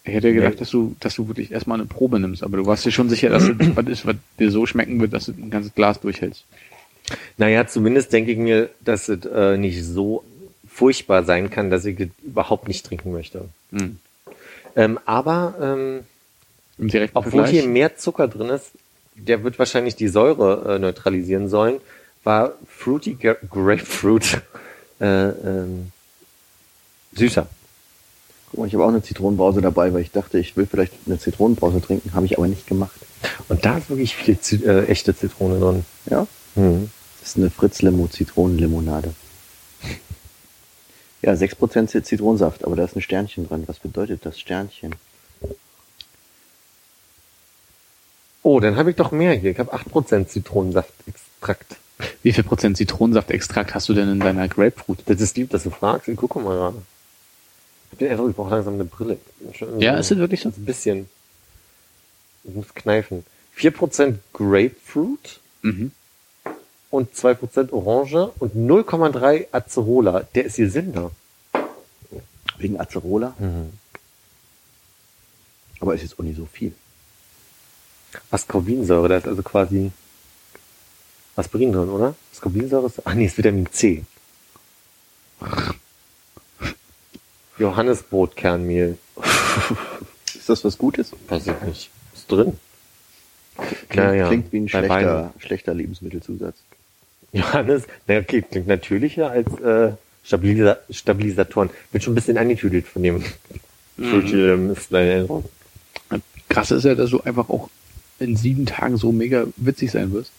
Ich hätte gedacht,
Nee.
dass du, dass du wirklich erstmal eine Probe nimmst, aber du warst dir schon sicher, dass es was ist, was dir so schmecken wird, dass du ein ganzes Glas durchhältst.
Naja, zumindest denke ich mir, dass es äh, nicht so furchtbar sein kann, dass ich es überhaupt nicht trinken möchte.
Mhm.
Ähm, aber ähm, obwohl
Vergleich.
hier mehr Zucker drin ist, der wird wahrscheinlich die Säure äh, neutralisieren sollen, war Fruity Gra- Grapefruit äh, ähm, süßer.
Guck mal, ich habe auch eine Zitronenbrause dabei, weil ich dachte, ich will vielleicht eine Zitronenbrause trinken, habe ich aber nicht gemacht.
Und da ist wirklich viel Zi- äh, echte Zitrone drin.
Ja,
Mhm.
das ist eine Fritz-Limo Zitronenlimonade. Ja, 6% Zit- Zitronensaft, aber da ist ein Sternchen dran. Was bedeutet das Sternchen?
Oh, dann habe ich doch mehr hier. Ich habe 8% Zitronensaftextrakt.
Wie viel Prozent Zitronensaftextrakt hast du denn in deiner Grapefruit?
Das ist lieb, dass du fragst. Ich gucke mal gerade. Ich einfach, ich brauche langsam eine Brille. Schon
Ja, ist das wirklich so?
Ein bisschen. Ich muss kneifen. 4% Grapefruit
Mhm.
und 2% Orange und 0,3 Acerola. Der ist Gesünder.
Wegen Acerola?
Mhm.
Aber ist jetzt auch nicht so viel.
Ascorbinsäure, da ist also quasi Aspirin drin, oder? Ascorbinsäure ist, ach nee, ist Vitamin C. Johannesbrotkernmehl.
Ist das was Gutes?
Weiß ich nicht. Ist drin.
Klingt,
Naja,
klingt wie ein schlechter, schlechter Lebensmittelzusatz.
Johannes, na okay, klingt natürlicher als äh, Stabilisa Stabilisatoren. Bin schon ein bisschen angetüdelt von dem. Entschuldigung, ist deine Erinnerung.
Krass ist ja, dass du einfach auch in sieben Tagen so mega witzig sein wirst.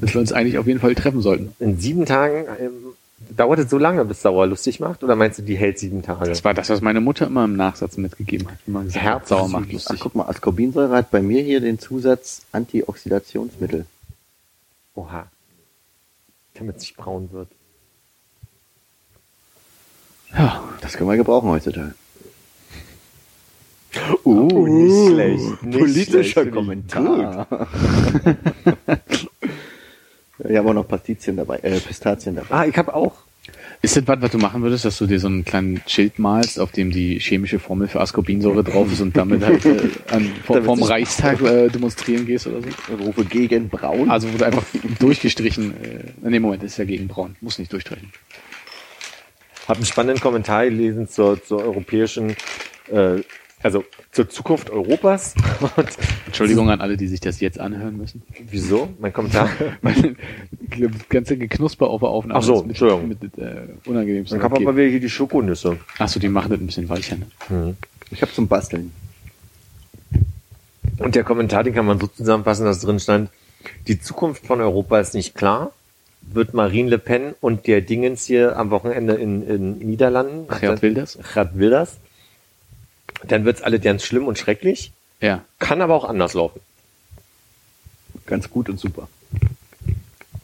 Dass wir uns eigentlich auf jeden Fall treffen sollten.
In sieben Tagen ähm, dauert es so lange, bis Sauer lustig macht? Oder meinst du, die hält sieben Tage?
Das war das, was meine Mutter immer im Nachsatz mitgegeben hat. Immer gesagt,
Herbst-
sauer macht
Ach,
lustig.
guck mal, Ascorbinsäure hat bei mir hier den Zusatz Antioxidationsmittel.
Oha. Damit es nicht braun wird.
Ja,
Das können wir gebrauchen heutzutage.
Uh, nicht schlecht. Nicht
Politischer
schlecht.
Kommentar. Wir haben auch noch Pastizien dabei, äh, Pistazien dabei.
Ah, ich habe auch.
Ist das was, was du machen würdest, dass du dir so einen kleinen Schild malst, auf dem die chemische Formel für Ascorbinsäure drauf ist und damit halt äh, an, vor, vorm Reichstag äh, demonstrieren gehst oder so?
Rufe gegen Braun.
Also wo du einfach durchgestrichen, äh, nee, Moment, das ist ja gegen braun, muss nicht durchstreichen.
Habe einen spannenden Kommentar gelesen zur, zur europäischen, äh, also zur Zukunft Europas. Und
Entschuldigung an alle, die sich das jetzt anhören müssen.
wieso? Mein Kommentar.
Das ganze Geknusper auf der Aufnahme
Ach so,
mit,
Entschuldigung.
mit, mit äh, unangenehmsten.
Dann kommt aber wieder hier die Schokonüsse.
Achso, die machen das ein bisschen weicher. Ne?
ich habe zum Basteln.
Und der Kommentar, den kann man so zusammenfassen, dass drin stand, die Zukunft von Europa ist nicht klar. Wird Marine Le Pen und der Dingens hier am Wochenende in, in Niederlanden.
Gerd Wilders?
Gerd Wilders. Dann wird's alle ganz schlimm und schrecklich.
Ja.
Kann aber auch anders laufen.
Ganz gut und super.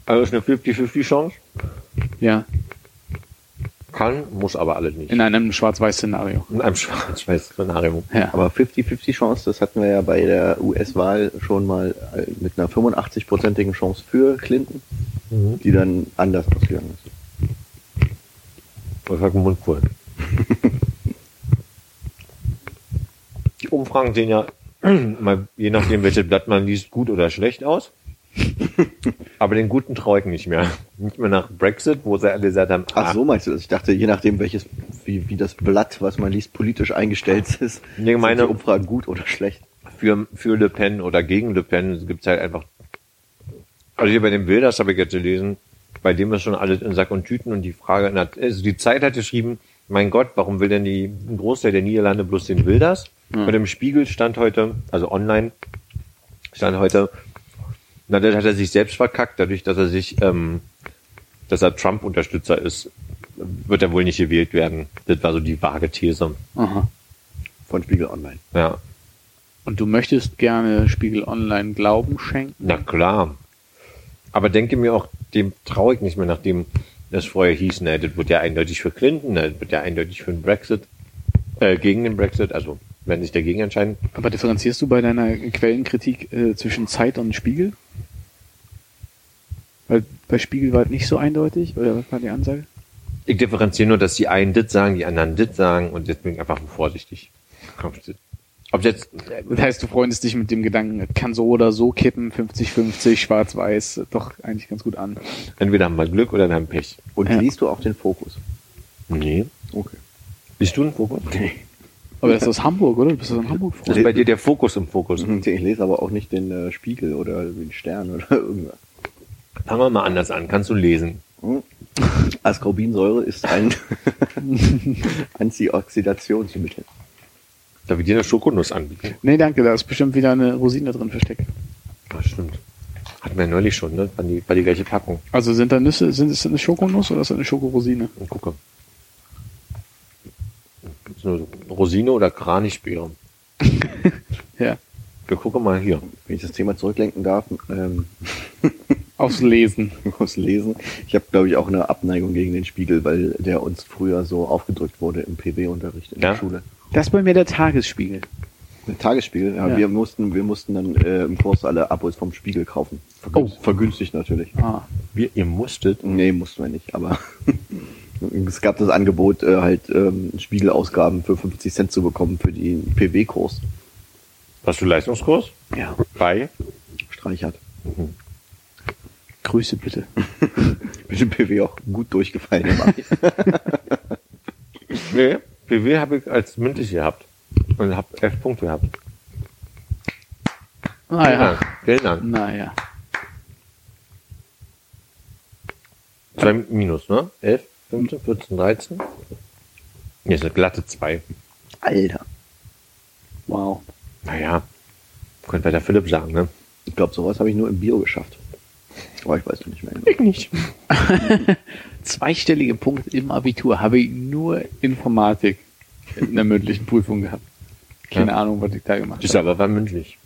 Also ist eine 50-50 Chance.
Ja.
Kann, muss aber alles nicht.
In einem Schwarz-Weiß-Szenario.
In einem Schwarz-Weiß-Szenario.
Ja.
Aber 50-50 Chance, das hatten wir ja bei der US-Wahl schon mal äh, mit einer 85-prozentigen Chance für Clinton, die dann anders ausgegangen ist.
Das hat einen Mund voll. Umfragen sehen ja, mal, je nachdem, welches Blatt man liest, gut oder schlecht aus. Aber den guten traue ich nicht mehr. Nicht mehr nach Brexit, wo sie alle gesagt haben,
Ach so meinst du das? Ich dachte, je nachdem, welches, wie, wie das Blatt, was man liest, politisch eingestellt ist,
Nee, meine-
sind die Umfragen gut oder schlecht.
für, für Le Pen oder gegen Le Pen gibt's halt einfach. Also hier bei dem Wilders habe ich jetzt gelesen, bei dem ist schon alles in Sack und Tüten und die Frage, also die Zeit hat geschrieben, mein Gott, warum will denn die ein Großteil der Niederlande bloß den Wilders? Und im Spiegel stand heute, also online, stand heute, na, das hat er sich selbst verkackt, dadurch, dass er sich, ähm, dass er Trump-Unterstützer ist, wird er wohl nicht gewählt werden. Das war so die vage These.
Aha.
Von Spiegel Online.
Ja.
Und du möchtest gerne Spiegel Online Glauben schenken?
Na klar. Aber denke mir auch, dem traue ich nicht mehr, nachdem das vorher hieß, ne, das wird ja eindeutig für Clinton, ne, das wird ja eindeutig für den Brexit, äh, gegen den Brexit, also werden sich dagegen entscheiden.
Aber differenzierst du bei deiner Quellenkritik äh, zwischen Zeit und Spiegel? Weil bei Spiegel war es nicht so eindeutig, oder was war die Ansage?
Ich differenziere nur, dass die einen dit sagen, die anderen dit sagen und jetzt bin ich einfach vorsichtig. Ob jetzt,
Das heißt, du freundest dich mit dem Gedanken, kann so oder so kippen, 50-50, schwarz-weiß, doch eigentlich ganz gut an.
entweder haben wir Glück oder wir haben Pech.
Und
Ja.
liest du auch den Fokus?
Nee.
Okay.
Bist du ein Fokus?
Aber das ist aus Hamburg, oder? Du bist aus hamburg
Das ist bei dir der Fokus im Fokus.
Ich lese aber auch nicht den äh, Spiegel oder den Stern oder irgendwas.
Fangen wir mal anders an. Kannst du lesen?
Hm? Ascorbinsäure ist ein Antioxidationsmittel.
Darf ich dir eine Schokonuss anbieten?
Nee, danke, da ist bestimmt wieder eine Rosine drin versteckt.
Das stimmt. Hatten wir neulich schon, ne? War die, war die gleiche Packung.
Also sind da Nüsse, sind es eine Schokonuss oder ist das eine Schokorosine?
Und gucke. Ist eine Rosine oder Kranichbeere?
Ja.
Wir gucken mal hier.
Wenn ich das Thema zurücklenken darf, ähm,
Aufs Lesen.
aus Lesen. Ich habe, glaube ich, auch eine Abneigung gegen den Spiegel, weil der uns früher so aufgedrückt wurde im PB-Unterricht in
Ja?
der Schule.
Das ist bei mir der Tagesspiegel.
Der Tagesspiegel, ja,
Ja.
wir mussten, wir mussten dann äh, im Kurs alle Abos vom Spiegel kaufen. Vergünst,
Oh.
Vergünstigt natürlich.
Ah.
Wir, ihr musstet.
Nee, mussten wir nicht, aber es gab das Angebot, äh, halt ähm, Spiegelausgaben für 50 Cent zu bekommen für den PW-Kurs.
Hast du Leistungskurs?
Ja.
Bei?
Streichert.
Grüße bitte.
Mit dem PW auch gut durchgefallen im.
Nee. PW habe ich als mündlich gehabt. Und habe elf Punkte gehabt. Vielen
Naja.
Vielen Dank.
Naja.
Zwei Minus, ne? 11, 15, 14, 13. Nee, ist eine glatte 2.
Alter.
Wow.
Naja, könnte bei der Philipp sagen, ne?
Ich glaube, sowas habe ich nur im Bio geschafft. Aber ich weiß noch nicht mehr. Genau.
Ich nicht.
Zweistellige Punkte im Abitur habe ich nur Informatik in der mündlichen Prüfung gehabt. Keine
Ja.
Ahnung, was ich da gemacht
Ist
habe.
aber war mündlich.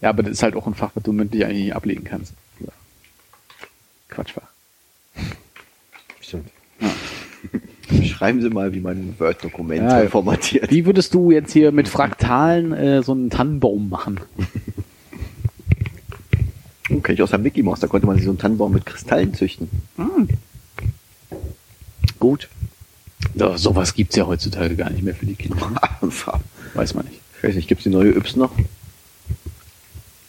Ja, aber das ist halt auch ein Fach, was du mündlich eigentlich nicht ablegen kannst. Quatschfach.
Stimmt.
Schreiben Sie mal, wie man Word-Dokumente
Ja,
formatiert.
Wie würdest du jetzt hier mit Fraktalen äh, so einen Tannenbaum machen?
Kenn ich aus der Mickey Mouse, da konnte man sich so einen Tannenbaum mit Kristallen züchten.
Gut. Ja, sowas gibt's ja heutzutage gar nicht mehr für die Kinder. ne? Weiß man nicht.
Ich weiß nicht, gibt's die neue Yps noch?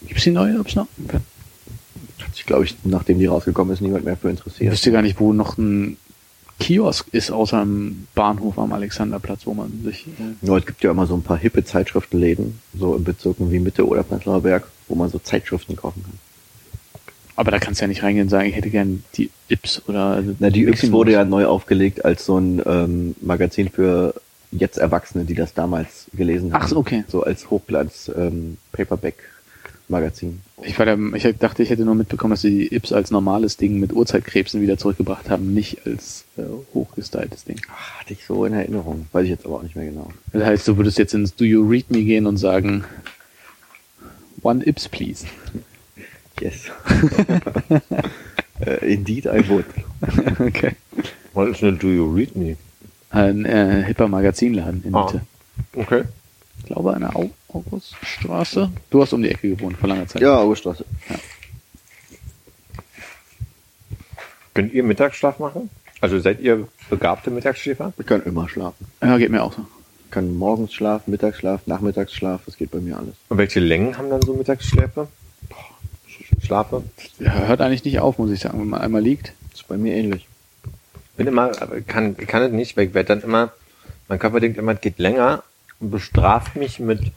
Gibt's die neue Ups noch?
Hat sich, glaube ich, nachdem die rausgekommen ist, niemand mehr für
Ich
interessiert.
wüsste gar nicht, wo noch ein Kiosk ist, außer am Bahnhof am Alexanderplatz, wo man sich... Äh,
Ja, es gibt ja immer so ein paar hippe Zeitschriftenläden, so in Bezirken wie Mitte oder Prenzlauer Berg, wo man so Zeitschriften kaufen kann.
Aber da kannst du ja nicht reingehen und sagen, ich hätte gern die Ips oder...
Na, die Yps wurde ja neu aufgelegt als so ein ähm, Magazin für jetzt Erwachsene, die das damals gelesen haben.
Ach so, okay.
So als Hochglanz ähm, Paperback-Magazin.
Ich, war der, ich dachte, ich hätte nur mitbekommen, dass sie die Ips als normales Ding mit Urzeitkrebsen wieder zurückgebracht haben, nicht als äh, hochgestyltes Ding.
Ach, hatte ich so in Erinnerung. Weiß ich jetzt aber auch nicht mehr genau.
Das heißt, du würdest jetzt ins Do You Read Me gehen und sagen, One Ips, please.
Yes. äh, indeed, I would.
okay.
Was ist eine Do You Read Me?
Ein äh, hipper Magazinladen in
Ah.
Mitte.
Okay.
Ich glaube, an der Au Auguststraße. Du hast um die Ecke gewohnt, vor langer Zeit.
Ja, Auguststraße.
Könnt ihr Mittagsschlaf machen? Also seid ihr begabte Mittagsschläfer?
Wir können immer schlafen.
Ja, geht mir auch so.
Ich kann morgens schlafen, Mittagsschlaf, Nachmittagsschlaf, das geht bei mir alles.
Und welche Längen haben dann so Mittagsschläfe? Sch- Schlafe?
Hört eigentlich nicht auf, muss ich sagen, wenn man einmal liegt.
Das ist bei mir ähnlich.
Bin immer, aber kann, kann es nicht, weil ich werde dann immer, mein Körper denkt immer, es geht länger und bestraft mich mit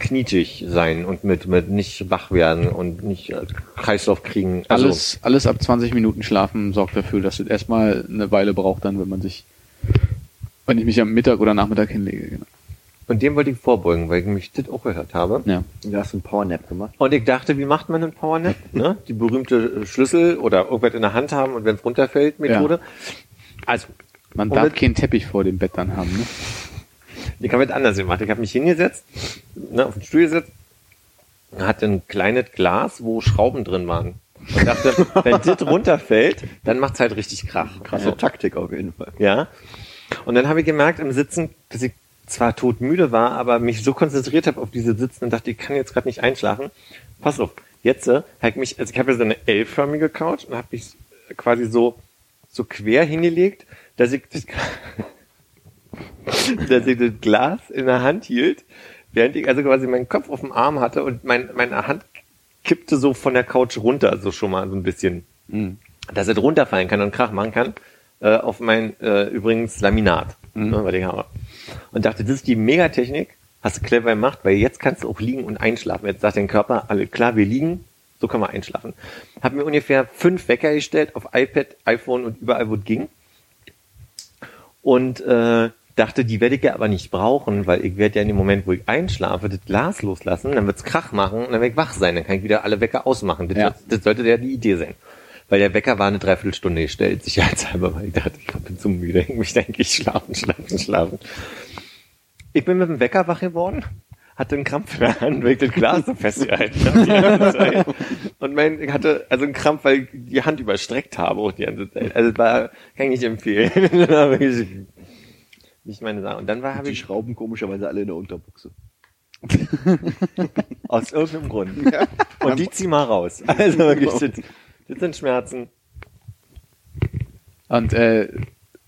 knietig sein und mit, mit nicht wach werden und nicht äh, Kreislauf kriegen. Also,
Alles, alles ab 20 Minuten schlafen sorgt dafür, dass es erstmal eine Weile braucht, dann, wenn man sich, wenn ich mich am Mittag oder Nachmittag hinlege. Genau.
Und dem wollte ich vorbeugen, weil ich mich das auch gehört habe.
Ja.
Du hast einen Powernap gemacht.
Und ich dachte, wie macht man einen Powernap? Ne? Die berühmte Schlüssel oder irgendwas in der Hand haben und wenn es runterfällt, Methode. Also,
Man darf keinen Teppich vor dem Bett dann haben. Ne?
ich habe es anders gemacht. Ich habe mich hingesetzt, ne, auf den Stuhl gesetzt, hatte ein kleines Glas, wo Schrauben drin waren. Und dachte, wenn das runterfällt, dann macht's halt richtig Krach.
Krasse Taktik auf jeden Fall.
Ja. Und dann habe ich gemerkt im Sitzen, dass ich zwar todmüde war, aber mich so konzentriert habe auf diese Sitzen und dachte, ich kann jetzt gerade nicht einschlafen. Pass auf, jetzt äh, habe ich mich, also ich habe ja so eine L-förmige Couch und habe mich quasi so so quer hingelegt, dass ich das, dass ich das Glas in der Hand hielt, während ich also quasi meinen Kopf auf dem Arm hatte und mein, meine Hand kippte so von der Couch runter, so schon mal so ein bisschen dass es runterfallen kann und Krach machen kann, äh, auf mein äh, übrigens Laminat, ne, was ich habe. Und dachte, das ist die Megatechnik, hast du clever gemacht, weil jetzt kannst du auch liegen und einschlafen. Jetzt sagt dein Körper, alle klar, wir liegen, So kann man einschlafen. Hab mir ungefähr fünf Wecker gestellt auf iPad, iPhone und überall, wo es ging. Und äh, dachte, die werde ich ja aber nicht brauchen, weil ich werde ja in dem Moment, wo ich einschlafe, das Glas loslassen, dann wird's Krach machen und dann werde ich wach sein. Dann kann ich wieder alle Wecker ausmachen. Das,
Ja.
das sollte ja die Idee sein. Weil der Wecker war eine Dreiviertelstunde gestellt, sicherheitshalber, weil ich dachte, ich bin zu müde, ich möchte eigentlich schlafen, schlafen, schlafen. Ich bin mit dem Wecker wach geworden, hatte einen Krampf in der Hand, weil ich das Glas so festgehalten habe die. Und mein, ich hatte also einen Krampf, weil ich die Hand überstreckt habe auch die ganze Zeit. Also das war, kann ich nicht empfehlen. Das war wirklich nicht meine Sache. Und dann war, habe
Die
ich
Schrauben komischerweise alle in der Unterbuchse.
aus irgendeinem Grund. Und die zieh mal raus. Also wirklich, das, das sind Schmerzen.
Und äh,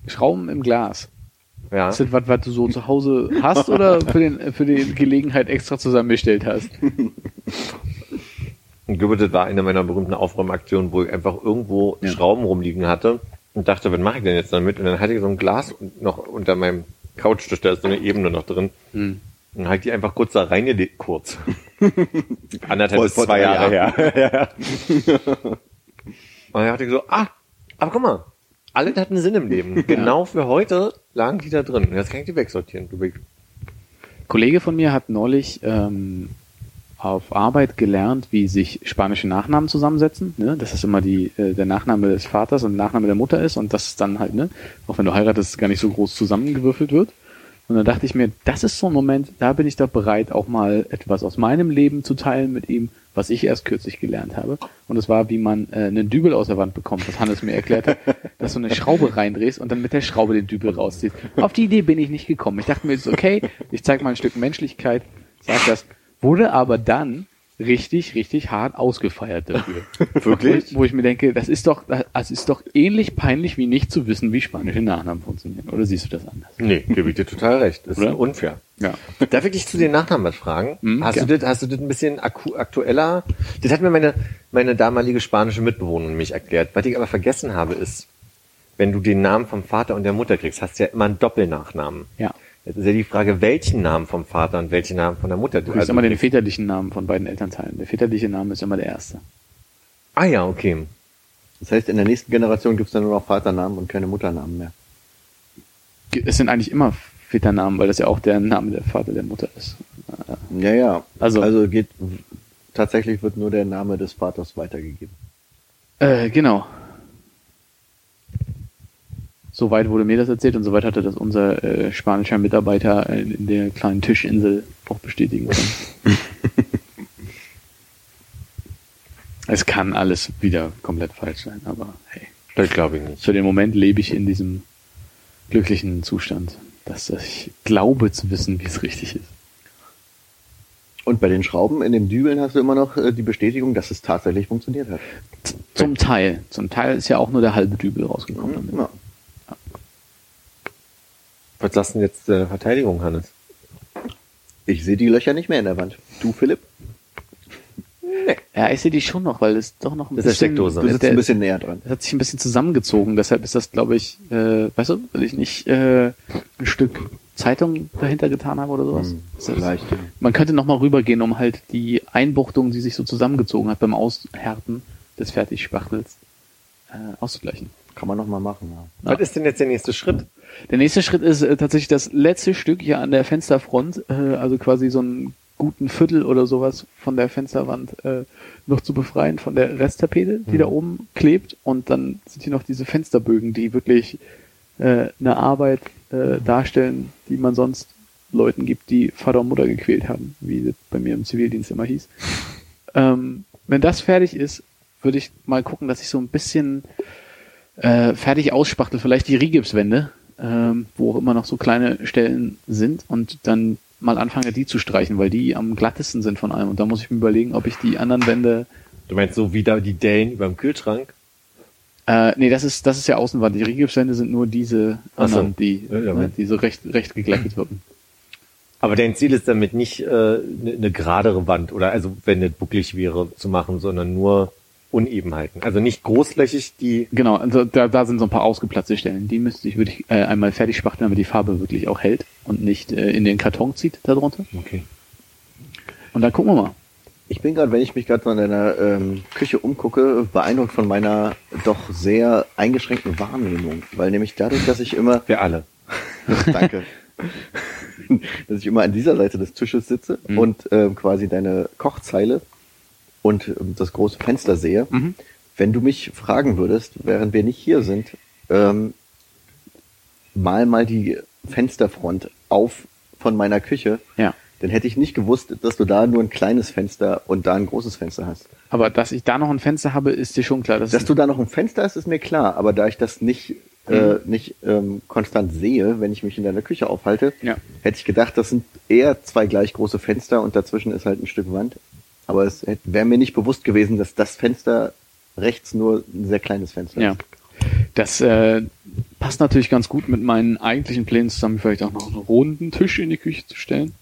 Schrauben im Glas.
Ja.
Ist das was, was du so zu Hause hast oder für, den, für die Gelegenheit extra zusammengestellt hast?
Das war eine meiner berühmten Aufräumaktionen, wo ich einfach irgendwo
Ja.
Schrauben rumliegen hatte und dachte, was mache ich denn jetzt damit? Und dann hatte ich so ein Glas noch unter meinem Couchtisch, da ist so eine Ebene noch drin.
Hm.
Und ich die einfach kurz da reingelegt, kurz. Anderthalb bis zwei Jahre her. und dann dachte ich so, ah, aber guck mal, alles hat einen Sinn im Leben. Genau für heute lagen die da drin. Jetzt kann ich die wegsortieren. Du
Ein Kollege von mir hat neulich ähm, auf Arbeit gelernt, wie sich spanische Nachnamen zusammensetzen. Ne? Dass das immer die, äh, der Nachname des Vaters und der Nachname der Mutter ist und das ist dann halt, ne, auch wenn du heiratest, gar nicht so groß zusammengewürfelt wird. Und dann dachte ich mir, das ist so ein Moment, da bin ich doch bereit, auch mal etwas aus meinem Leben zu teilen mit ihm, was ich erst kürzlich gelernt habe. Und das war, wie man äh, einen Dübel aus der Wand bekommt, was Hannes mir erklärt hat, dass du eine Schraube reindrehst und dann mit der Schraube den Dübel rausziehst. Auf die Idee bin ich nicht gekommen. Ich dachte mir, ist okay, ich zeig mal ein Stück Menschlichkeit, sag das, wurde aber dann richtig, richtig hart ausgefeiert dafür.
Wirklich?
Wo ich mir denke, das ist doch, das ist doch ähnlich peinlich wie nicht zu wissen, wie spanische Nachnamen funktionieren. Oder siehst du das anders?
Nee, gebe ich dir total recht. Das ist
Oder?
unfair.
Ja.
Darf ich dich zu den Nachnamen was fragen?
Mhm,
hast, du das, hast du das ein bisschen aktueller? Das hat mir meine, meine damalige spanische Mitbewohnerin mich erklärt. Was ich aber vergessen habe, ist, wenn du den Namen vom Vater und der Mutter kriegst, hast du ja immer einen Doppelnachnamen.
Ja.
Jetzt ist ja die Frage, welchen Namen vom Vater und welchen Namen von der Mutter
Du kriegst
also
immer den väterlichen Namen von beiden Elternteilen. Der väterliche Name ist immer der erste.
Ah ja, okay.
Das heißt, in der nächsten Generation gibt es dann nur noch Vaternamen und keine Mutternamen mehr.
Es sind eigentlich immer Väternamen, weil das ja auch der Name der Vater der Mutter ist.
Ja, ja.
Also-
also geht tatsächlich wird nur der Name des Vaters weitergegeben.
Äh, genau. Soweit wurde mir das erzählt und soweit hatte das unser äh, spanischer Mitarbeiter äh, in der kleinen Tischinsel auch bestätigen können. es kann alles wieder komplett falsch sein, aber hey.
Das glaube ich nicht.
Für den Moment lebe ich in diesem glücklichen Zustand, dass ich glaube zu wissen, wie es richtig ist.
Und bei den Schrauben in den Dübeln hast du immer noch äh, die Bestätigung, dass es tatsächlich funktioniert hat.
Zum Teil. Zum Teil ist ja auch nur der halbe Dübel rausgekommen. damit.
Ja.
Was sagst denn jetzt der Verteidigung, Hannes?
Ich sehe die Löcher nicht mehr in der Wand. Du, Philipp?
Ja, ich sehe die schon noch, weil es doch noch ein
Das ist
bisschen...
Steckdose.
Du sitzt
der-
ein bisschen näher dran.
Das hat sich ein bisschen zusammengezogen, deshalb ist das, glaube ich, äh, weißt du, weil ich nicht äh, ein Stück Zeitung dahinter getan habe oder sowas.
Hm,
Ist das-
vielleicht, ja.
Man könnte nochmal rübergehen, um halt die Einbuchtung, die sich so zusammengezogen hat beim Aushärten des Fertigspachtels, äh, auszugleichen.
Kann man noch mal machen. Ja.
Ja.
Was ist denn jetzt der nächste Schritt?
Der nächste Schritt ist äh, tatsächlich das letzte Stück hier an der Fensterfront, äh, also quasi so einen guten Viertel oder sowas von der Fensterwand äh, noch zu befreien von der Resttapete, die da oben klebt. Und dann sind hier noch diese Fensterbögen, die wirklich äh, eine Arbeit äh, darstellen, die man sonst Leuten gibt, die Vater und Mutter gequält haben, wie das bei mir im Zivildienst immer hieß. Ähm, wenn das fertig ist, würde ich mal gucken, dass ich so ein bisschen äh, fertig ausspachtel, vielleicht die Rigipswände, ähm, wo auch immer noch so kleine Stellen sind und dann mal anfange, die zu streichen, weil die am glattesten sind von allem. Und da muss ich mir überlegen, ob ich die anderen Wände.
Du meinst so wie da die Dellen über dem Kühlschrank?
Äh, nee, das ist das ist ja Außenwand. Die Rigipswände sind nur diese
Ach so.
anderen, die,
Ja, ja.
äh, die so recht recht geglättet wirken.
Aber dein Ziel ist damit nicht eine äh, ne- ne geradere Wand oder also wenn es bucklig wäre zu machen, sondern nur Unebenheiten. Also nicht großflächig die.
Genau, also da, da sind so ein paar ausgeplatzte Stellen. Die müsste ich würde ich äh, einmal fertig spachteln, damit die Farbe wirklich auch hält und nicht äh, in den Karton zieht darunter.
Okay.
Und dann gucken wir mal.
Ich bin gerade, wenn ich mich gerade so in deiner ähm, Küche umgucke, beeindruckt von meiner doch sehr eingeschränkten Wahrnehmung. Weil nämlich dadurch, dass ich immer,
Wir alle.
danke, dass ich immer an dieser Seite des Tisches sitze
Mhm.
und ähm, quasi deine Kochzeile und ähm, das große Fenster sehe.
Mhm.
Wenn du mich fragen würdest, während wir nicht hier sind, ähm, mal mal die Fensterfront auf von meiner Küche,
Ja.
dann hätte ich nicht gewusst, dass du da nur ein kleines Fenster und da ein großes Fenster hast.
Aber dass ich da noch ein Fenster habe, ist dir schon klar. Das
Dass du da noch ein Fenster hast, ist mir klar, aber da ich das nicht, äh, nicht ähm, konstant sehe, wenn ich mich in deiner Küche aufhalte,
Ja.
hätte ich gedacht, das sind eher zwei gleich große Fenster und dazwischen ist halt ein Stück Wand. Aber es wäre mir nicht bewusst gewesen, dass das Fenster rechts nur ein sehr kleines Fenster
Ja.
ist.
Das äh, passt natürlich ganz gut mit meinen eigentlichen Plänen zusammen, vielleicht auch noch einen runden Tisch in die Küche zu stellen,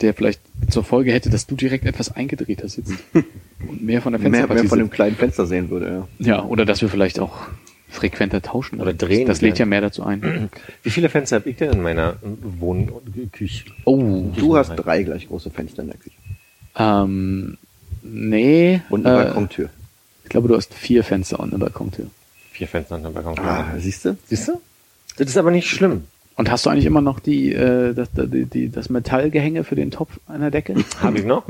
der vielleicht zur Folge hätte, dass du direkt etwas eingedrehter sitzt und mehr von der
Mehr,
Fensterpartie
mehr von dem kleinen Fenster sehen würde, ja.
Ja, oder dass wir vielleicht auch frequenter tauschen.
Oder drehen
Das, das lädt ja mehr dazu ein.
Wie viele Fenster habe ich denn in meiner Wohnküche?
Oh,
Du hast drei gleich große Fenster in der Küche.
Ähm, nee.
Und eine
äh,
Balkontür.
Ich glaube, du hast vier Fenster und eine Balkontür.
Vier Fenster an der Balkon.
Ah, siehst du?
Siehst du? Das ist aber nicht schlimm.
Und hast du eigentlich immer noch die, äh, das, die, die, das Metallgehänge für den Topf an der Decke?
Habe ich noch?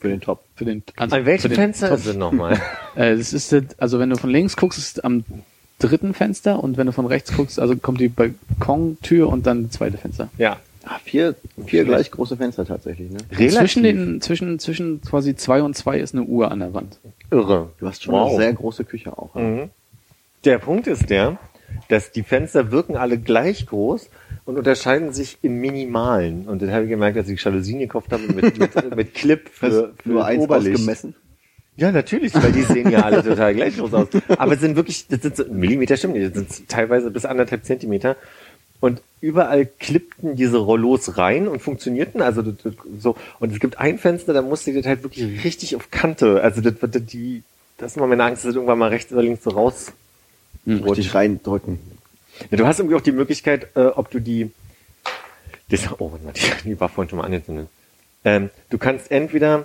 Für den Top.
Für den, also
An welchem Fenster
Topf.
ist es nochmal?
Äh, das ist, also wenn du von links guckst, ist es am dritten Fenster und wenn du von rechts guckst, also kommt die Balkontür und dann das zweite Fenster.
Ja.
Ah, vier, vier gleich große Fenster tatsächlich, ne?
Relativ.
Zwischen den, zwischen, zwischen quasi zwei und zwei ist eine Uhr an der Wand.
Irre.
Du hast schon
Wow.
eine sehr große Küche auch.
Mhm. Der Punkt ist der, dass die Fenster wirken alle gleich groß und unterscheiden sich im Minimalen. Und dann habe ich gemerkt, als ich Jalousien gekauft habe mit, mit, mit Clip für, für
nur eins
Oberlicht.
ausgemessen.
Ja, natürlich, weil die sehen ja alle total gleich groß aus. Aber es sind wirklich, das sind so, Millimeter stimmt nicht, das sind teilweise bis anderthalb Zentimeter. Und überall klippten diese Rollos rein und funktionierten. Also das, das, so. Und es gibt ein Fenster, da musste ich das halt wirklich richtig auf Kante. Also das, das, die, das ist immer meine Angst, dass das irgendwann mal rechts oder links so raus.
Richtig reindrücken.
Ja, du hast irgendwie auch die Möglichkeit, äh, ob du die, das, oh, warte mal, die, die war vorhin schon mal angezündet. Ähm, du kannst entweder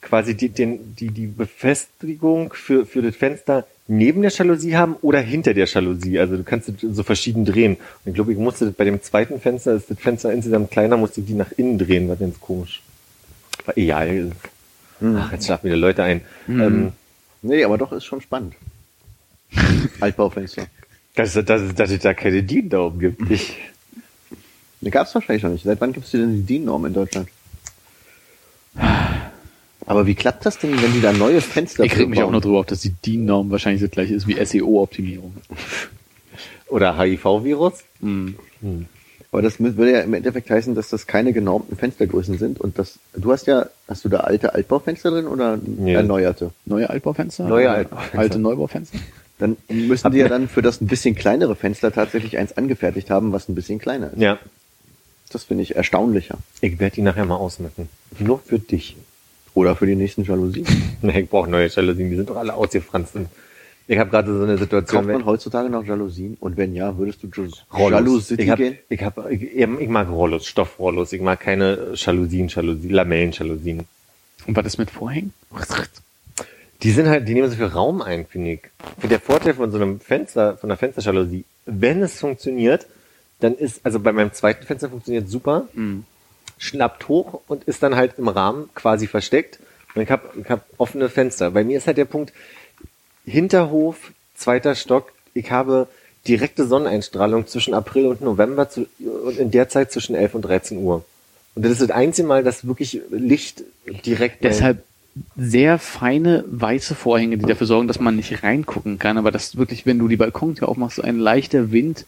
quasi die, den, die, die Befestigung für, für das Fenster neben der Jalousie haben oder hinter der Jalousie. Also du kannst es so verschieden drehen. Und ich glaube, ich musste bei dem zweiten Fenster, ist das Fenster insgesamt kleiner, musste ich die nach innen drehen, war ganz komisch. War egal. Ach, jetzt schlafen wieder Leute ein. Ähm,
Nee, aber doch ist schon spannend. Altbaufenster.
dass, dass, dass, dass es da keine DIN da oben gibt. Ich,
Die gab es wahrscheinlich noch nicht. Seit wann gibt es denn die DIN-Norm in Deutschland? Aber wie klappt das denn, wenn die da neue Fenster
Ich reg mich auch nur drüber auf, dass die DIN-Norm wahrscheinlich das gleiche ist wie SEO-Optimierung.
oder HIV-Virus.
Aber das würde ja im Endeffekt heißen, dass das keine genormten Fenstergrößen sind und das, du hast ja, hast du da alte Altbaufenster drin oder
Nee.
erneuerte?
Neue Altbaufenster?
Neue Altbaufenster.
Alte Neubaufenster?
Dann müssen die ja dann für das ein bisschen kleinere Fenster tatsächlich eins angefertigt haben, was ein bisschen kleiner ist.
Ja.
Das finde ich erstaunlicher.
Ich werde die nachher mal ausmessen. Nur für dich.
Oder für die nächsten Jalousien.
Nee, ich brauche neue Jalousien, die sind doch alle ausgefranst. Und Ich habe gerade so eine Situation.
Kauft man heutzutage noch Jalousien? Und wenn ja, würdest du Ju-
Rollos.
Jalousie
Ich, hab,
gehen?
ich, hab, ich, ich mag Rollos, Stoffrollos. Ich mag keine Jalousien, Jalousien, Lamellen-Jalousien.
Und was ist mit Vorhängen?
Die sind halt, die nehmen so viel Raum ein, finde ich. Für der Vorteil von so einem Fenster, von einer Fensterjalousie, wenn es funktioniert, dann ist, also bei meinem zweiten Fenster funktioniert super, schnappt hoch und ist dann halt im Rahmen quasi versteckt. Und ich habe ich hab offene Fenster. Bei mir ist halt der Punkt, Hinterhof, zweiter Stock, ich habe direkte Sonneneinstrahlung zwischen April und November zu, und in der Zeit zwischen 11 und 13 Uhr. Und das ist das einzige Mal, dass wirklich Licht direkt
Deshalb sehr feine weiße Vorhänge, die dafür sorgen, dass man nicht reingucken kann, aber dass wirklich, wenn du die Balkontür aufmachst, so ein leichter Wind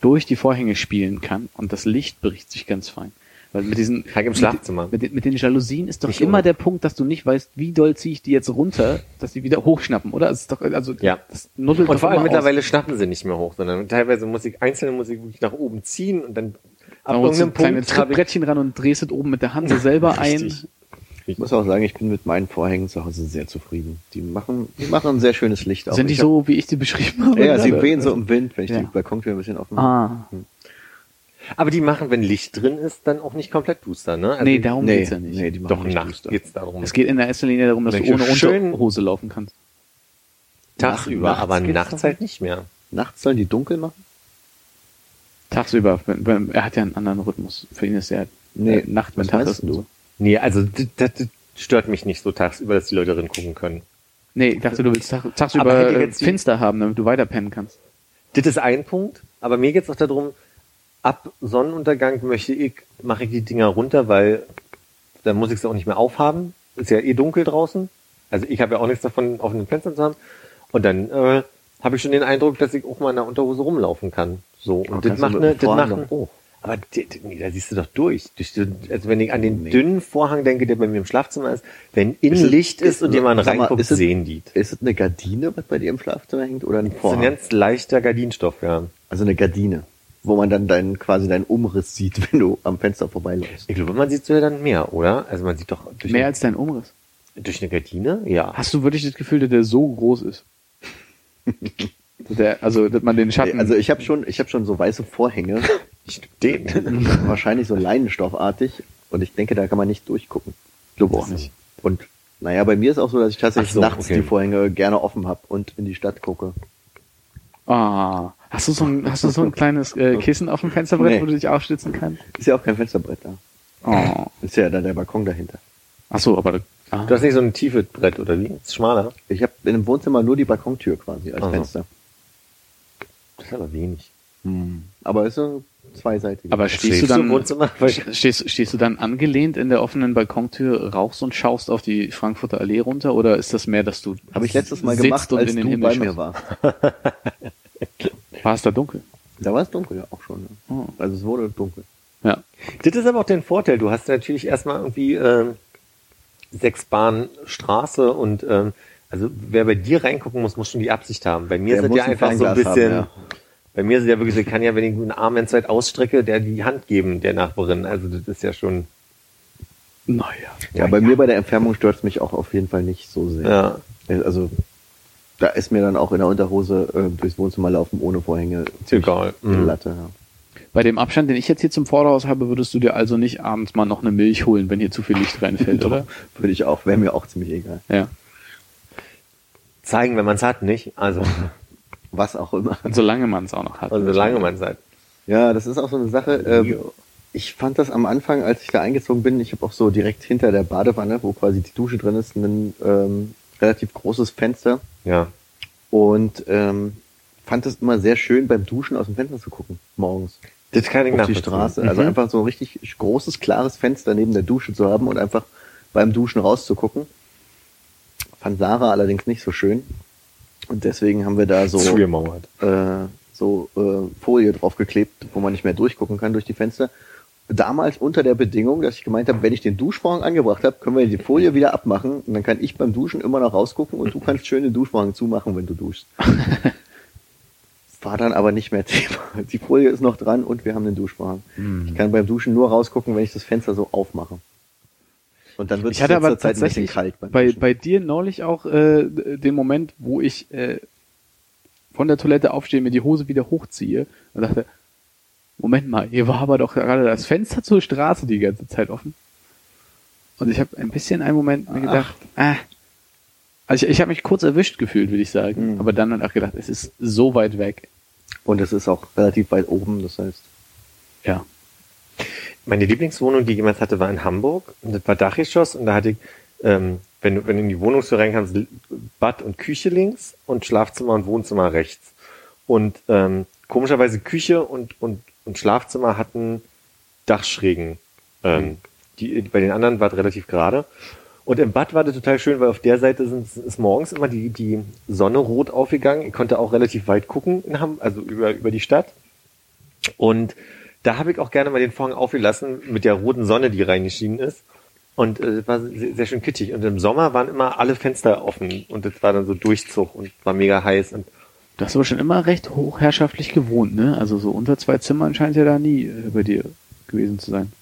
durch die Vorhänge spielen kann und das Licht bricht sich ganz fein. Weil mit diesen
Tag im Schlafzimmer.
Mit, den- mit den Jalousien ist doch
Nicht
immer
ohne.
der Punkt, dass du nicht weißt, wie doll ziehe ich die jetzt runter, dass die wieder hochschnappen, oder? Es ist doch also
Ja.
das nuddelt
Und
doch
vor allem
immer aus.
mittlerweile schnappen sie nicht mehr hoch, sondern teilweise muss ich einzelne muss ich wirklich nach oben ziehen und dann ab
Dann
irgendeinem
kleine
Punkt habe ich
Trittbrettchen ran und drehst es oben mit der Hand so selber ein.
Richtig.
Ich muss auch sagen, ich bin mit meinen Vorhängen zu Hause sehr zufrieden. Die machen, die machen ein sehr schönes Licht auf.
Sind die so, wie ich die beschrieben habe?
Ja, sie
gerade?
wehen so im Wind, wenn ich
Ja.
die Balkontür ein bisschen offen habe.
Ah.
Aber die machen, wenn Licht drin ist, dann auch nicht komplett duster, ne? Also
nee, darum
Nee,
geht's ja nicht.
nee, die machen
doch
nicht
nachts geht's darum.
es geht in der ersten Linie darum, dass
Wenn
du ohne Unterhose laufen kannst.
tagsüber,
nachts
aber nachts halt nicht mehr.
Nachts sollen die dunkel machen?
Tagsüber, wenn, wenn, er hat ja einen anderen Rhythmus. Für ihn ist er
Nee,
äh, Nacht, wenn Tag ist
du?
Nee, also das, das, stört mich nicht so tagsüber, dass die Leute drin gucken können.
Nee, ich dachte, du willst tag, tagsüber finster haben, damit du weiter pennen kannst.
Das ist ein Punkt, aber mir geht's auch darum, ab Sonnenuntergang möchte ich, mache ich die Dinger runter, weil dann muss ich sie auch nicht mehr aufhaben. Ist ja eh dunkel draußen. Also ich habe ja auch nichts davon, offenen Fenstern zu haben. Und dann äh, habe ich schon den Eindruck, dass ich auch mal in der Unterhose rumlaufen kann. So. Und das macht eine, das
Vorhang
macht
doch
ein,
hoch.
aber da siehst du doch durch. also wenn ich an den
Nee.
dünnen Vorhang denke, der bei mir im Schlafzimmer ist, wenn innen
Ist es-
Licht ist und jemand reinguckt,
ist es-
sehen die. Das
Ist es eine Gardine, was bei dir im Schlafzimmer hängt, oder ein
ist ein
Vorhang?
ganz leichter Gardinenstoff, ja.
Also eine Gardine, wo man dann deinen, quasi deinen Umriss sieht, wenn du am Fenster vorbeiläufst.
Ich glaube, man sieht so ja dann mehr, oder? Also man sieht doch durch,
Mehr
eine,
als dein Umriss.
durch eine Gardine, ja.
Hast du wirklich das Gefühl, dass der so groß ist? der, also, dass man den Schatten.
Also ich habe schon, ich habe schon so weiße Vorhänge,
Ich den.
wahrscheinlich so leinenstoffartig, und ich denke, da kann man nicht durchgucken. Ich glaube auch nicht. Und naja, bei mir ist auch so, dass ich tatsächlich
so,
nachts
okay.
die Vorhänge gerne offen habe und in die Stadt gucke.
ah, hast du so ein, hast du so ein kleines äh, Kissen auf dem Fensterbrett,
Nee.
wo du dich aufstützen kannst?
Ist ja auch kein Fensterbrett da.
Oh.
Ist ja dann der Balkon dahinter.
Ach so, aber ah.
Du hast nicht so ein tiefes Brett, oder wie? Ist schmaler.
Ich habe in dem Wohnzimmer nur die Balkontür quasi als
Ach so.
Fenster.
Das ist aber wenig.
Aber ist so zweiseitig.
aber stehst du
Schläfst du
dann
im Wohnzimmer? Weil-
stehst, stehst du dann angelehnt in der offenen Balkontür, rauchst und schaust auf die Frankfurter Allee runter oder ist das mehr, dass du
habe ich letztes Mal gemacht, als
in den
du
Himmel
bei mir war.
War es da dunkel?
Da war es dunkel ja auch schon. Ne?
Oh.
Also es wurde dunkel.
Ja.
Das ist aber auch der Vorteil. Du hast natürlich erstmal irgendwie ähm, sechs Bahn Straße und ähm, also wer bei dir reingucken muss, muss schon die Absicht haben. Bei mir
Der muss
ja
ein
einfach so ein bisschen.
haben,
Bei mir ist es ja wirklich so, ich kann ja, wenn ich einen Arm ganz weit ausstrecke, der die Hand geben, der Nachbarin. Also das ist ja schon.
Naja.
Ja, bei mir bei der Entfernung stört es mich auch auf jeden Fall nicht so sehr.
Ja.
Also da ist mir dann auch in der Unterhose äh, durchs Wohnzimmer laufen ohne Vorhänge
Egal.
die
Mhm.
Latte. Ja.
Bei dem Abstand, den ich jetzt hier zum Vorderhaus habe, würdest du dir also nicht abends mal noch eine Milch holen, wenn hier zu viel Licht reinfällt, oder?
Würde ich auch, wäre mir auch ziemlich egal.
Ja.
Zeigen, wenn man es hat, nicht? Also,
Was auch immer.
Und solange man es auch noch hat.
also solange man es hat.
Ja, das ist auch so eine Sache. Ähm, ich fand das am Anfang, als ich da eingezogen bin, ich habe auch so direkt hinter der Badewanne, wo quasi die Dusche drin ist, ein ähm, relativ großes Fenster
Ja.
und ähm, fand es immer sehr schön, beim Duschen aus dem Fenster zu gucken, morgens.
Das kann ich
auf die. Straße. Also
Mhm.
einfach so ein richtig großes, klares Fenster neben der Dusche zu haben und einfach beim Duschen rauszugucken. Fand Sarah allerdings nicht so schön. Und deswegen haben wir da so,
Zugemauert.
äh, so äh, Folie draufgeklebt, wo man nicht mehr durchgucken kann durch die Fenster. Damals unter der Bedingung, dass ich gemeint habe, wenn ich den Duschvorhang angebracht habe, können wir die Folie wieder abmachen und dann kann ich beim Duschen immer noch rausgucken und du kannst schön den Duschvorhang zumachen, wenn du duschst. War dann aber nicht mehr Thema. Die Folie ist noch dran und wir haben den Duschvorhang. Ich kann beim Duschen nur rausgucken, wenn ich das Fenster so aufmache. Und dann wird
hatte aber
Zeit ein bisschen kalt
bei, bei dir neulich auch äh, den Moment, wo ich äh, von der Toilette aufstehe, mir die Hose wieder hochziehe und dachte, Moment mal, hier war aber doch gerade das Fenster zur Straße die ganze Zeit offen. Und ich habe ein bisschen einen Moment mir gedacht, ah, also ich, ich habe mich kurz erwischt gefühlt, würde ich sagen,
Mhm.
aber dann auch gedacht, es ist so weit weg.
Und es ist auch relativ weit oben, das heißt,
Ja.
Meine Lieblingswohnung, die ich jemals hatte, war in Hamburg. Und das war Dachgeschoss und da hatte ich, ähm, wenn du, wenn du in die Wohnungstür reinkamst, Bad und Küche links und Schlafzimmer und Wohnzimmer rechts. Und ähm, komischerweise Küche und, und, und Schlafzimmer hatten Dachschrägen. Ähm, die, bei den anderen war es relativ gerade. Und im Bad war das total schön, weil auf der Seite sind, ist morgens immer die, die Sonne rot aufgegangen. Ich konnte auch relativ weit gucken, in Ham also über, über die Stadt. Und da habe ich auch gerne mal den Vorhang aufgelassen mit der roten Sonne, die reingeschienen ist. Und äh, war sehr, sehr schön kitschig. Und im Sommer waren immer alle Fenster offen und das war dann so Durchzug und war mega heiß. Und
Du hast aber schon immer recht hochherrschaftlich gewohnt, ne? Also so unter zwei Zimmern scheint ja da nie äh, bei dir gewesen zu sein.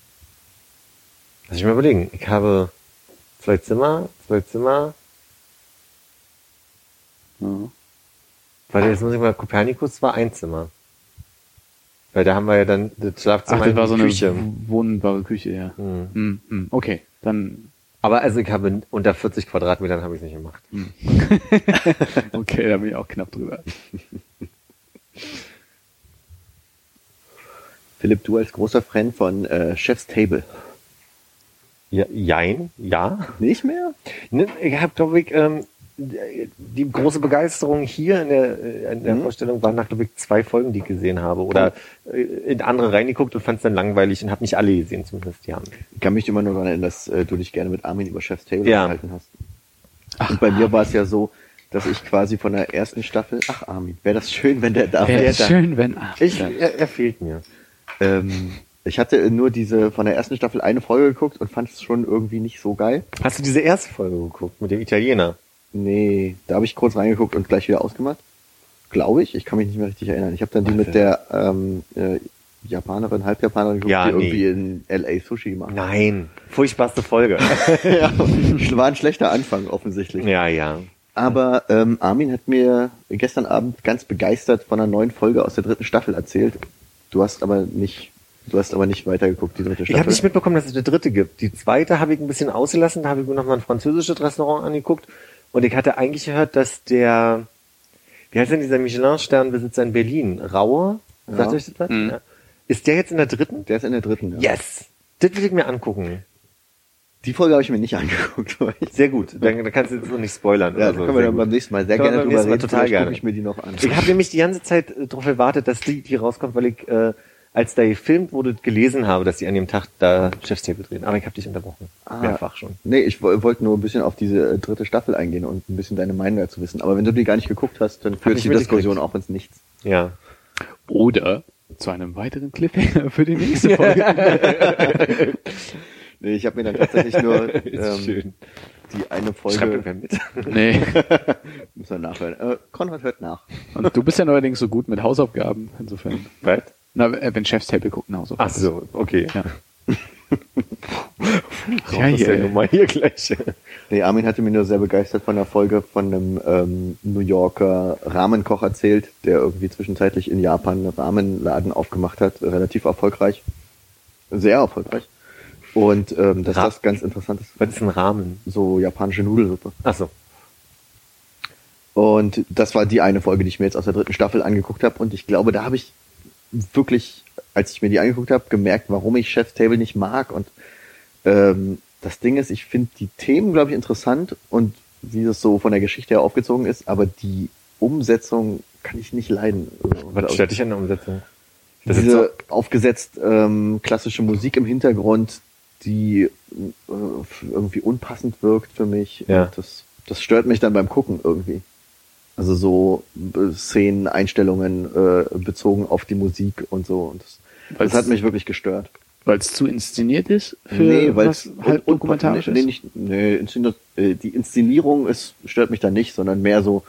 lass ich mal überlegen. Ich habe zwei Zimmer, zwei Zimmer.
Ja.
Warte, jetzt muss ich mal, Kopernikus war ein Zimmer. Weil da haben wir ja dann das Schlafzimmer
Ach, das war so eine
Küche.
wohnbare Küche, ja. Hm, hm. Okay, dann,
Aber also ich habe unter 40 Quadratmetern habe ich es nicht gemacht.
okay, da bin ich auch knapp drüber.
Philipp, du als großer Fan von äh, Chef's Table.
Ja, jein, ja.
Nicht mehr?
Ne, Ich habe, glaube ich, ähm, die große Begeisterung hier in der, äh, in der
Mhm.
Vorstellung waren nach, glaube ich, zwei Folgen, die ich gesehen habe. Oder äh, in andere reingeguckt und fand es dann langweilig und habe nicht alle gesehen, zumindest die haben.
Ich kann mich immer nur daran erinnern, dass äh, du dich gerne mit Armin über Chef's Table
Ja.
unterhalten hast. Und bei mir war es ja so, dass ich quasi von der ersten Staffel, ach Armin, wäre das schön, wenn der da
Wäre
wäre.
schön, wenn, ah,
Ich, er, er fehlt mir.
Ähm, ich hatte nur diese von der ersten Staffel eine Folge geguckt und fand es schon irgendwie nicht so geil.
Hast du diese erste Folge geguckt mit dem Italiener?
Nee, da habe ich kurz reingeguckt und gleich wieder ausgemacht. Glaube ich. Ich kann mich nicht mehr richtig erinnern. Ich habe dann die mit der ähm, äh, Japanerin, Halbjapanerin geguckt,
Ja,
die
nee.
irgendwie in LA Sushi gemacht.
Nein, furchtbarste Folge.
ja, war ein schlechter Anfang offensichtlich.
ja, ja.
Aber ähm, Armin hat mir gestern Abend ganz begeistert von einer neuen Folge aus der dritten Staffel erzählt. Du hast aber nicht, du hast aber nicht weitergeguckt, die dritte
Ich
Staffel.
habe nicht mitbekommen, dass es eine dritte gibt. Die zweite habe ich ein bisschen ausgelassen, da habe ich mir nochmal ein französisches Restaurant angeguckt und ich hatte eigentlich gehört, dass der, wie heißt denn dieser Michelin-Sternbesitzer in Berlin? Rauer? Sagt
Ja.
euch das was?
Mhm.
Ja. Ist der jetzt in der dritten?
der ist in der dritten. Ja.
Yes! Das will ich mir angucken.
Die Folge habe ich mir nicht angeguckt.
Sehr gut. Dann, dann kannst du jetzt noch nicht spoilern.
Ja,
so.
können wir dann beim nächsten Mal sehr gerne drüber reden.
total gerne.
ich mir die noch an.
Ich habe nämlich die ganze Zeit darauf gewartet, dass die, die rauskommt, weil ich, äh, als da gefilmt wurde, gelesen habe, dass die an dem Tag da Chefstable drehen. Aber ich habe dich unterbrochen.
Ah.
Mehrfach schon.
Nee, ich woll- wollte nur ein bisschen auf diese äh, dritte Staffel eingehen und ein bisschen deine Meinung dazu wissen. Aber wenn du die gar nicht geguckt hast, dann führt die. Diskussion auch ins Nichts.
Ja.
Oder zu einem weiteren Cliffhanger für die nächste Folge.
Nee, ich habe mir dann tatsächlich nur ähm, die eine
Schreibt
Folge,
irgendwer mit.
nee.
muss man nachhören. Äh, Konrad hört nach.
Und du bist ja neuerdings so gut mit Hausaufgaben, insofern.
Was?
Na, äh, wenn Chef's Table gucken, Hausaufgaben.
Ach so, okay.
Ja.
Ja, ist ja
hier.
nun mal hier gleich.
Nee, Armin hatte mir nur sehr begeistert von der Folge von einem ähm, New Yorker Ramenkoch erzählt, der irgendwie zwischenzeitlich in Japan einen Ramenladen aufgemacht hat, relativ erfolgreich. Sehr erfolgreich. Und ähm, dass
Ra-
das ganz interessant ist.
Was ist ein Rahmen?
So japanische Nudelsuppe.
Ach so.
Und das war die eine Folge, die ich mir jetzt aus der dritten Staffel angeguckt habe. Und ich glaube, da habe ich wirklich, als ich mir die angeguckt habe, gemerkt, warum ich Chef's Table nicht mag. Und ähm, das Ding ist, ich finde die Themen, glaube ich, interessant und wie das so von der Geschichte her aufgezogen ist, aber die Umsetzung kann ich nicht leiden.
Was stört dich an der Umsetzung? Das ist
Diese aufgesetzt ähm, klassische Musik im Hintergrund, die äh, irgendwie unpassend wirkt für mich.
Ja.
Das, das stört mich dann beim Gucken irgendwie. Also so äh, Szenen, Einstellungen äh, bezogen auf die Musik und so. Und das, das hat mich wirklich gestört.
Weil es zu inszeniert ist für
nee, weil
was halb dokumentarisch
nee,
ist.
nicht, nee, Inszen- äh, die Inszenierung ist, stört mich da nicht, sondern mehr so,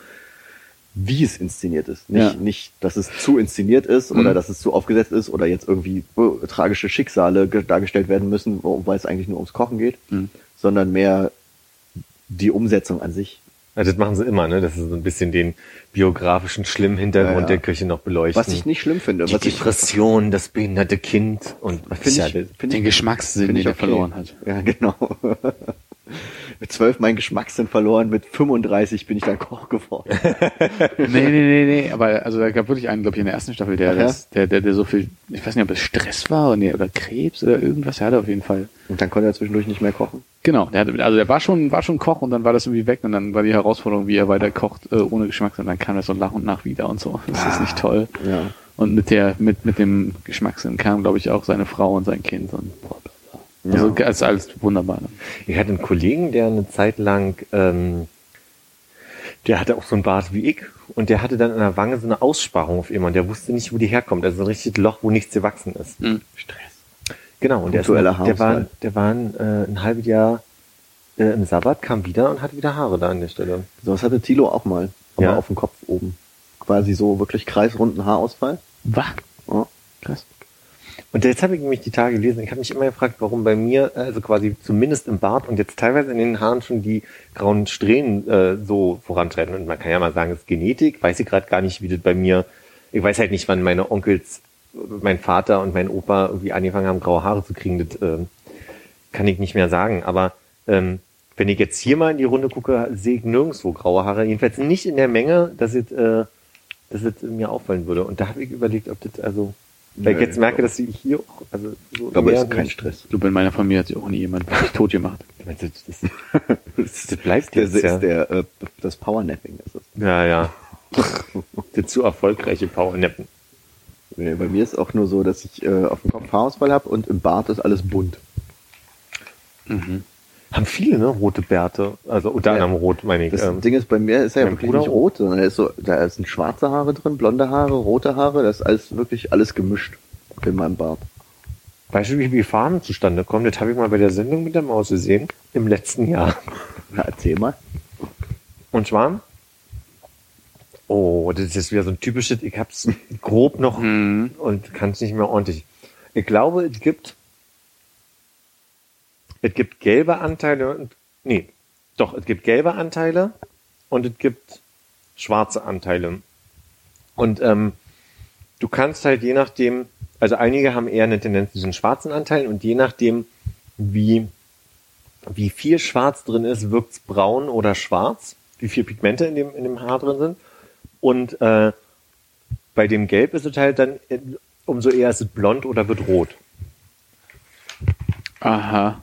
wie es inszeniert ist. Nicht,
Ja.
nicht dass es zu inszeniert ist oder
Mhm.
dass es zu aufgesetzt ist oder jetzt irgendwie äh, tragische Schicksale ge- dargestellt werden müssen, weil es eigentlich nur ums Kochen geht,
Mhm.
sondern mehr die Umsetzung an sich.
Ja, das machen sie immer, ne? Das ist so ein bisschen den biografischen schlimmen Hintergrund
Ja, ja.
der Küche noch beleuchten.
Was ich nicht schlimm finde.
die
was ich,
Depression, das behinderte Kind und was
finde
ja
ich, find
Den
ich,
Geschmackssinn, den
ich
er
okay.
verloren hat.
Ja, genau. mit zwölf mein Geschmackssinn verloren, mit 35 bin ich dann Koch geworden.
nee, nee, nee, nee, aber also da gab wirklich einen, glaube ich, in der ersten Staffel, der,
ja?
das, der, der, der so viel, ich weiß nicht, ob es Stress war oder, oder Krebs oder irgendwas, er hatte auf jeden Fall.
Und dann konnte er zwischendurch nicht mehr kochen.
Genau, der hatte, also der war schon, war schon Koch und dann war das irgendwie weg und dann war die Herausforderung, wie er weiter kocht, äh, ohne Geschmackssinn, dann kam das so nach und nach wieder und so. Das ist nicht toll.
Ja.
Und mit der, mit, mit dem Geschmackssinn kam, glaube ich, auch seine Frau und sein Kind und boah. Also
Ja.
als alles wunderbar. ne?
Ich hatte einen Kollegen, der eine Zeit lang, ähm, der hatte auch so ein Bart wie ich und der hatte dann an der Wange so eine Aussparung auf immer und der wusste nicht, wo die herkommt. Also so ein richtiges Loch, wo nichts gewachsen ist.
Stress.
Genau, und der, ist, der war, der war ein, äh, ein halbes Jahr äh, im Sabbat, kam wieder und hatte wieder Haare da an der Stelle.
Sowas hatte Tilo auch mal. Aber
Ja.
auf dem Kopf oben. Quasi so wirklich kreisrunden Haarausfall.
Was?
Ja.
Krass.
Und jetzt habe ich nämlich die Tage gelesen. Ich habe mich immer gefragt, warum bei mir, also quasi zumindest im Bart und jetzt teilweise in den Haaren schon die grauen Strähnen äh, so vorantreten. Und man kann ja mal sagen, es ist Genetik. Weiß ich gerade gar nicht, wie das bei mir. Ich weiß halt nicht, wann meine Onkels mein Vater und mein Opa irgendwie angefangen haben, graue Haare zu kriegen, das ähm, kann ich nicht mehr sagen. Aber ähm, wenn ich jetzt hier mal in die Runde gucke, sehe ich nirgendwo graue Haare. Jedenfalls nicht in der Menge, dass es, äh, dass es mir auffallen würde. Und da habe ich überlegt, ob das also, weil ich jetzt merke, dass ich hier auch, also so
Aber
mehr-
ist kein Stress.
Ich glaube, in meiner Familie hat sich auch nie jemand tot gemacht.
Das, das, das, das bleibt jetzt,
ist
ja.
der, äh, das Powernapping. ist es.
Ja, ja. der zu erfolgreiche Powernappen.
Nee, Bei mir ist auch nur so, dass ich äh, auf dem Kopf Haarausfall habe und im Bart ist alles bunt.
Haben viele, ne, rote Bärte. Also unter
Ja.
anderem rot, meine ich.
Das
ähm.
Ding ist, bei mir ist er ja wirklich
Bruder
nicht rot, sondern er ist so, da sind schwarze Haare drin, blonde Haare, rote Haare, das ist alles wirklich alles gemischt in meinem Bart.
Weißt du, wie die Farben zustande kommen? Das habe ich mal bei der Sendung mit der Maus gesehen. Im letzten Jahr.
Na, erzähl mal.
Und zwar, oh, das ist jetzt wieder so ein typisches, ich hab's grob noch und kann es nicht mehr ordentlich. Ich glaube, es gibt, es gibt gelbe Anteile und, nee, doch, es gibt gelbe Anteile und es gibt schwarze Anteile. Und ähm, du kannst halt je nachdem, also einige haben eher eine Tendenz zu diesen schwarzen Anteilen und je nachdem, wie wie viel Schwarz drin ist, wirkt's braun oder schwarz, wie viel Pigmente in dem, in dem Haar drin sind. Und äh, bei dem Gelb ist es halt dann, äh, umso eher ist es blond oder wird rot.
Aha.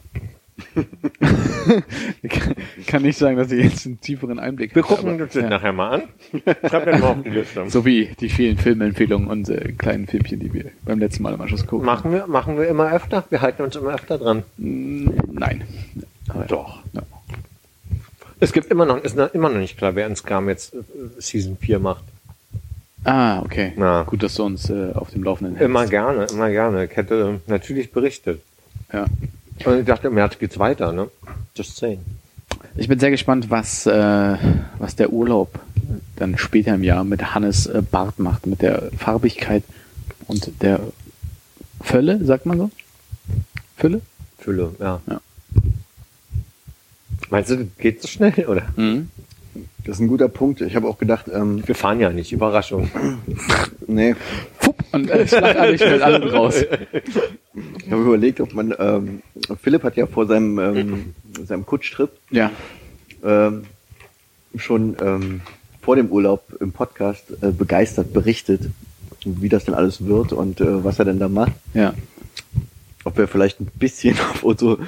ich kann- nicht sagen, dass ich jetzt einen tieferen Einblick
Wir
habe,
gucken
aber-
uns das
ja.
nachher mal an. Schreib das mal auf die Liste.
So wie die vielen Filmempfehlungen und äh, kleinen Filmchen, die wir beim letzten Mal im Anschluss gucken.
Machen wir, machen wir immer öfter. Wir halten uns immer öfter dran.
Mm, Nein. Aber
Doch.
Ja.
Es gibt immer noch, ist noch, immer noch nicht klar, wer in Scam jetzt äh, Season 4 macht.
Ah, okay.
Na.
Gut, dass du uns äh, auf dem Laufenden hältst.
Immer gerne, immer gerne. Ich hätte natürlich berichtet.
Ja.
Und ich dachte, im März geht's weiter, ne? Just saying.
Ich bin sehr gespannt, was, äh, was der Urlaub dann später im Jahr mit Hannes äh, Bart macht, mit der Farbigkeit und der Fülle, sagt man so? Fülle?
Fülle, ja.
Ja.
Meinst du, das geht so schnell, oder?
Mhm.
Das ist ein guter Punkt. Ich habe auch gedacht, ähm,
Wir fahren ja nicht, Überraschung.
nee,
Fupp, und äh, schlagartig fällt alles raus.
ich habe überlegt, ob man, ähm, Philipp hat ja vor seinem, ähm, seinem Kutschtrip
Ja.
ähm, schon ähm, vor dem Urlaub im Podcast äh, begeistert berichtet, wie das denn alles wird und äh, was er denn da macht.
Ja.
Ob wir vielleicht ein bisschen auf unsere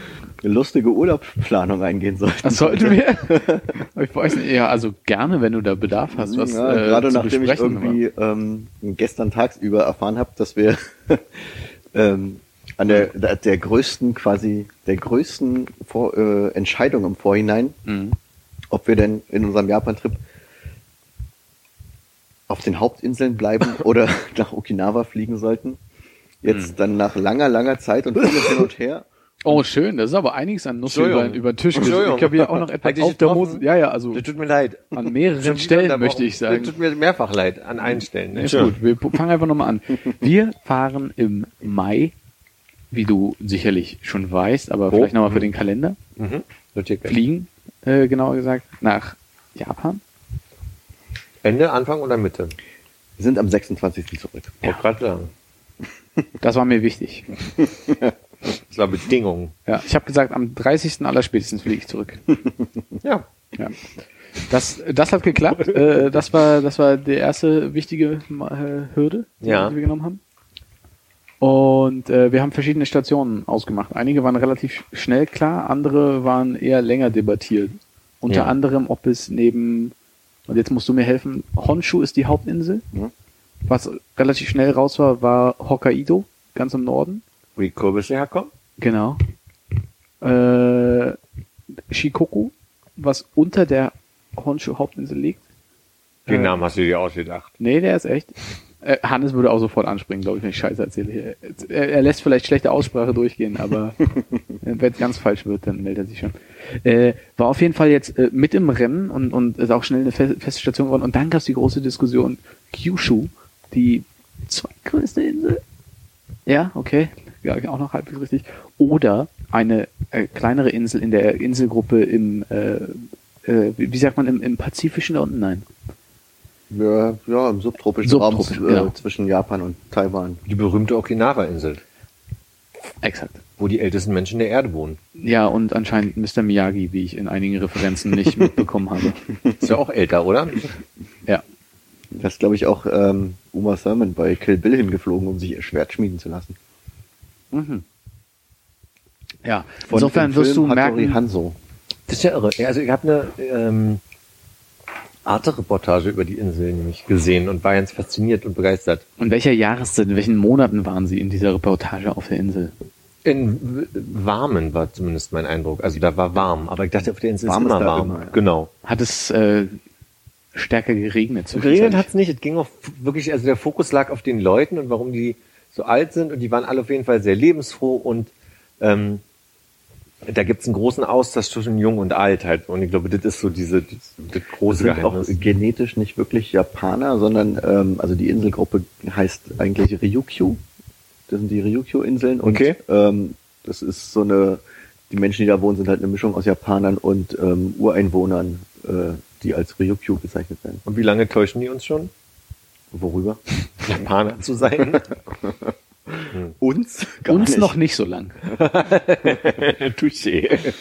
lustige Urlaubsplanung eingehen sollten.
Das sollten wir. Ich weiß nicht, ja, also gerne, wenn du da Bedarf hast, was
ja,
äh,
gerade nachdem ich irgendwie ähm, gestern tagsüber erfahren habe, dass wir ähm, an der, der, der größten quasi der größten Vor äh, Entscheidung im Vorhinein,
Mhm.
ob wir denn in unserem Japan-Trip auf den Hauptinseln bleiben oder nach Okinawa fliegen sollten. Jetzt
Mhm.
dann nach langer, langer Zeit und vieles hin und her.
Oh, schön. Das ist aber einiges an Nuss über, über den Tisch.
Entschuldigung.
Ich habe hier auch noch etwas auf der? Hose. Ja, ja, also
Das tut mir leid.
an mehreren Stellen möchte ich sagen.
Das tut mir mehrfach leid, an allen Stellen.
Ist gut, wir fangen einfach nochmal an. Wir fahren im Mai, wie du sicherlich schon weißt, aber vielleicht nochmal für den Kalender,
Mhm.
Fliegen, äh, genauer gesagt, nach Japan.
Ende, Anfang oder Mitte?
Wir sind am 26. zurück.
Ja. Wollte gerade sagen.
Das war mir wichtig.
Das war Bedingung.
Ja, ich habe gesagt, am 30. allerspätestens fliege ich zurück.
Ja.
Ja. Das, das hat geklappt. äh, das war, das war die erste wichtige äh, Hürde, die
Ja.
wir genommen haben. Und äh, wir haben verschiedene Stationen ausgemacht. Einige waren relativ schnell klar, andere waren eher länger debattiert. Unter
Ja.
anderem, ob es neben, und jetzt musst du mir helfen, Honshu ist die Hauptinsel.
Ja.
Was relativ schnell raus war, war Hokkaido, ganz im Norden.
Wo die Kürbisse herkommen?
Genau. Äh, Shikoku, was unter der Honshu Hauptinsel liegt.
Den
Äh,
Namen hast du dir ausgedacht.
Nee, der ist echt. Äh, Hannes würde auch sofort anspringen, glaube ich, wenn ich Scheiße erzähle. Er, er lässt vielleicht schlechte Aussprache durchgehen, aber wenn es ganz falsch wird, dann meldet er sich schon. Äh, war auf jeden Fall jetzt äh, mit im Rennen und, und ist auch schnell eine fe- feste Station geworden. Und dann gab es die große Diskussion, Kyushu, die zweitgrößte Insel. Ja, okay, ja, auch noch halbwegs richtig. Oder eine äh, kleinere Insel in der Inselgruppe im, äh, äh, wie sagt man, im, im Pazifischen da unten? Nein.
Ja, ja im subtropischen
Subtropisch,
Raum äh,
genau.
zwischen Japan und Taiwan.
Die berühmte Okinawa-Insel,
Exakt.
wo die ältesten Menschen der Erde wohnen.
Ja, und anscheinend Mr. Miyagi, wie ich in einigen Referenzen nicht mitbekommen habe.
Ist ja auch älter, oder?
Ja.
Das ist, glaube ich, auch ähm, Uma Thurman bei Kill Bill hingeflogen, um sich ihr Schwert schmieden zu lassen.
Ja,
Von
insofern
dem
wirst du merken,
Hanzo.
Das ist ja irre. Also ich habe eine ähm, Arte-Reportage über die Insel nämlich gesehen und war ganz fasziniert und begeistert.
in welcher Jahreszeit, in welchen Monaten waren sie in dieser Reportage auf der Insel?
In warmen war zumindest mein Eindruck. Also da war warm, aber ich dachte, auf der Insel
Warm
ist immer warm.
immer, ja.
Genau.
Hat es äh, stärker geregnet?
Geregnet
zwischenzeitlich?
hat's nicht. Es ging auf wirklich, also der Fokus lag auf den Leuten und warum die so alt sind und die waren alle auf jeden Fall sehr lebensfroh und ähm, da gibt's einen großen Austausch zwischen Jung und Alt halt. Und ich glaube, das ist so diese das, das große
sind auch
Geheimnis.
genetisch nicht wirklich Japaner, sondern ähm, also die Inselgruppe heißt eigentlich Ryukyu. Das sind die Ryukyu-Inseln und
Okay.
ähm, das ist so eine, die Menschen, die da wohnen, sind halt eine Mischung aus Japanern und ähm, Ureinwohnern, äh, die als Ryukyu bezeichnet werden.
Und wie lange täuschen die uns schon?
Worüber?
Japaner zu sein?
Uns?
Uns noch nicht so lang.
Touché.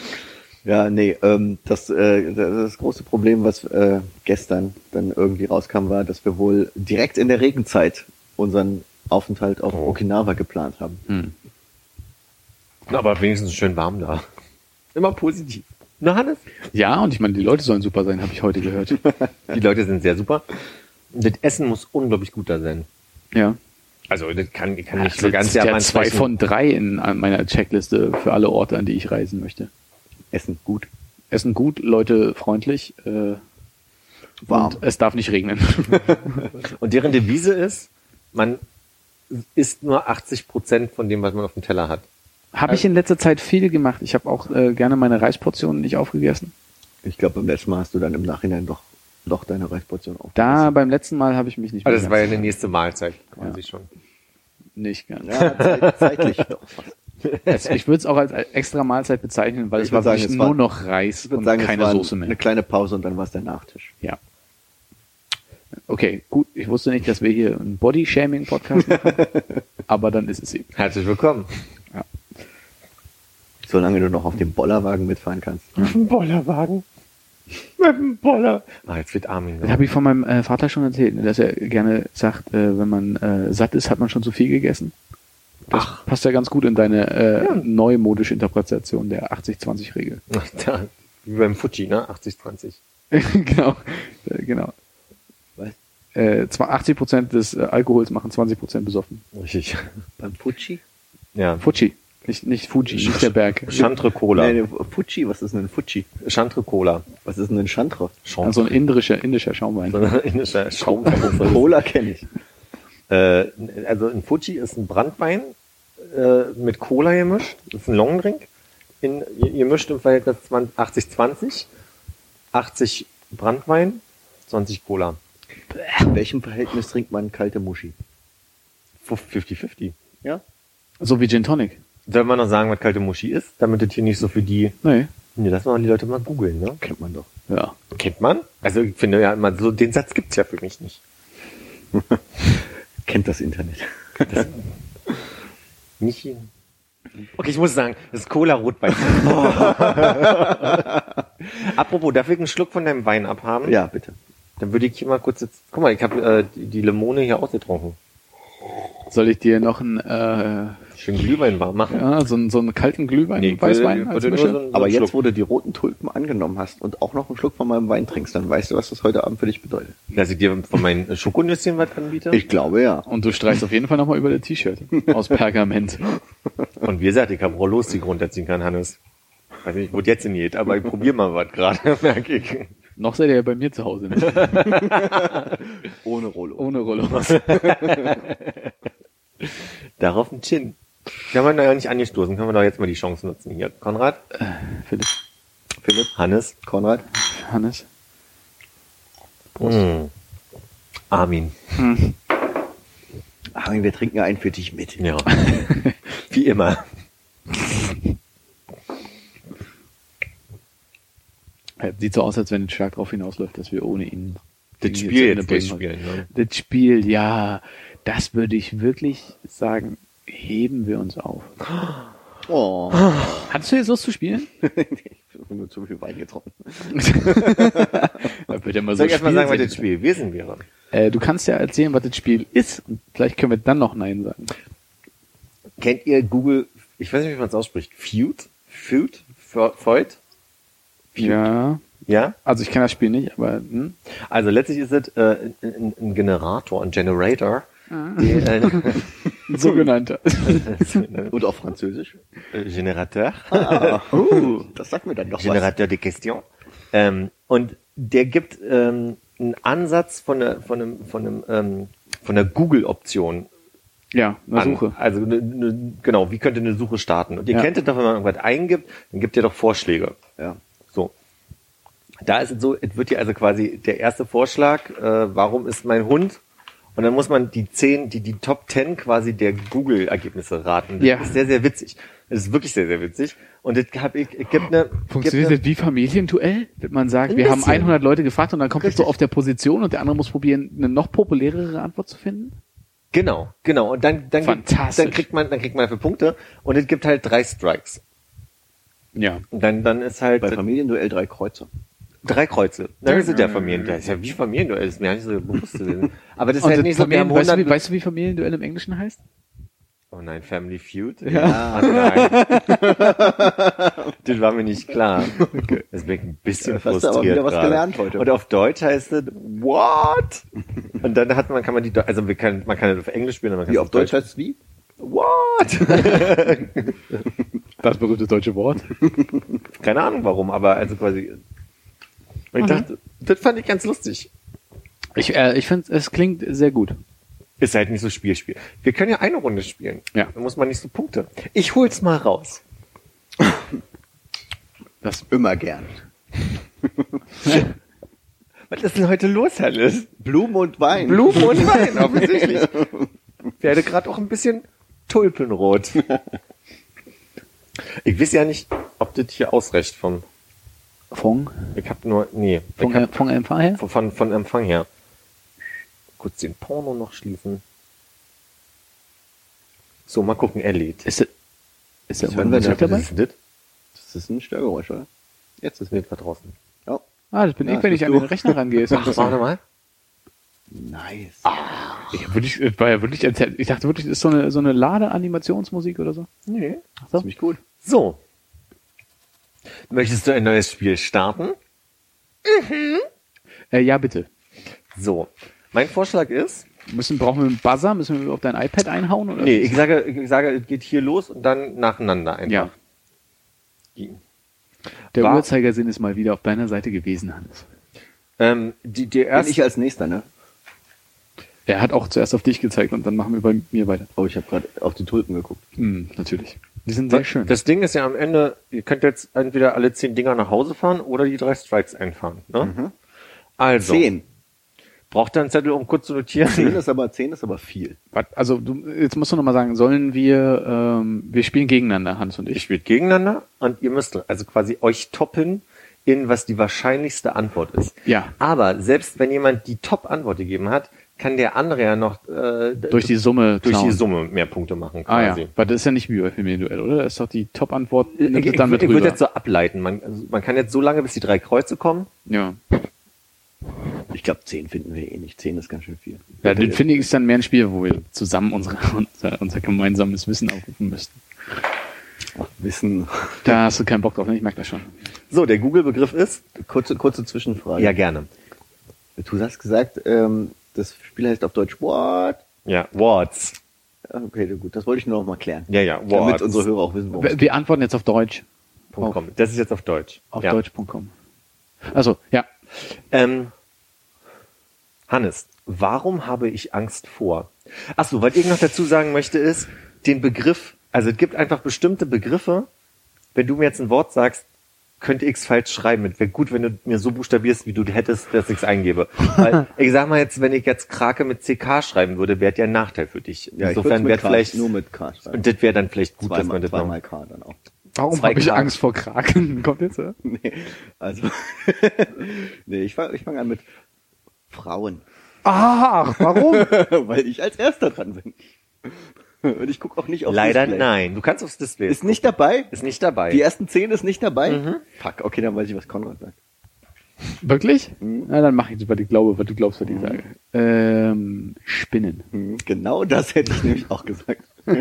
Ja, nee, ähm, das, äh, das große Problem, was äh, gestern dann irgendwie rauskam, war, dass wir wohl direkt in der Regenzeit unseren Aufenthalt auf
Oh.
Okinawa geplant haben.
Hm.
Aber wenigstens schön warm da. Immer positiv. Na, Hannes?
Ja, und ich meine, die Leute sollen super sein, habe ich heute gehört.
Die Leute sind sehr super. Das Essen muss unglaublich gut da sein.
Ja.
Also, das kann, kann nicht
Das
für ganz
ja zwei von drei in meiner Checkliste für alle Orte, an die ich reisen möchte.
Essen gut.
Essen gut, Leute freundlich, äh,
Warm.
und es darf nicht regnen.
Und deren Devise ist, man isst nur 80 Prozent von dem, was man auf dem Teller hat.
habe ich in letzter Zeit viel gemacht. Ich habe auch äh, gerne meine Reisportionen nicht aufgegessen.
Ich glaube, beim letzten Mal hast du dann im Nachhinein doch, doch deine Reisportion auf.
Da beim letzten Mal habe ich mich nicht
Also, das war ja eine nächste Mahlzeit, quasi
Ja.
schon.
nicht ganz.
Ja, zeit, zeitlich doch fast.
Also ich würde es auch als extra Mahlzeit bezeichnen, weil
Ich
es war
sagen, es
nur
war-
noch Reis und
sagen,
keine
es war
Soße
eine
mehr.
kleine Pause und dann war es der Nachtisch.
Ja. Okay, gut. Ich wusste nicht, dass wir hier einen Body-Shaming-Podcast machen, aber dann ist es eben.
Herzlich willkommen.
Solange du noch auf dem Bollerwagen mitfahren kannst.
Bollerwagen. Mit dem Boller. Ah, jetzt wird Armin.
Das habe ich von meinem äh, Vater schon erzählt, ne, dass er gerne sagt, äh, wenn man äh, satt ist, hat man schon zu viel gegessen. Das
Ach.
passt ja ganz gut in deine äh, neumodische Interpretation der 80-20-Regel.
Ach, da, wie beim Fuji, ne? 80-20.
genau, äh, genau.
Was?
Äh, zwar 80 Prozent des äh, Alkohols machen 20 Prozent besoffen.
Richtig.
Beim Fuji?
Ja.
Fuji, nicht, nicht Fuji, nicht der Berg.
Chantre Cola.
Nee, nee, Fuji, was ist denn ein Fuji?
Chantre Cola.
Was ist denn ein Chantre?
Also ein indischer, indischer Schaumwein.
So ein indischer Schaum.
Cola kenne ich.
äh, also ein Fuji ist ein Brandwein äh, mit Cola gemischt. Das ist ein Longdrink. In, gemischt im Verhältnis 80-20. 80 Brandwein, 20 Cola.
In welchem Verhältnis trinkt man kalte Muschi?
50-50.
Ja?
So wie Gin Tonic.
Sollen wir noch sagen, was kalte Muschi ist? Damit das hier nicht so für die...
Nee.
Nee, lass mal die Leute mal googeln, ne?
Kennt man doch.
Ja.
Kennt man? Also ich finde ja immer, so den Satz gibt's ja für mich nicht.
Kennt das Internet.
Nicht Okay, ich muss sagen, das ist Cola Rotwein. Apropos, darf ich einen Schluck von deinem Wein abhaben?
Ja, bitte.
Dann würde ich hier mal kurz jetzt. Guck mal, ich habe äh, die, die Limone hier ausgetrunken.
Soll ich dir noch einen, äh,
Schön Glühwein warm machen.
ja, so einen, so einen kalten Glühwein,
Nee,
Weißwein
würde-
als
würde
Mische?
so einen- so
Aber
einen
jetzt,
Schluck.
wo du die roten Tulpen angenommen hast und auch noch einen Schluck von meinem Wein trinkst, dann weißt du, was das heute Abend für dich bedeutet.
Dass ich dir von meinen Schokonüsschen was anbiete.
Ich glaube ja.
Und du streichst auf jeden Fall nochmal über das T-Shirt aus Pergament.
Und wie gesagt, ich habe Rollos, die ich runterziehen kann, Hannes. Weiß nicht, wo jetzt hingeht, aber ich probiere mal was gerade, merke ich.
Noch seid ihr ja bei mir zu Hause, ne?
Ohne Rollo.
ohne Rollo.
Darauf ein Chin. Wir haben wir noch nicht angestoßen, können wir doch jetzt mal die Chance nutzen hier. Konrad,
Philipp,
Philipp,
Hannes,
Konrad.
Hannes.
Mm. Armin.
Armin, wir trinken einen für dich mit.
Ja. Wie immer.
Ja, Sieht so aus, als wenn es stark darauf hinausläuft, dass wir ohne ihn
Das Spiel jetzt
bringen.
spielen. Ne?
Das Spiel, ja, das würde ich wirklich sagen, heben wir uns auf.
Oh,
Hattest du jetzt Lust zu spielen?
ich habe nur zu viel Wein getrunken.
Da wird ja mal so
Soll ich erstmal sagen, was das Spiel gewesen wäre?
Äh, du kannst ja erzählen, was das Spiel ist und vielleicht können wir dann noch Nein sagen.
Kennt ihr Google, ich weiß nicht, wie man es ausspricht, Feud? Feud? Fe- Feud?
Ja,
Ja?
also ich kenne das Spiel nicht, aber hm?
Also letztlich ist es äh, ein, ein Generator, ein Generator, der, äh,
ein sogenannter.
Und auf Französisch.
äh, Generateur,
Ah, uh, das sagt mir dann doch was.
Generateur de Question. Ähm, und der gibt ähm, einen Ansatz von der, von einem, von einem, ähm, von der Google-Option
ja, eine
an.
Suche.
Also ne, ne, genau, wie könnte eine Suche starten? Und ihr
Ja.
kennt es doch, wenn man irgendwas eingibt, dann gibt ihr doch Vorschläge.
Ja.
So. Da ist es so, es wird hier also quasi der erste Vorschlag, äh, warum ist mein Hund? Und dann muss man die zehn, die, die Top 10 quasi der Google-Ergebnisse raten. Das
Ja.
ist sehr, sehr witzig. Das ist wirklich sehr, sehr witzig. Und es gab, ich, es gibt eine,
Funktioniert
gibt
das wie Familienduell? Wird man sagt, wir haben
bisschen.
100 Leute gefragt und dann kommt es so
Richtig.
auf der Position und der andere muss probieren, eine noch populärere Antwort zu finden?
Genau, genau. Und dann, dann,
Fantastisch.
dann kriegt man, dann kriegt man dafür Punkte. Und es gibt halt drei Strikes.
Ja.
Und dann, dann ist halt
Bei Familienduell drei Kreuze.
Drei Kreuze. Ist es der Familienduell. Das ist ja wie Familienduell, das ist mir nicht so bewusst. Aber das ist halt
das
nicht so, wir haben
Familien, weißt, du,
100
wie, weißt du, wie Familienduell im Englischen heißt?
Oh nein, Family Feud? Ja. nein. das war mir nicht klar. Das bin ich ein bisschen
Ja, hast du aber
frustriert
wieder was gelernt heute.
Und auf Deutsch heißt es What? Und dann hat man, kann man die, also wir können, man kann es auf Englisch spielen, aber man kann
Wie
es
auf Deutsch heißt es wie?
What?
Das berühmte deutsche Wort.
Keine Ahnung warum, aber also quasi. Und ich dachte, das fand ich ganz lustig.
Ich, äh, ich finde, es klingt sehr gut.
Ist halt nicht so Spielspiel. Wir können ja eine Runde spielen.
Ja.
Da muss man nicht so Punkte. Ich hol's mal raus.
Das,
Immer gern.
Was ist denn heute los, Hannes?
Blumen und Wein.
Blumen und Wein, offensichtlich. Werde gerade auch ein bisschen tulpenrot. Ich weiß ja nicht, ob das hier ausreicht vom,
von,
ich hab nur, nee,
von,
ich hab,
von Empfang her?
von, von, von Empfang her. Kurz den Porno noch schließen. So, mal gucken, er lädt.
Ist, das- ist der
Das nicht.
dabei?
Was ist das?
Das ist ein Störgeräusch, oder?
Jetzt ist nicht was draußen.
Ja.
Ah, das bin
Ja,
ich, wenn
das
ich an den. Rechner rangehe.
Ach,
das
warte mal.
Nice.
ich, hab wirklich, es war ja wirklich, ich dachte wirklich, das ist so eine, so eine Lade-Animationsmusik oder so.
Nee.
Ach so.
Ziemlich gut.
So. Möchtest du ein neues Spiel starten?
Äh, ja, bitte.
So. Mein Vorschlag ist,
Müssen, brauchen wir einen Buzzer? Müssen wir auf dein iPad einhauen? Oder?
nee, ich sage, ich sage, es geht hier los und dann nacheinander einfach.
Ja. Der
War-
Uhrzeigersinn ist mal wieder auf deiner Seite gewesen, Hannes.
Ähm, die, die
Bin
erste,
ich als nächster, ne?
Er hat auch zuerst auf dich gezeigt und dann machen wir bei mir weiter.
Oh, ich habe gerade auf die Tulpen geguckt.
Hm, natürlich. Die sind sehr schön.
Das Ding ist ja am Ende, ihr könnt jetzt entweder alle zehn Dinger nach Hause fahren oder die drei Strikes einfahren. Ne? Also,
Zehn.
braucht ihr einen Zettel, um kurz zu notieren?
Zehn ist aber, zehn ist aber viel.
Was- also du, jetzt musst du noch mal sagen, sollen wir, ähm, wir spielen gegeneinander, Hans und
Ihr
ich.
spielt gegeneinander und ihr müsst also quasi euch toppen in was die wahrscheinlichste Antwort ist.
Ja.
Aber selbst wenn jemand die Top-Antwort gegeben hat, kann der andere ja noch äh,
Durch die Summe
durch die. Summe mehr Punkte machen
Ah ja,
quasi.
weil das ist ja nicht wie bei Familienduell, oder? Das ist doch die Top-Antwort.
Ich,
es
ich,
dann mit
ich würde jetzt so ableiten. Man, also man kann jetzt so lange, bis die drei Kreuze kommen.
ja.
Ich glaube, zehn finden wir eh nicht. Zehn ist ganz schön viel.
ja, dann finde ich ist dann mehr ein Spiel, wo wir zusammen unsere, unser, unser gemeinsames Wissen aufrufen müssten.
Ach, Wissen.
Da hast du keinen Bock drauf, ne? ich merke das schon.
So, der Google-Begriff ist?
Kurze, kurze Zwischenfrage.
Ja, gerne.
Du hast gesagt, ähm, das Spiel heißt auf Deutsch What?
Ja.
Ja, Okay, gut, das wollte ich nur noch mal klären.
Ja, ja,
Damit
Words.
unsere Hörer auch wissen, worum es
Wir, wir antworten jetzt auf Deutsch.
Com. Das ist jetzt auf Deutsch.
Auf
ja.
deutsch.com. Also, ja.
Ähm, Hannes, warum habe ich Angst vor? Ach so, was ich noch dazu sagen möchte ist, den Begriff, also es gibt einfach bestimmte Begriffe, wenn du mir jetzt ein Wort sagst, könnte ich es falsch schreiben. Es wäre gut, wenn du mir so buchstabierst, wie du hättest, dass ich es eingebe. Weil, ich sag mal jetzt, wenn ich jetzt Krake mit CK schreiben würde, wäre der ein Nachteil für dich.
Ja,
Insofern wäre vielleicht,
nur mit K schreiben.
und das wäre dann vielleicht gut, dass
zweimal,
man das noch,
zweimal K dann auch.
Warum habe ich. Angst vor Kraken? Kommt jetzt, oder?
Nee, also, nee, ich fange ich fang an mit Frauen.
Ach, warum?
Weil ich als erster dran bin. Und ich gucke auch nicht auf
Leider
Display.
nein. Du kannst aufs Display.
Ist nicht dabei?
ist nicht dabei.
Die ersten zehn ist nicht dabei? Fuck, okay, dann weiß ich, was Konrad sagt.
Wirklich? Na, dann mach ich das, was ich glaube, was du glaubst, was ich sage. Ähm, Spinnen.
Hm, Genau das hätte ich nämlich auch gesagt.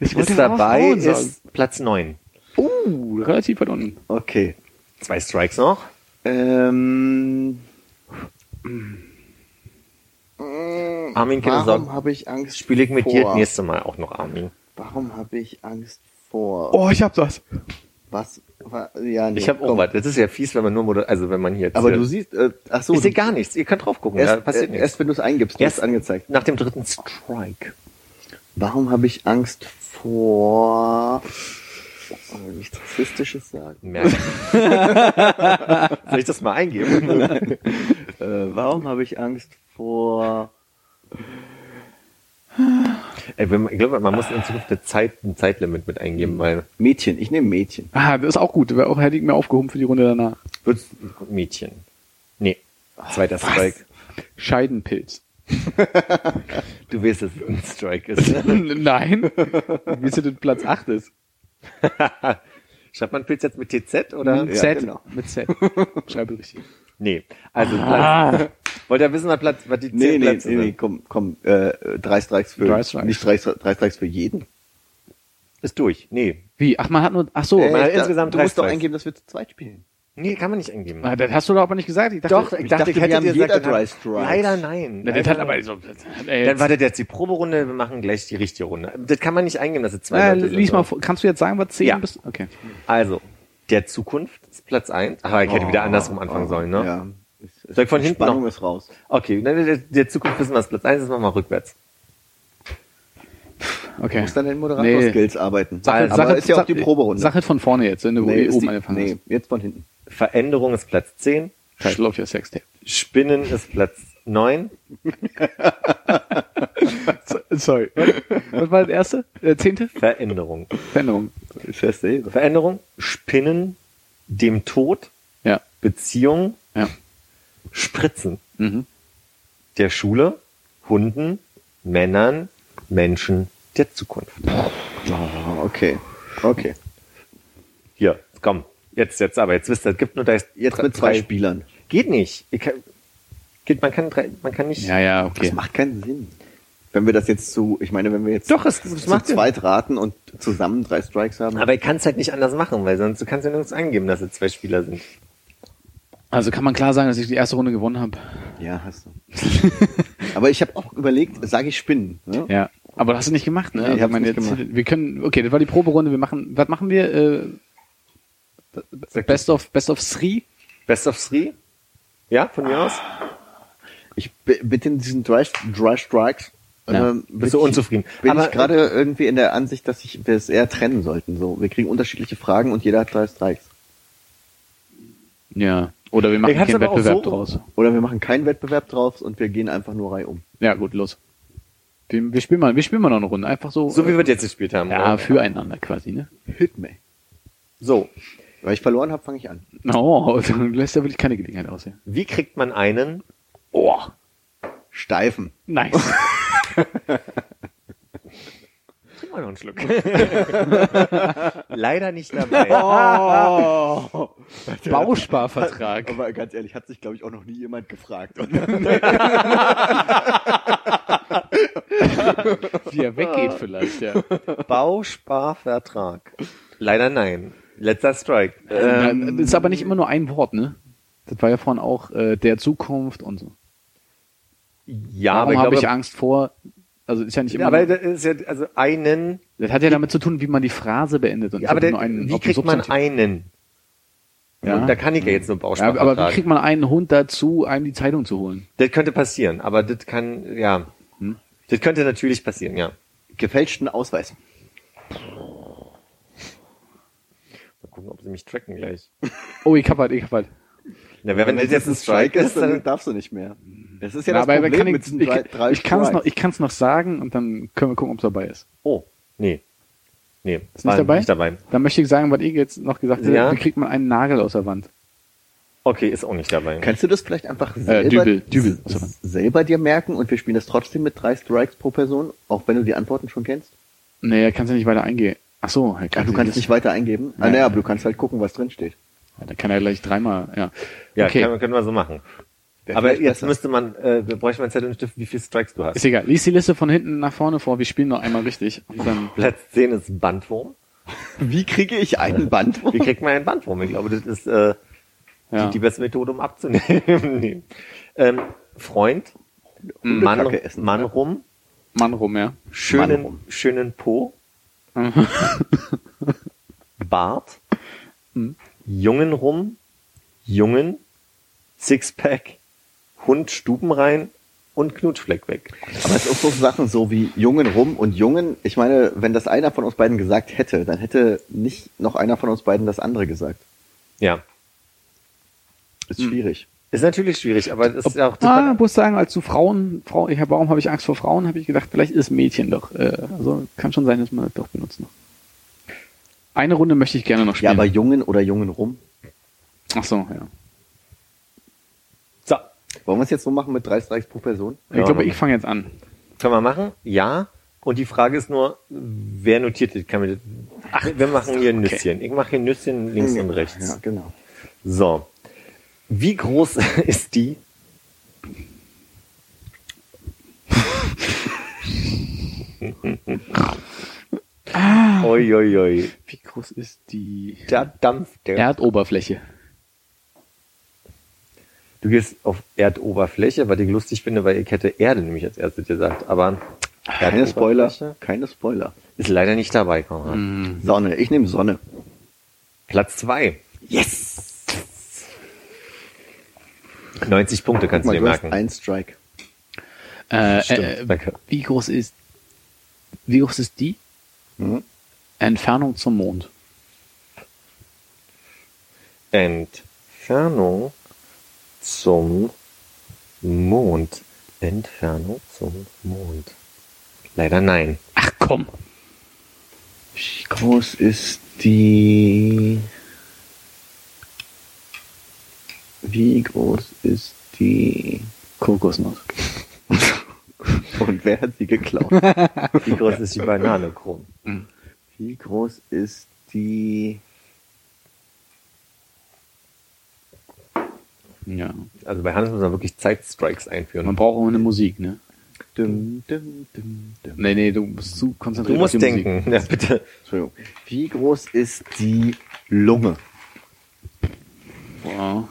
Ich
ist dabei, ist Platz 9.
Uh, relativ weit unten.
Okay.
Zwei Strikes noch.
Ähm,
Armin, keine
warum
Sorge.
habe ich Angst
Spiele ich mit
vor?
dir das nächste Mal auch noch, Armin.
Warum habe ich Angst vor?
Oh, ich hab das.
Was? War, ja, nee,
Ich habe auch
komm.
was. Das ist ja fies, wenn man nur, moder also wenn man hier jetzt,
Aber
äh,
du siehst, äh, ach so,
ich sehe
du-
gar nichts. Ihr könnt drauf gucken.
erst,
da passiert
äh,
nichts.
erst wenn du es eingibst,
Erst
es angezeigt.
Nach dem dritten Strike.
Warum habe ich Angst vor Soll nichts Rassistisches sagen?
Merke. Soll ich das mal eingeben?
Äh, warum habe ich Angst vor
Ey, wenn man, ich glaube, man muss in Zukunft eine Zeit, ein Zeitlimit mit eingeben, weil
Mädchen? Ich nehme Mädchen.
Ah, das ist auch gut. Wäre auch, hätte ich mir aufgehoben für die Runde danach.
wird's Mädchen. Nee. Zweiter Strike.
Scheidenpilz.
Du weißt, dass es ein Strike ist.
Nein. Wie du denn Platz 8 ist?
Schreibt man Pilz jetzt mit TZ oder?
Mit
Ja,
Z.
genau.
Mit Z. Schreibe richtig.
Nee. Also Platz, wollt ihr wissen, was, Platz, was die
Nee, nee,
Plätze
nee, nee,
sind?
komm, komm, äh, drei Strikes für,
Drei Strikes.
nicht drei, drei Strikes für jeden.
Ist durch. Nee.
Wie? Ach, man hat nur, ach so.
man hat
Äh,
insgesamt
du
drei
musst doch
Strikes.
eingeben, dass wir zu zweit spielen.
Nee, kann man nicht eingeben.
Ah, das hast du doch aber nicht gesagt. Ich dachte,
Doch, ich, dachte,
dachte,
ich hätte dir
jeder
gesagt,
drei
dann-
Strikes.
Leider nein.
Na, das
Leider
hat aber so,
Dann
jetzt,
wartet jetzt die Proberunde, wir machen gleich die richtige Runde. Das kann man nicht eingeben, dass es zwei
na,
Leute sind.
lies mal vor. Kannst du jetzt sagen, was 10
Ja.
bist? Okay.
Also, der Zukunft ist Platz 1. Ach, ich hätte wieder andersrum anfangen sollen, ne?
Oh, Ja.
Soll ich von
die
hinten
Spannung
noch-
ist raus.
Okay, der, der Zukunft wissen wir, was Platz 1 ist, machen wir mal rückwärts.
Okay.
Du musst dann in Moderator-Skills arbeiten.
Sache-
Aber ist ja auch die Proberunde.
Sache von vorne jetzt, wenn du
nee,
oben
die,
angefangen
nee, jetzt von hinten.
Veränderung ist Platz 10.
hast. Schlaufiger Sextape.
Spinnen ist Platz 9.
Sorry. Was war das erste? Der zehnte?
Veränderung.
Veränderung.
Veränderung, Spinnen, dem Tod,
Ja.
Beziehung,
Ja.
Spritzen,
Mhm.
der Schule, Hunden, Männern, Menschen der Zukunft.
Oh, okay. Okay.
Hier, komm. Jetzt, jetzt, aber jetzt wisst ihr, es gibt nur da
Jetzt mit zwei Spielern.
Geht nicht. Ich kann, geht, man kann drei, man kann nicht.
Ja, ja,
Das
okay.
macht keinen Sinn. Wenn wir das jetzt zu, ich meine, wenn wir jetzt
Doch, es- es
zu
macht Sinn.
zweit raten und zusammen drei Strikes haben.
Aber ich kann es halt nicht anders machen, weil sonst du kannst ja nirgends eingeben, dass es zwei Spieler sind.
Also kann man klar sagen, dass ich die erste Runde gewonnen habe.
ja, hast du. Aber ich habe auch überlegt, sage ich Spinnen. Ne?
Ja. Aber das hast du nicht gemacht, ne?
Nee, ich hab's
meine,
nicht
jetzt-
gemacht.
Wir können, okay, das war die Proberunde. Wir machen, was machen wir? Äh, Best of, Best of Three?
Best of three? Ja, von mir aus?
Ich bi- bitte in diesen Dry, Dry Strikes.
Ja.
ähm,
Bist du unzufrieden?
Bin
Aber-
ich gerade irgendwie in der Ansicht, dass ich wir es eher trennen sollten. So, wir kriegen unterschiedliche Fragen und jeder hat drei Strikes.
Ja. Oder wir machen keinen Wettbewerb
so-
draus.
Oder wir machen keinen Wettbewerb drauf und wir gehen einfach nur reihum.
Ja, gut, los. Wir, wir spielen mal, wir spielen mal noch eine Runde. Einfach so.
So wie wir jetzt gespielt haben.
ja,
oder?
füreinander quasi, ne?
Hit me.
So,
Weil ich verloren habe, fange ich an.
Oh, du lässt ja wirklich keine Gelegenheit aus. Ja.
wie kriegt man einen?
Oh,
Steifen.
nice.
Trink mal noch einen Schluck. Leider nicht dabei.
Bausparvertrag.
Aber ganz ehrlich, hat sich, glaube ich, auch noch nie jemand gefragt.
Wie er weggeht vielleicht, ja.
Bausparvertrag. Leider nein. Letzter Strike.
Ja, das ist aber nicht immer nur ein Wort, ne? Das war ja vorhin auch äh, der Zukunft und so.
Ja,
Warum
aber ich
habe
glaube,
ich Angst vor? Also ist ja nicht immer.
aber
nur,
das ist ja, also einen,
das hat ja damit zu tun, wie man die Phrase beendet. Und
aber
nicht
der,
nur einen,
wie kriegt man einen?
Ja.
Und da kann ich ja jetzt nur
Ja,
Bausparvertrag.
aber wie kriegt man einen Hund dazu, einem die Zeitung zu holen?
das könnte passieren, aber das kann, ja.
Hm?
Das könnte natürlich passieren, ja.
Gefälschten Ausweis.
Gucken, ob sie mich tracken gleich.
Oh, ich hab halt, ich hab halt.
Na, wenn, wenn das jetzt ein Strike ist,
dann
dann,
darfst du nicht mehr. Das ist ja
Ja,
das
aber
Problem
kann ich,
mit
ich,
drei, drei
ich kann es noch, ich kann's noch sagen und dann können wir gucken, ob es dabei ist.
oh, nee. Nee,
Ist nicht dabei?
Nicht dabei.
Dann möchte ich sagen, was ich jetzt noch gesagt habe.
Ja.
Wie kriegt man einen Nagel aus der Wand?
Okay, ist auch nicht dabei.
Kannst du das vielleicht einfach selber,
Dübel, Dübel.
s- selber dir merken und wir spielen das trotzdem mit drei Strikes pro Person, auch wenn du die Antworten schon kennst?
Nee, kannst du nicht weiter eingehen. Ach so, er
Ach,
kann
du kannst nicht weiter eingeben? Ah,
Ja.
naja, aber du kannst halt gucken, was drin steht.
Ja, dann kann er gleich dreimal, ja.
Ja,
okay,
können, können wir so machen.
Wär
Aber jetzt
besser.
müsste man, äh, wir bräuchten einen Zettel und Stift, wie viele Strikes du hast.
ist egal. Lies die Liste von hinten nach vorne vor, wir spielen noch einmal richtig. Und dann,
Platz 10 ist Bandwurm.
Wie kriege ich einen Band?
Wie kriegt man einen Bandwurm? Ich glaube, das ist äh,
ja.
die, die beste Methode, um abzunehmen. Ähm, Freund, Mann,
essen.
Mann rum,
Mann rum, ja.
Mann
schönen,
rum.
schönen Po, Bart,
Hm.
Jungen rum, Jungen, Sixpack, Hund Stubenrein und Knutschfleck weg.
Aber es ist auch so Sachen so wie Jungen rum und Jungen. Ich meine, wenn das einer von uns beiden gesagt hätte, dann hätte nicht noch einer von uns beiden das andere gesagt.
Ja.
Ist schwierig.
Ist natürlich schwierig, aber das ist ja auch
Ah, muss sagen, als du Frauen, Frau, ich hab, warum habe ich Angst vor Frauen, habe ich gedacht, vielleicht ist Mädchen doch. Äh, also kann schon sein, dass man das doch benutzt noch. Eine Runde möchte ich gerne noch
Ja,
spielen.
aber Jungen oder Jungen rum.
Ach so, ja.
So,
Wollen wir es jetzt so machen mit drei Strikes pro Person?
Ich
Ja,
glaube, ich fange jetzt an.
können wir machen? Ja. Und die Frage ist nur, wer notiert das? Kann mir das wir machen hier Nüsschen. Ich mache hier Nüsschen links und rechts.
Ja, genau.
So. Wie groß ist die? Oi, oi, oi.
Wie groß ist die
Der Dampf, der.
Erdoberfläche?
Du gehst auf Erdoberfläche, was ich lustig finde, weil ich hätte Erde nämlich als erstes gesagt. Aber
Keine Spoiler. Keine Spoiler.
Ist leider nicht dabei, Konrad.
Sonne. Ich nehme Sonne.
Platz zwei. Yes! 90 Punkte kannst du
mal,
dir
du hast
merken.
ein Strike.
Äh,
Stimmt,
äh,
danke.
wie groß ist wie groß ist die
Mhm.
Entfernung zum Mond?
Entfernung zum Mond. Entfernung zum Mond. Leider nein.
Ach komm.
Wie groß ist die... Wie groß ist die...
Kokosnuss.
Und wer hat sie geklaut?
Wie groß ist die Banane, Krumm?
Wie groß ist die...
Ja.
Also bei Hannes muss man wirklich Zeitstrikes einführen.
Man braucht auch eine Musik, ne?
Dum, dum, dum, dum.
Nee, nee, du musst zu
Du
konzentriert
musst
auf die Musik.
denken. Ja, bitte.
Entschuldigung. Wie groß ist die Lunge?
Ja.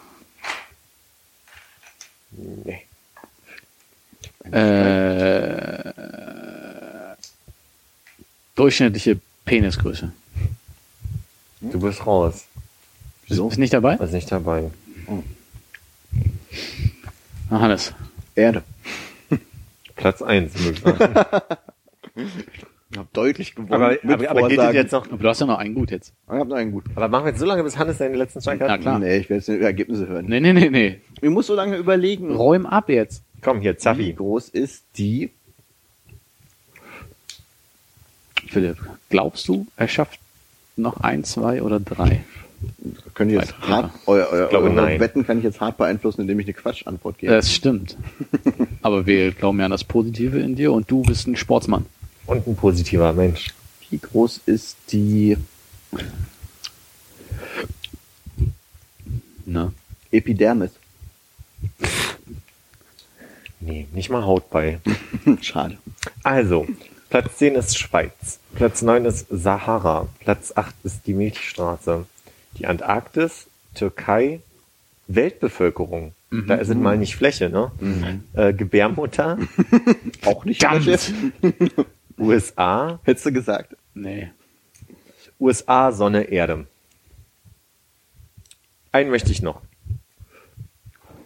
Nee.
Äh, durchschnittliche Penisgröße.
Du bist raus.
Wieso?
Ist nicht dabei?
Was nicht dabei.
Ah, Hannes.
Erde.
Platz eins.
Ich habe deutlich gewonnen.
aber, aber, aber gilt jetzt noch?
Aber du hast ja noch einen gut jetzt.
Ich habe noch einen gut.
Aber machen wir jetzt so lange, bis Hannes seinen letzten Strike
Na
hat?
klar.
Nee, ich werde jetzt die Ergebnisse hören.
Nee, nee, nee, nee.
Ich muss so lange überlegen.
Räum ab jetzt.
Komm hier,
Wie
Zaffi.
groß ist die...
Philipp, glaubst du, er schafft noch ein, zwei oder drei?
Könnt ihr jetzt
Weiter.
hart, euer, euer,
glaube,
eure. Wetten kann ich jetzt hart beeinflussen, indem ich eine Quatschantwort gebe.
Das stimmt. Aber wir glauben ja an das Positive in dir und du bist ein Sportsmann.
Und ein positiver Mensch.
Wie groß ist die
Ne?
Epidermis?
Nee, nicht mal Haut bei.
Schade.
Also, Platz 10 ist Schweiz. Platz 9 ist Sahara. Platz 8 ist die Milchstraße. Die Antarktis, Türkei, Weltbevölkerung. Da ist es mal nicht Fläche, ne? Äh, Gebärmutter,
Auch nicht
Ganz.
USA,
Hättest du gesagt.
Nee.
USA, Sonne, Erde. Einen möchte ich noch.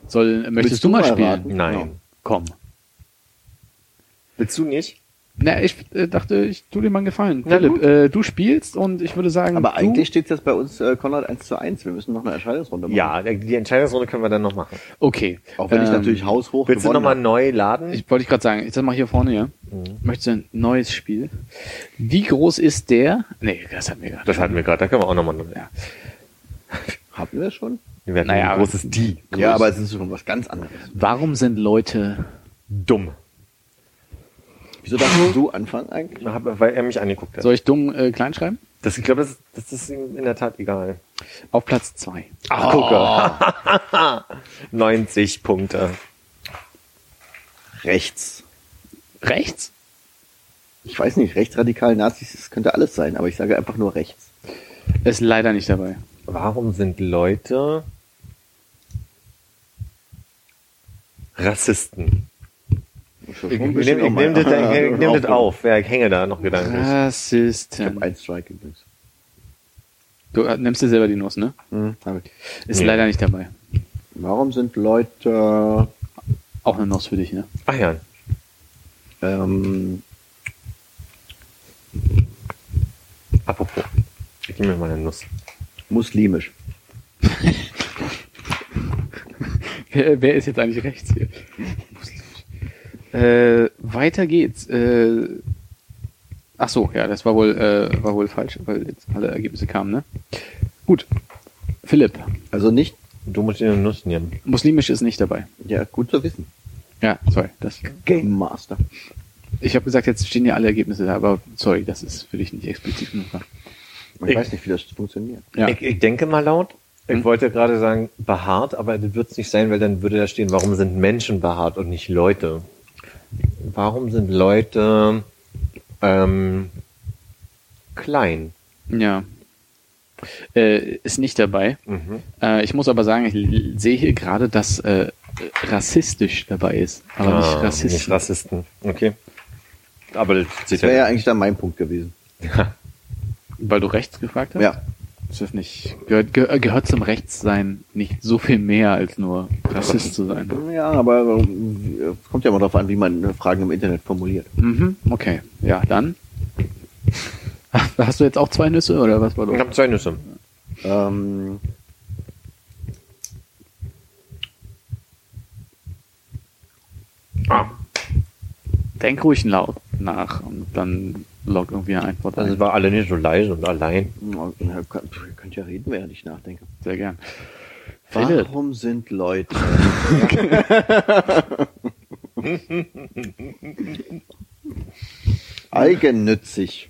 Soll, möchtest du
du
mal spielen?
raten?
Nein.
Komm.
Willst du nicht?
Na, ich äh, dachte, ich tu dir mal einen Gefallen.
Na
Philipp, äh, du spielst und ich würde sagen,
Aber
du,
eigentlich steht jetzt bei uns äh, Konrad 1 zu 1. Wir müssen noch eine Entscheidungsrunde machen.
Ja, die Entscheidungsrunde können wir dann noch machen.
Okay.
Auch wenn ich
Ähm,
natürlich haushoch
Willst du nochmal neu laden?
Ich wollte ich gerade sagen, ich sag mal hier vorne, ja.
Mhm.
Möchtest du ein neues Spiel? Wie groß ist der? Nee, das hatten wir gerade.
das hatten wir gerade, da können wir auch nochmal.
Ja.
Hatten wir das schon?
Wir hatten
Naja,
ein großes Die.
Ja, aber es ist schon was ganz anderes.
Warum sind Leute
Dumm.
Wieso darfst du anfangen eigentlich?
Hab- Weil er mich angeguckt hat.
Soll ich dumm äh, klein schreiben?
Das, ich glaube, das, das ist ihm in der Tat egal.
Auf Platz zwei.
Ach, gucke. 90 Punkte.
Rechts.
Rechts?
Ich weiß nicht, rechtsradikal Nazis, das könnte alles sein, aber ich sage einfach nur rechts.
Ist leider nicht dabei.
Warum sind Leute Rassisten?
Schon
Ich, ich, nehm- ich nehme das, ich, ich nehm das
Auch-
auf. Ja, ich hänge da noch gedanklich.
Ich habe
Rassisten.
ein Strike übrigens.
Du äh, nimmst dir selber die Nuss, ne?
Hm, ich.
Ist
Nee.
leider nicht dabei.
Warum sind Leute
Auch eine Nuss für dich, ne?
Ach ja.
ähm,
Apropos. Ich nehme mir mal eine Nuss.
muslimisch?
Wer, wer ist jetzt eigentlich rechts hier? Äh, weiter geht's. Äh, ach so, ja, das war wohl, äh, war wohl falsch, weil jetzt alle Ergebnisse kamen, ne? Gut. Philipp,
Also nicht,
Du musst dir eine Nuss nehmen.
muslimisch ist nicht dabei.
ja, gut zu wissen.
Ja, sorry. Das,
Game Master.
ich habe gesagt, jetzt stehen ja alle Ergebnisse da, aber sorry, das ist für dich nicht explizit genug.
Ich,
Ich-
weiß nicht, wie das funktioniert.
Ja.
Ich, ich denke mal laut. Ich
Hm?
wollte gerade sagen, behaart, aber das wird es nicht sein, weil dann würde da stehen, warum sind Menschen behaart und nicht Leute? Warum sind Leute ähm, klein?
Ja. Äh, ist nicht dabei.
Mhm.
Äh, ich muss aber sagen, ich sehe hier gerade, dass äh, rassistisch dabei ist, aber nicht
Ah,
rassistisch.
Nicht Rassisten. Okay. Aber das
Das wäre ja
ja.
eigentlich dann mein Punkt gewesen.
Weil du rechts gefragt hast?
Ja.
Ist das nicht, gehört, ge gehört zum Rechtssein nicht so viel mehr als nur Rassist zu sein?
Ja, aber äh, es kommt ja immer darauf an, wie man Fragen im Internet formuliert.
Mhm, okay. Ja, dann. Hast du jetzt auch zwei Nüsse oder was war
Ich
das?
habe zwei Nüsse.
Ähm,
Ah.
Denk ruhig laut nach und dann log irgendwie eine Antwort
Also
ein.
war alle nicht so leise und allein.
könnt, ihr könnt ja reden, während ich nachdenke.
Sehr gern.
Warum sind Leute eigennützig?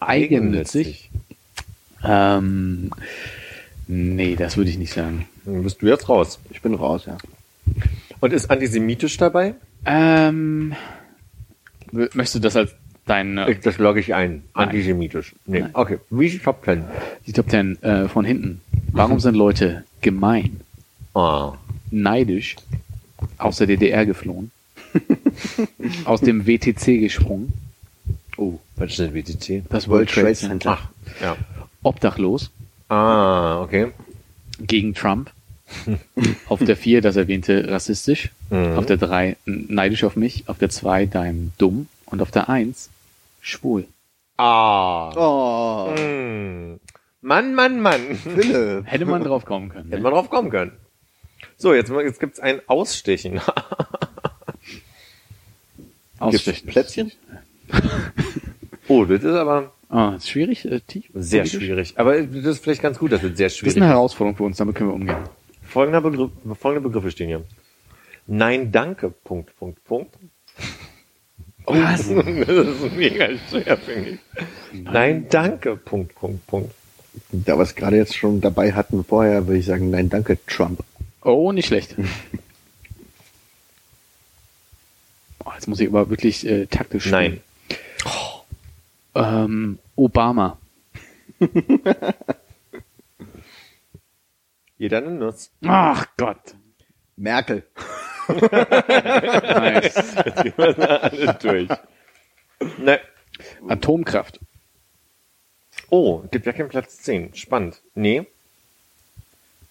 eigennützig? Ähm, nee, das würde ich nicht sagen.
Dann bist du jetzt raus.
Ich bin raus, ja.
Und ist antisemitisch dabei?
Ähm, möchtest du das als deine,
Ich, das logge ich ein. Antisemitisch. Nee.
Nein.
Okay. Wie ich Top Ten.
die Top Ten äh, von hinten? Warum sind Leute gemein,
Ah.
neidisch, aus der DDR geflohen, aus dem WTC gesprungen,
Oh,
Was ist denn WTC?
das
World Trade Center.
Ach, ja.
obdachlos,
Ah, okay.
gegen Trump. auf der 4 das erwähnte rassistisch.
Mhm.
Auf der 3 neidisch auf mich. Auf der 2 dein dumm. Und auf der 1 schwul.
Ah.
Oh,
Hm. Mann, Mann, Mann.
Philipp.
Hätte man drauf kommen können.
Hätte
Ne?
man drauf kommen können. So, jetzt, jetzt gibt's ein Ausstechen.
Ausstechen.
Plätzchen?
oh, das ist aber
Ah, ist schwierig, äh, tief.
sehr
politisch.
schwierig. Aber das ist vielleicht ganz gut, dass es sehr
Das ist
schwierig
eine. Herausforderung für uns, damit können wir umgehen.
Folgender Begriff, folgende Begriffe stehen hier. Nein, danke, Punkt, Punkt, Punkt.
Was?
Das ist mega schwer, finde ich. Nein, danke, Punkt, Punkt, Punkt.
Da wir es gerade jetzt schon dabei hatten vorher, würde ich sagen, nein, danke, Trump.
Oh, nicht schlecht. Oh, jetzt muss ich aber wirklich äh, taktisch
Nein.
spielen. Ähm, Obama.
Jeder eine Nuss.
Ach Gott.
Merkel.
Nice.
Alles durch. Ne.
Atomkraft.
Oh, gibt ja keinen Platz 10. Spannend. Nee.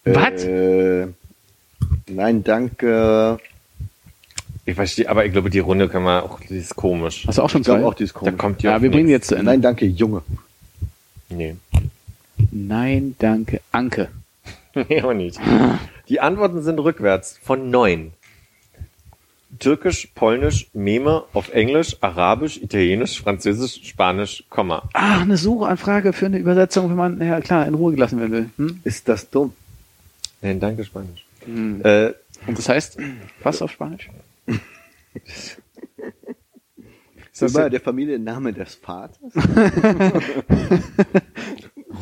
Was?
Äh, nein, danke.
Ich verstehe, aber ich glaube, die Runde kann man auch, die ist komisch.
Hast du auch schon
Ich
zwei?
auch, die ist
Da
komisch.
kommt die
ja, wir bringen jetzt zu Ende.
Nein, danke, Junge.
Nee.
Nein, danke. Anke.
Nee, auch nicht. Die Antworten sind rückwärts von neun. Türkisch, Polnisch, Meme auf Englisch, Arabisch, Italienisch, Französisch, Spanisch, Komma.
Ach, eine Suchanfrage für eine Übersetzung, wenn man, ja klar, in Ruhe gelassen werden will. Hm?
Ist das dumm?
Nein, danke Spanisch.
Hm.
Äh,
Und das heißt, was auf Spanisch? Ist das
Immer der Familienname des Vaters?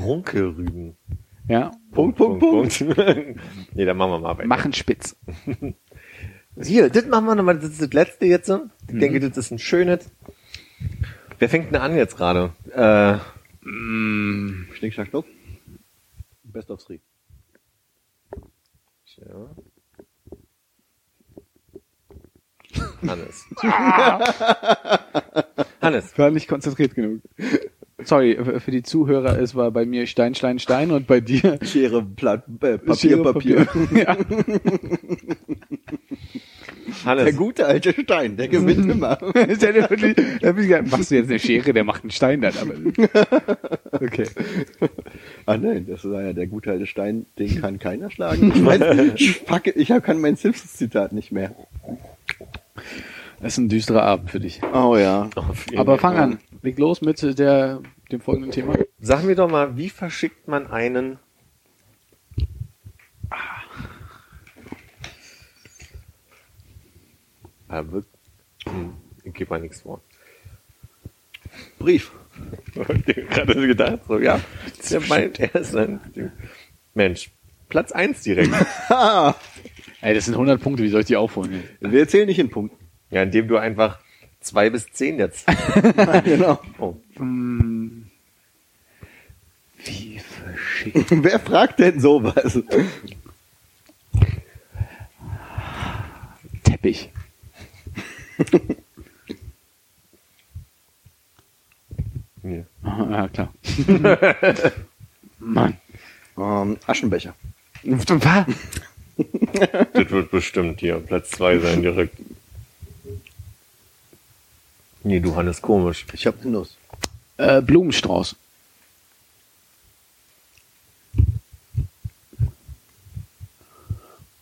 Runkelrüben.
ja,
Punkt, Punkt, Punkt.
nee, dann machen wir mal weiter.
machen spitz.
Hier, das machen wir nochmal, das ist das letzte jetzt. Ich denke, das ist ein schönes. Wer fängt denn an jetzt gerade? Äh,
Schnick, schnack, schnuck. Best of three.
ja. Hannes. Hannes.
War nicht konzentriert genug. Sorry, für die Zuhörer, es war bei mir Stein, Stein, Stein und bei dir
Schere, Blatt, äh, Papier,
Schere,
Papier.
ja.
Der
Hannes.
gute alte Stein, der gewinnt immer.
Ja Machst du jetzt eine Schere, der macht einen Stein dann, aber. Okay.
Ah nein, das war ja der gute alte Stein, den kann keiner schlagen. Ich weiß, ich, it, ich kann mein Simpsons-Zitat nicht mehr.
Das ist ein düsterer Abend für dich.
Oh ja.
Aber fang an. Leg los mit der, dem folgenden Thema.
Sag mir doch mal, wie verschickt man einen Ah, wirk- hm, ich gebe mal nichts vor.
Brief.
Gerade so gedacht, so, ja, der meint, er ist ein Mensch. Platz eins direkt.
Ey, das sind 100 Punkte, wie soll ich die aufholen?
Wir zählen nicht in Punkten.
Ja, indem du einfach zwei bis zehn jetzt.
genau.
Oh,
Wie verschickt.
Wer fragt denn sowas?
Teppich.
nee.
Aha, Ja, klar. Mann.
Ähm, Aschenbecher.
Das wird bestimmt hier Platz zwei sein direkt. Nee, du Hannes, komisch.
Ich hab eine Nuss.
Äh, Blumenstrauß.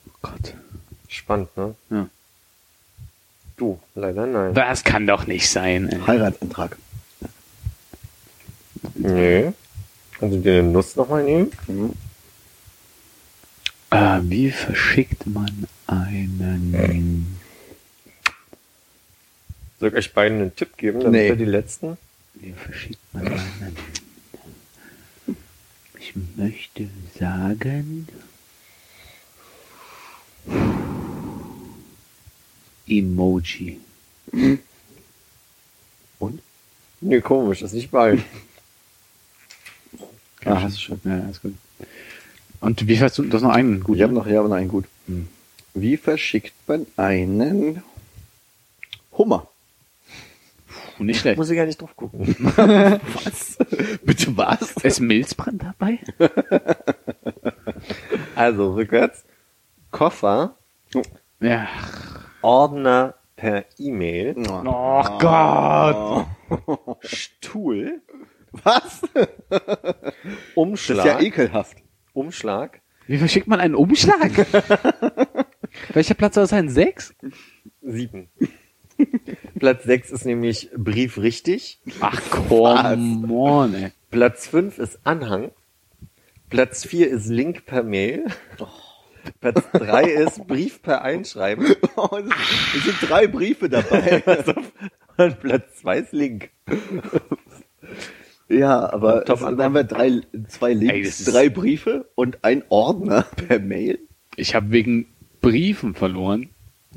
Oh Gott.
Spannend, ne?
Ja.
Du, leider nein.
Das kann doch nicht sein. Ey.
Heiratsantrag.
Nee. Kannst du dir eine Nuss nochmal nehmen?
Äh, wie verschickt man einen...
Soll ich euch beiden einen Tipp geben, damit
Nee.
wir die letzten?
Wie verschickt man einen... Ich möchte sagen... Emoji.
Und?
Nee, komisch, das ist nicht bei.
Ah, hast du schon.
Ja, ist gut. Und wie hast du das noch einen? Gut,
Ich habe noch, ja, aber noch einen gut. Wie verschickt man einen Hummer?
Nicht schlecht.
Muss ich gar nicht drauf gucken.
Was? Bitte was?
Ist Milzbrand dabei?
Also, rückwärts. Koffer,
Ja.
Ordner per E-Mail,
Oh Gott.
Stuhl,
Was? Das
Umschlag,
ist ja ekelhaft.
Umschlag,
Wie verschickt man einen Umschlag? Welcher Platz soll das sein? Sechs?
sieben. Platz sechs ist nämlich Brief richtig.
Ach come on, ey.
Platz fünf ist Anhang. Platz vier ist Link per Mail. Platz drei ist Brief per Einschreiben.
Oh, es sind drei Briefe dabei.
Und Platz zwei ist Link.
ja, aber
Top
dann haben wir drei, zwei
Ey,
Links,
ist-
drei Briefe und ein Ordner per Mail.
Ich habe wegen Briefen verloren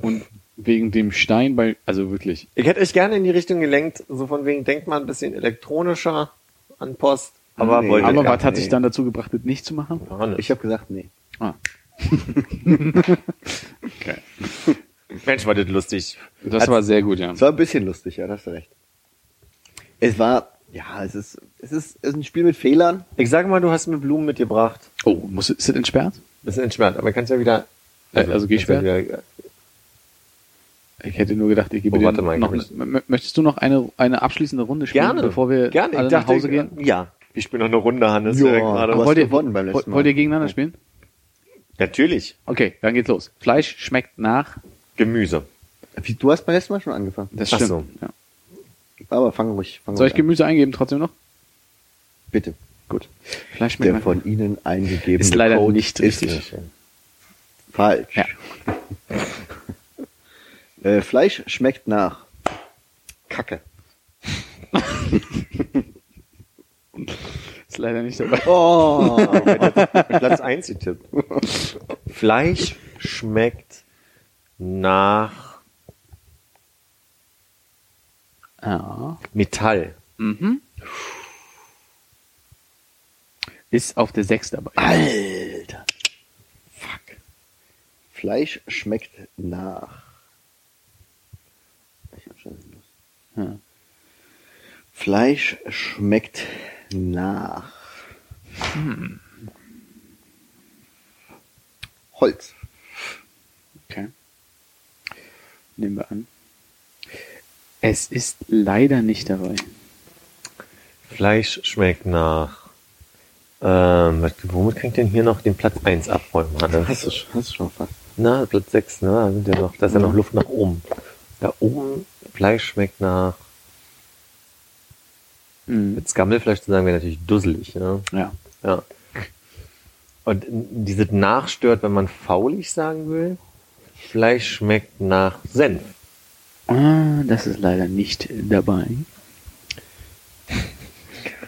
und wegen dem Stein bei, also wirklich.
Ich hätte euch gerne in die Richtung gelenkt, so von wegen, denkt mal ein bisschen elektronischer an Post. Aber
Nee.
wollte
Aber was hat
nee.
dich dann dazu gebracht, das nicht zu machen?
nicht.
Ich habe gesagt, nee.
Ah. okay.
Mensch, war das lustig.
Das war sehr gut, ja.
Es war ein bisschen lustig, ja, da hast du recht. Es war, ja, es ist, es ist, es ist ein Spiel mit Fehlern.
Ich sage mal, du hast mir Blumen mitgebracht.
Oh, muss, ist das entsperrt?
Bisschen entsperrt, aber kannst ja wieder.
Also
ja
gesperrt?
wieder-
Ich hätte nur gedacht, ich gebe
Oh,
dir
warte mal,
noch, m- möchtest du noch eine, eine abschließende Runde spielen,
Gerne.
bevor wir
gerne.
alle nach Hause gehen?
Ja. Ich spiele noch eine Runde, Hannes.
Ja,
direkt gerade.
wollt, ihr,
gewonnen beim letzten
wollt,
Mal.
wollt ihr gegeneinander spielen?
Natürlich.
Okay, dann geht's los. Fleisch schmeckt nach.
Gemüse.
Wie, Du hast beim letzten Mal schon angefangen.
Das
Ach
stimmt.
so.
Ja.
Aber fang ruhig, fang
Soll
ruhig
ich Gemüse eingeben trotzdem noch?
an. Bitte.
Gut. Fleisch schmeckt
Der
nach.
von Ihnen eingegebene
Ist leider
Code
nicht
ist
richtig.
Falsch.
Ja.
äh, Fleisch schmeckt nach Kacke.
Ist leider nicht dabei.
Oh,
Platz 1 getippt. Fleisch schmeckt nach
Ja.
Metall.
Mhm. Ist auf der 6 dabei.
Alter. Fuck. Fleisch schmeckt nach. Ich hab schon Lust.
Ja.
Fleisch schmeckt nach. Holz.
Okay. Nehmen wir an. Es ist leider nicht dabei.
Fleisch schmeckt nach. Ähm, womit kann ich denn hier noch den Platz 1 abräumen, Hannes?
Hast du, hast du schon fast.
Na, Platz 6, ne? Da, sind ja noch, da ist ja noch Luft nach oben. Da oben, Fleisch schmeckt nach.
Mhm.
Mit Skammelfleisch zu sagen, wäre natürlich dusselig, ne?
Ja.
Ja. Und dieses nachstört, wenn man faulig sagen will. Fleisch schmeckt nach Senf.
Ah, das ist leider nicht dabei.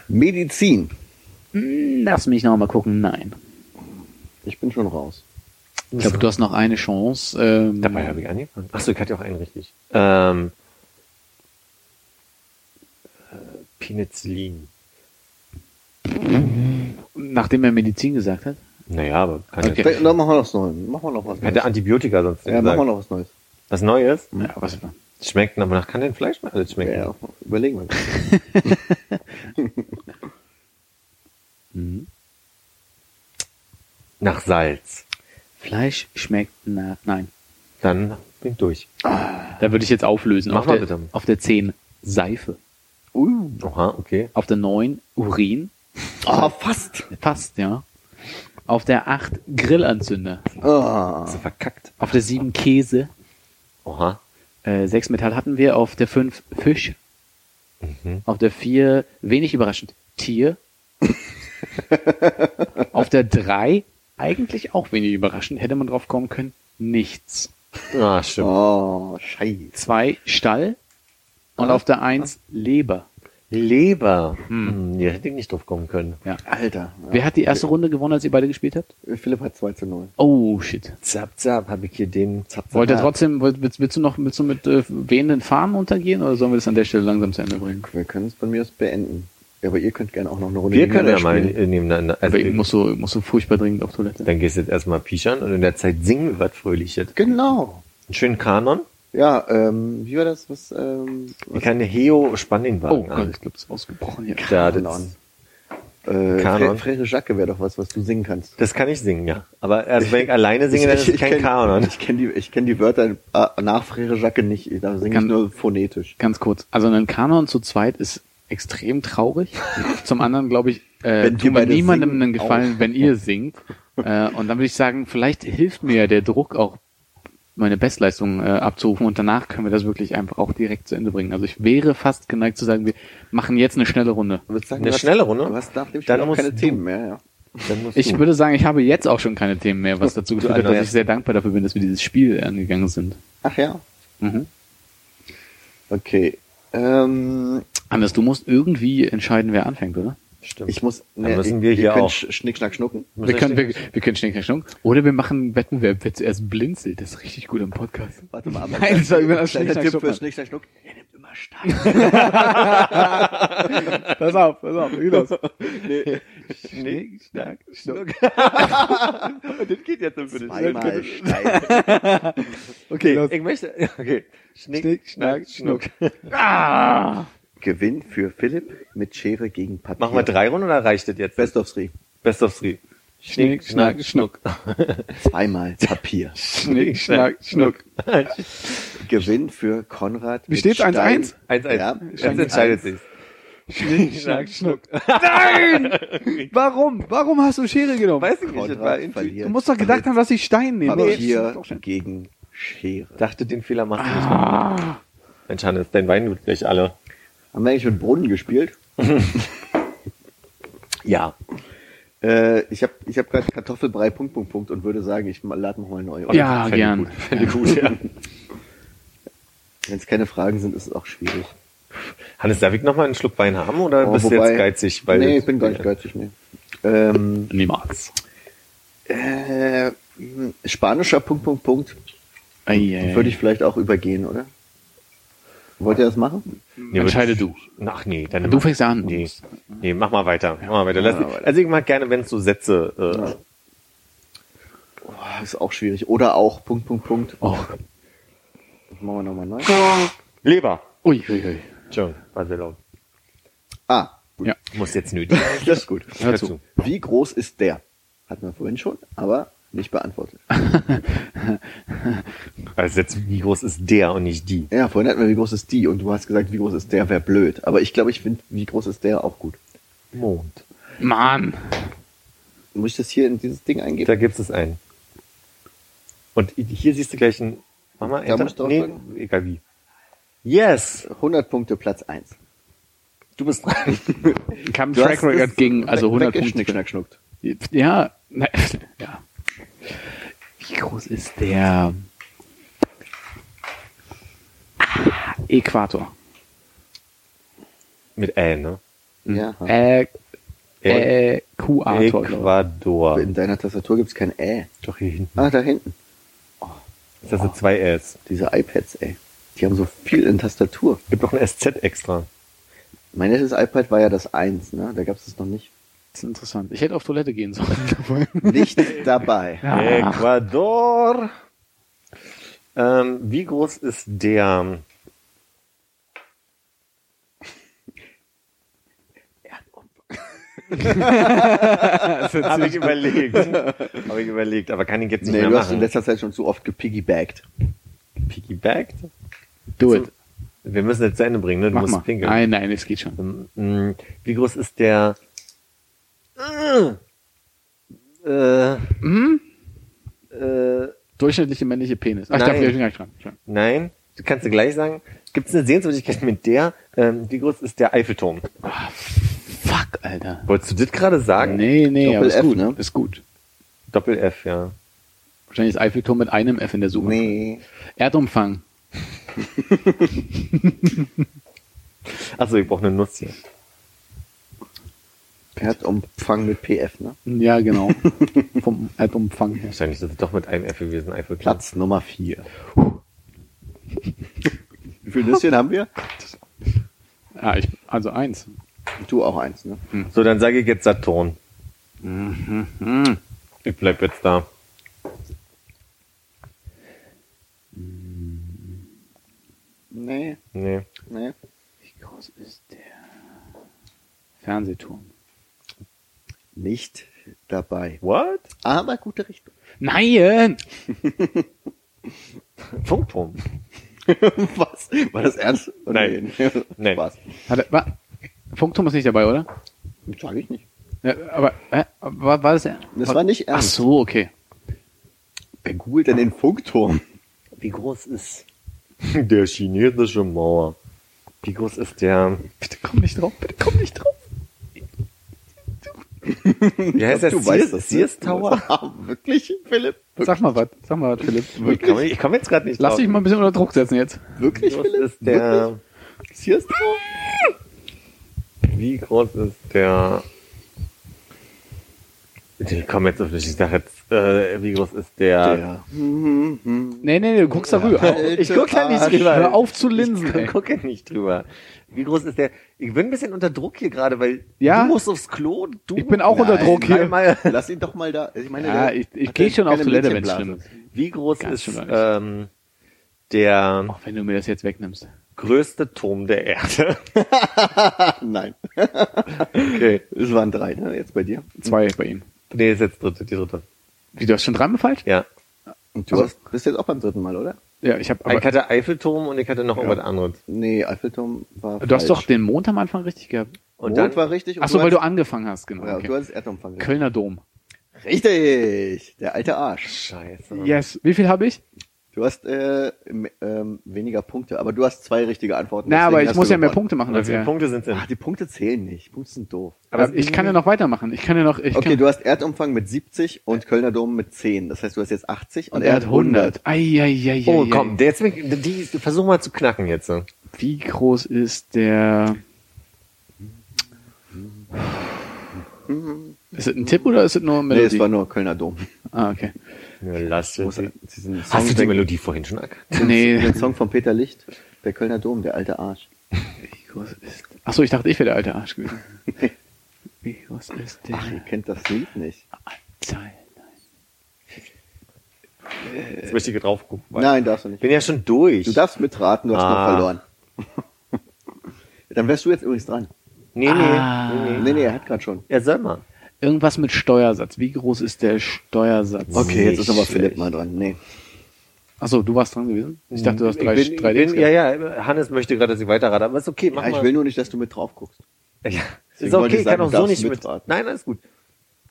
Medizin.
Hm, Lass mich noch mal gucken. Nein.
Ich bin schon raus.
Ich glaube, du hast noch eine Chance. Ähm,
Dabei habe ich angefangen. Achso, ich hatte auch einen richtig. Ähm, äh, Penicillin.
Nachdem er Medizin gesagt hat.
Naja, aber kann
Okay.
okay.
Dann machen wir noch was Neues. Machen wir noch was Neues.
Hätte Antibiotika sonst
Ja, machen wir noch was Neues.
Was Neues?
Ja, was
Schmeckt, aber nach kann denn Fleisch mal alles schmecken?
Ja, überlegen wir.
Mhm.
Nach Salz.
Fleisch schmeckt nach. Nein.
Dann bin ich durch.
Da würde ich jetzt auflösen.
Mach
auf,
mal
der,
bitte.
auf der 10 Seife.
Uh.
Aha, okay.
Auf der 9 Urin.
Ah, fast.
Passt, ja. Auf der 8 Grillanzünder.
Ah.
Hast du verkackt.
Auf der 7 Käse.
Aha.
Äh, 6 Metall hatten wir. Auf der 5 Fisch.
Mhm.
Auf der 4, wenig überraschend, Tier. auf der 3, eigentlich auch wenig überraschend, hätte man drauf kommen können, nichts.
Ah, stimmt.
Oh, scheiße.
2 Stall. Und
Ah.
auf der 1 Leber.
Leber. Hm. Hier hätte ich nicht drauf kommen können.
Ja.
Alter.
Wer hat die erste Runde gewonnen, als ihr beide gespielt habt?
Philipp hat 2 zu 0.
Oh, shit.
Zap, zap, habe ich hier den Zap, zap.
Wollt ihr trotzdem, wollt- willst, willst du noch willst du mit äh, wehenden Fahnen untergehen oder sollen wir das an der Stelle langsam zu Ende bringen?
Wir können es bei mir aus beenden. Ja, aber ihr könnt gerne auch noch eine Runde
Wir können ja mal
spielen.
äh, nebeneinander. Also,
Aber ich muss so, muss so furchtbar dringend auf Toilette.
dann gehst du jetzt erstmal pischern und in der Zeit singen wir was Fröhliches.
Genau.
Einen schönen Kanon.
Ja, ähm, wie war das? Was, ähm,
Ich
was
kann Heo
Oh
Spanningwagen
Gott,
an.
ich glaube, es ist ausgebrochen hier.
Ja,
Kanon. äh,
Kanon.
Fre Frere Jacke wäre doch was, was du singen kannst.
das kann ich singen, ja. Aber also wenn ich alleine singe, dann ist es kein
kenn-
Kanon.
Ich kenne die, ich kenn die Wörter äh, nach Frere Jacke nicht. Da singe ich
Kann-
nur phonetisch.
Ganz kurz. Also ein Kanon zu zweit ist extrem traurig. Zum anderen glaube ich, äh, tut mir niemandem
singen,
einen Gefallen,
auch.
wenn ihr singt. äh, und dann würde ich sagen, vielleicht hilft mir ja der Druck auch meine Bestleistung äh, abzurufen und danach können wir das wirklich einfach auch direkt zu Ende bringen. Also ich wäre fast geneigt zu sagen, wir machen jetzt eine schnelle Runde.
Du würdest sagen,
Eine
du hast-
schnelle Runde?
Du hast nach dem
Dann
Spiel auch keine
du-
Themen mehr, ja.
Ich
du.
würde sagen, ich habe jetzt auch schon keine Themen mehr, was dazu geführt hat, dass ich sehr dankbar dafür bin, dass wir dieses Spiel angegangen sind.
Ach ja.
Mhm.
Okay. Ähm,
Anders, du musst irgendwie entscheiden, wer anfängt, oder?
Stimmt.
ich muss.
Dann müssen wir
ihr
hier auch.
Sch- Schnick, schnack, schnucken.
Wir können, wir, wir können Schnick, Schnack, Schnuck. Oder wir machen einen Wettbewerb, wer zuerst blinzelt. Das ist richtig gut im Podcast.
Warte mal, aber
Nein, das war über das Schnick, Schnack,
Tipp
Schnuck,
für. Schnick, schnack, schnuck. Er nimmt immer stark.
Pass auf, pass auf, wie los?
Nee,
Schnick, Schnack, Schnuck.
das geht jetzt dich.
zweimal steil.
Okay, los.
Ich möchte. Okay. Schnick,
Schnick,
schnack,
Schnack,
schnuck.
Ah!
Gewinn für Philipp mit Schere gegen Papier.
Machen wir drei Runden oder reicht das jetzt?
Best of three.
Best of three.
Schnick, Schnack, Schnuck.
Zweimal Papier.
Schnick, Schnack, Schnuck.
Gewinn für Konrad.
Wie steht's? 1-1?
1-1.
Ja,
Jetzt entscheidet sich.
Schnick, Schnack, Schnuck. Nein! Warum? Warum hast du Schere genommen?
Weiß ich nicht, das war.
Du musst doch gedacht haben, dass ich Stein nehme.
Papier gegen Schere.
Dachte, den Fehler machst du
Ah.
nicht. Mensch, Hannes, dein Wein wird gleich alle.
Haben wir eigentlich mit Brunnen gespielt?
Ja.
Äh, ich habe ich hab gerade Kartoffelbrei Punkt, Punkt, Punkt und würde sagen, ich lade noch mal neu.
Ja,
Fände
gern.
gut. Fände gut, ja.
Wenn es keine Fragen sind, ist es auch schwierig.
Hannes, darf ich noch mal einen Schluck Wein haben oder
Oh,
bist du
wobei-
jetzt geizig? Weil
nee, ich bin gar nicht geizig, nee. Ähm,
Niemals.
äh, spanischer Punkt, Punkt, Punkt würde ich vielleicht auch übergehen, oder? Wollt ihr das machen?
Nee,
Entscheide du.
Ach nee, dann
Du fängst an.
Nee, nee, mach mal weiter. Mach mal weiter. Lass,
Mach mal weiter.
Also ich mag gerne, wenn es so Sätze. Äh,
Oh, ist auch schwierig. Oder auch Punkt, Punkt, Punkt.
Oh.
Das machen wir nochmal neu.
Leber.
Ui, ui, ui.
Schon, war sehr laut.
Ah,
Ja.
Muss jetzt nötig.
das ist gut.
Hör zu.
Wie groß ist der? Hatten wir vorhin schon, aber nicht beantwortet.
Also jetzt, wie groß ist der und nicht die?
Ja, vorhin hatten wir, wie groß ist die? Und du hast gesagt, wie groß ist der, wäre blöd. Aber ich glaube, ich finde, wie groß ist der auch gut.
Mond.
Mann.
Muss ich das hier in dieses Ding eingeben?
Da gibt es einen. Und hier siehst du gleich ein. Mach mal,
Da musst du
nee, egal wie. Yes!
100 Punkte, Platz 1.
Du bist dran.
Kam Track Record gegen, also 100
weggeschnick,
Punkte.
schnack, schnuckt.
Ja, ja. Wie groß ist der ah, Äquator?
Mit Ä, ne?
Ja.
Ä, Ä, Äquator.
In deiner Tastatur gibt es kein Ä.
Doch hier hinten.
Ah, da hinten.
Das sind zwei Äs.
Diese iPads, ey. Die haben so viel in Tastatur.
Gibt noch ein SZ extra.
Mein letztes iPad war ja das 1, ne? Da gab es das noch nicht.
Das ist interessant. Ich hätte auf Toilette gehen sollen.
Nicht dabei.
Ja.
Ecuador. Ähm, wie groß ist der? Habe ich überlegt. Habe ich überlegt, aber kann ich jetzt nicht
Nee,
mehr
du hast in
machen.
letzter Zeit schon zu oft gepiggybackt.
Piggybacked?
Do it.
Wir müssen jetzt zu Ende bringen, ne? Du
Mach
musst
mal.
pinkeln.
Nein, nein, es geht schon.
Ähm, Wie groß ist der? Äh,
Hm?
äh,
Durchschnittliche männliche Penis. Ach, ich
Nein.
darf gleich gar nicht dran.
Nein, du kannst du gleich sagen. Gibt es eine Sehenswürdigkeit mit der? Ähm, wie groß ist der Eiffelturm?
Fuck, Alter.
Wolltest du das gerade sagen?
Nee, nee,
Doppel
aber ist
F,
gut.
ne?
Ist gut.
Doppel F, ja.
Wahrscheinlich ist Eiffelturm mit einem F in der Suche.
Nee.
Erdumfang.
Achso, ich brauche eine Nuss hier.
Erdumfang mit PF, ne?
Ja, genau. Vom Erdumfang her.
Wahrscheinlich ist es doch mit einem F gewesen, Eiffelturm.
Platz Nummer 4. Wie viele Nüsschen haben wir?
Ah, ich, also eins.
Du auch eins, ne?
So, dann sage ich jetzt Saturn.
Mhm.
Ich bleib jetzt da.
Nee,
Nee.
nee.
Wie groß ist der Fernsehturm?
Nicht dabei.
What?
Aber gute Richtung.
Nein!
Funkturm.
Was? War das ernst? Oder
Nein. Nein.
Spaß.
Hat er, war, Funkturm ist nicht dabei, oder?
Sag ich nicht.
Ja, aber äh, war, war das er?
Das war nicht
Ach
ernst.
so, okay.
Wer googelt denn den Funkturm?
Wie groß ist der chinesische Mauer? Wie groß ist der?
Bitte komm nicht drauf, bitte komm nicht drauf.
Wie heißt der?
Du
Sears,
weißt das, ne?
Sears Tower?
Wirklich, Philipp?
Sag mal was, sag mal was, Philipp.
Ich komme ich komm jetzt gerade nicht
Lass
drauf.
dich mal ein bisschen unter Druck setzen jetzt.
Wirklich, Philipp?
ist der?
Wirklich? Sears Tower?
Wie groß ist der? Ich komme jetzt auf nicht. Ich sag jetzt, äh, wie groß ist der?
Der.
Nee, nee, nee, du guckst da rüber.
Ich guck da nicht drüber.
Hör auf zu linsen,
Ich gucke nicht drüber. Wie groß ist der? Ich bin ein bisschen unter Druck hier gerade, weil
Ja?
du musst aufs Klo. Du
Ich bin auch unter
Nein,
Druck hier.
Einmal.
Lass ihn doch mal da. Ich meine,
Ja, ich, ich gehe
ja
schon auf Toilette, wenn es schlimm ist.
Wie groß
Ganz
ist ähm, der
Auch wenn du mir das jetzt wegnimmst.
größte Turm der Erde?
Nein.
Okay.
Es waren drei, ne? Jetzt bei dir.
Zwei bei ihm.
Nee, ist jetzt dritte, die dritte.
Wie, du hast schon dreimal falsch?
Ja.
Und du hast, bist jetzt auch beim dritten Mal, oder?
Ja, ich habe
ich
aber.
hatte Eiffelturm und ich hatte noch irgendwas anderes.
Nee, Eiffelturm war
Du hast
falsch.
doch den Mond am Anfang richtig gehabt.
Und
Mond
dann
war richtig.
Ach so, weil du
hast,
angefangen hast, genau.
ja,
okay.
du hast Erdumfang.
Kölner Dom.
Richtig! Der alte Arsch.
Scheiße.
Yes. Wie viel habe ich?
Du hast äh, ähm, weniger Punkte, aber du hast zwei richtige Antworten.
Na, aber ich muss ja mehr
gewonnen.
Punkte machen
viele
er.
Punkte sind denn?
Ach, die Punkte zählen nicht. Punkte sind doof.
Aber ich kann ja noch weitermachen. Ich kann ja noch. Ich
Okay,
kann,
du hast Erdumfang mit 70 und Kölner Dom mit 10. Das heißt, du hast jetzt 80 und,
und er hat 100. Ei, ei, ei, ei,
Oh, komm, der jetzt, die, die, versuch mal zu knacken jetzt. so.
Wie groß ist der? Ist es ein Tipp oder ist es nur eine
Nee,
Melodie?
es war nur Kölner Dom.
ah, okay.
Ja, lass
Muss
Hast du die Melodie vorhin schon erkannt?
Nee.
Den Song von Peter Licht, der Kölner Dom, der alte Arsch.
Wie groß ist? Ach so, ich dachte, ich wäre der alte Arsch gewesen. Wie groß ist der?
Ach, ihr kennt das Lied nicht.
Zahl?
Jetzt möchte ich drauf gucken.
Nein, darfst du
Ich
nicht.
bin ja schon durch.
Du darfst mitraten, du hast
Ah.
noch verloren. Dann wärst du jetzt übrigens dran.
Nee, nee,
Ah.
nee, nee.
Nee, nee, er hat gerade schon.
Ja, soll mal.
Irgendwas mit Steuersatz. Wie groß ist der Steuersatz?
Okay, jetzt ist aber Philipp mal dran. Nee.
Ach so, du warst dran gewesen? Ich dachte, du hast drei,
bin,
drei
ich bin,
Dings
Ja, ja, Hannes möchte gerade, dass ich weiterrate, aber ist okay, mach
Ja, ich
mal.
will nur nicht, dass du mit drauf guckst.
ja.
Deswegen
Ist okay,
ich sagen,
kann auch so nicht mit.
mitraten.
Nein, alles gut.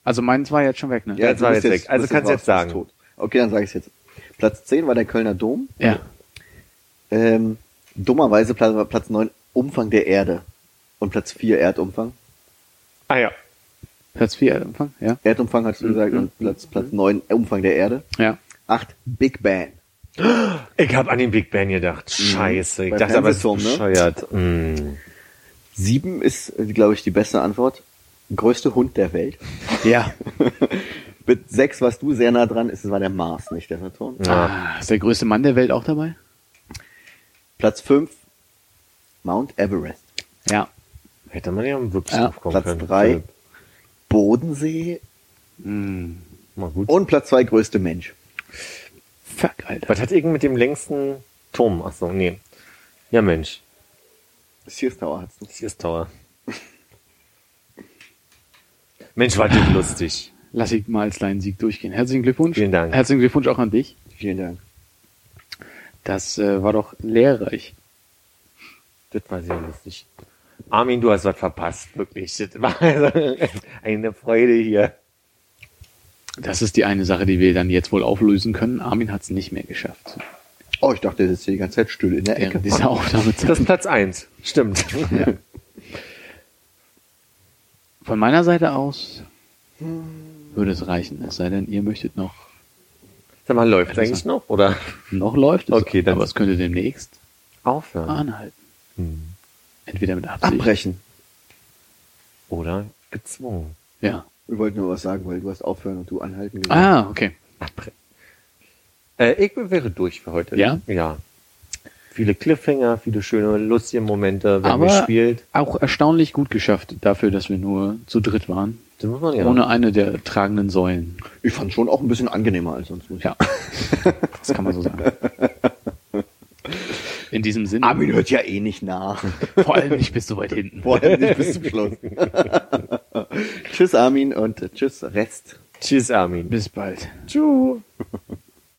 Also meins war jetzt schon weg, ne?
Ja, jetzt
du
war jetzt weg. Also kannst du jetzt sagen.
Okay, dann sage ich jetzt. Platz 10 war der Kölner Dom.
Ja.
Ähm, dummerweise Platz, Platz 9 Umfang der Erde. Und Platz 4 Erdumfang.
Ah ja.
Platz 4 Empfang, ja.
Erdumfang hast du gesagt und Platz, Platz 9 Umfang der Erde.
Ja.
8 Big Bang.
Ich habe an den Big Ben gedacht. Scheiße. Ich
Beim
dachte aber, es ist
ne?
bescheuert. Mm.
7 ist, glaube ich, die beste Antwort. Größte Hund der Welt.
Ja.
Mit 6 warst du sehr nah dran. Es war der Mars, nicht der Saturn.
Ja.
Ah, ist der größte Mann der Welt auch dabei?
Platz 5 Mount Everest.
Ja.
Hätte man ja wirklich
Ja,
Platz
können.
3 Bodensee.
Hm.
Mal gut.
Und Platz 2 größte Mensch.
Fuck, Alter.
Was hat irgend mit dem längsten Turm? Ach so, nee. Ja, Mensch.
Sears Tower.
Das hier ist Tower. Mensch, war das lustig.
Lass ich mal als deinen Sieg durchgehen. Herzlichen Glückwunsch.
Vielen Dank.
Herzlichen Glückwunsch auch an dich.
Vielen Dank.
Das äh, war doch lehrreich.
Das war sehr lustig. Armin, du hast was verpasst, wirklich. Das war also eine Freude hier.
Das ist die eine Sache, die wir dann jetzt wohl auflösen können. Armin hat es nicht mehr geschafft.
Oh, ich dachte, das ist die ganze Zeit still in der Ecke.
Während dieser Aufnahme.
Das ist Platz eins. Stimmt.
Von meiner Seite aus würde es reichen. Es sei denn, ihr möchtet noch.
Sag mal, läuft eigentlich noch? Oder
Noch läuft es,
Okay, dann-
aber es könnte demnächst
aufhören?
anhalten.
Hm.
Entweder mit Absicht.
Abbrechen.
Oder gezwungen.
Ja.
Wir wollten nur was sagen, weil du hast aufhören und du anhalten gesagt.
Ah, okay.
Abbrechen. Äh, ich wäre durch für heute.
Ja?
Ja. Viele Cliffhanger, viele schöne, lustige Momente, wenn
aber
man spielt.
auch erstaunlich gut geschafft dafür, dass wir nur zu dritt waren.
Man ja.
Ohne eine der tragenden Säulen.
Ich fand schon auch ein bisschen angenehmer als sonst.
Ja. das kann man so sagen. In diesem Sinne.
Armin hört ja eh nicht nach.
Vor allem nicht bis so weit hinten.
Vor allem nicht bis zum Schluss. tschüss Armin und tschüss Rest.
Tschüss, Armin.
Bis bald.
Tschüss.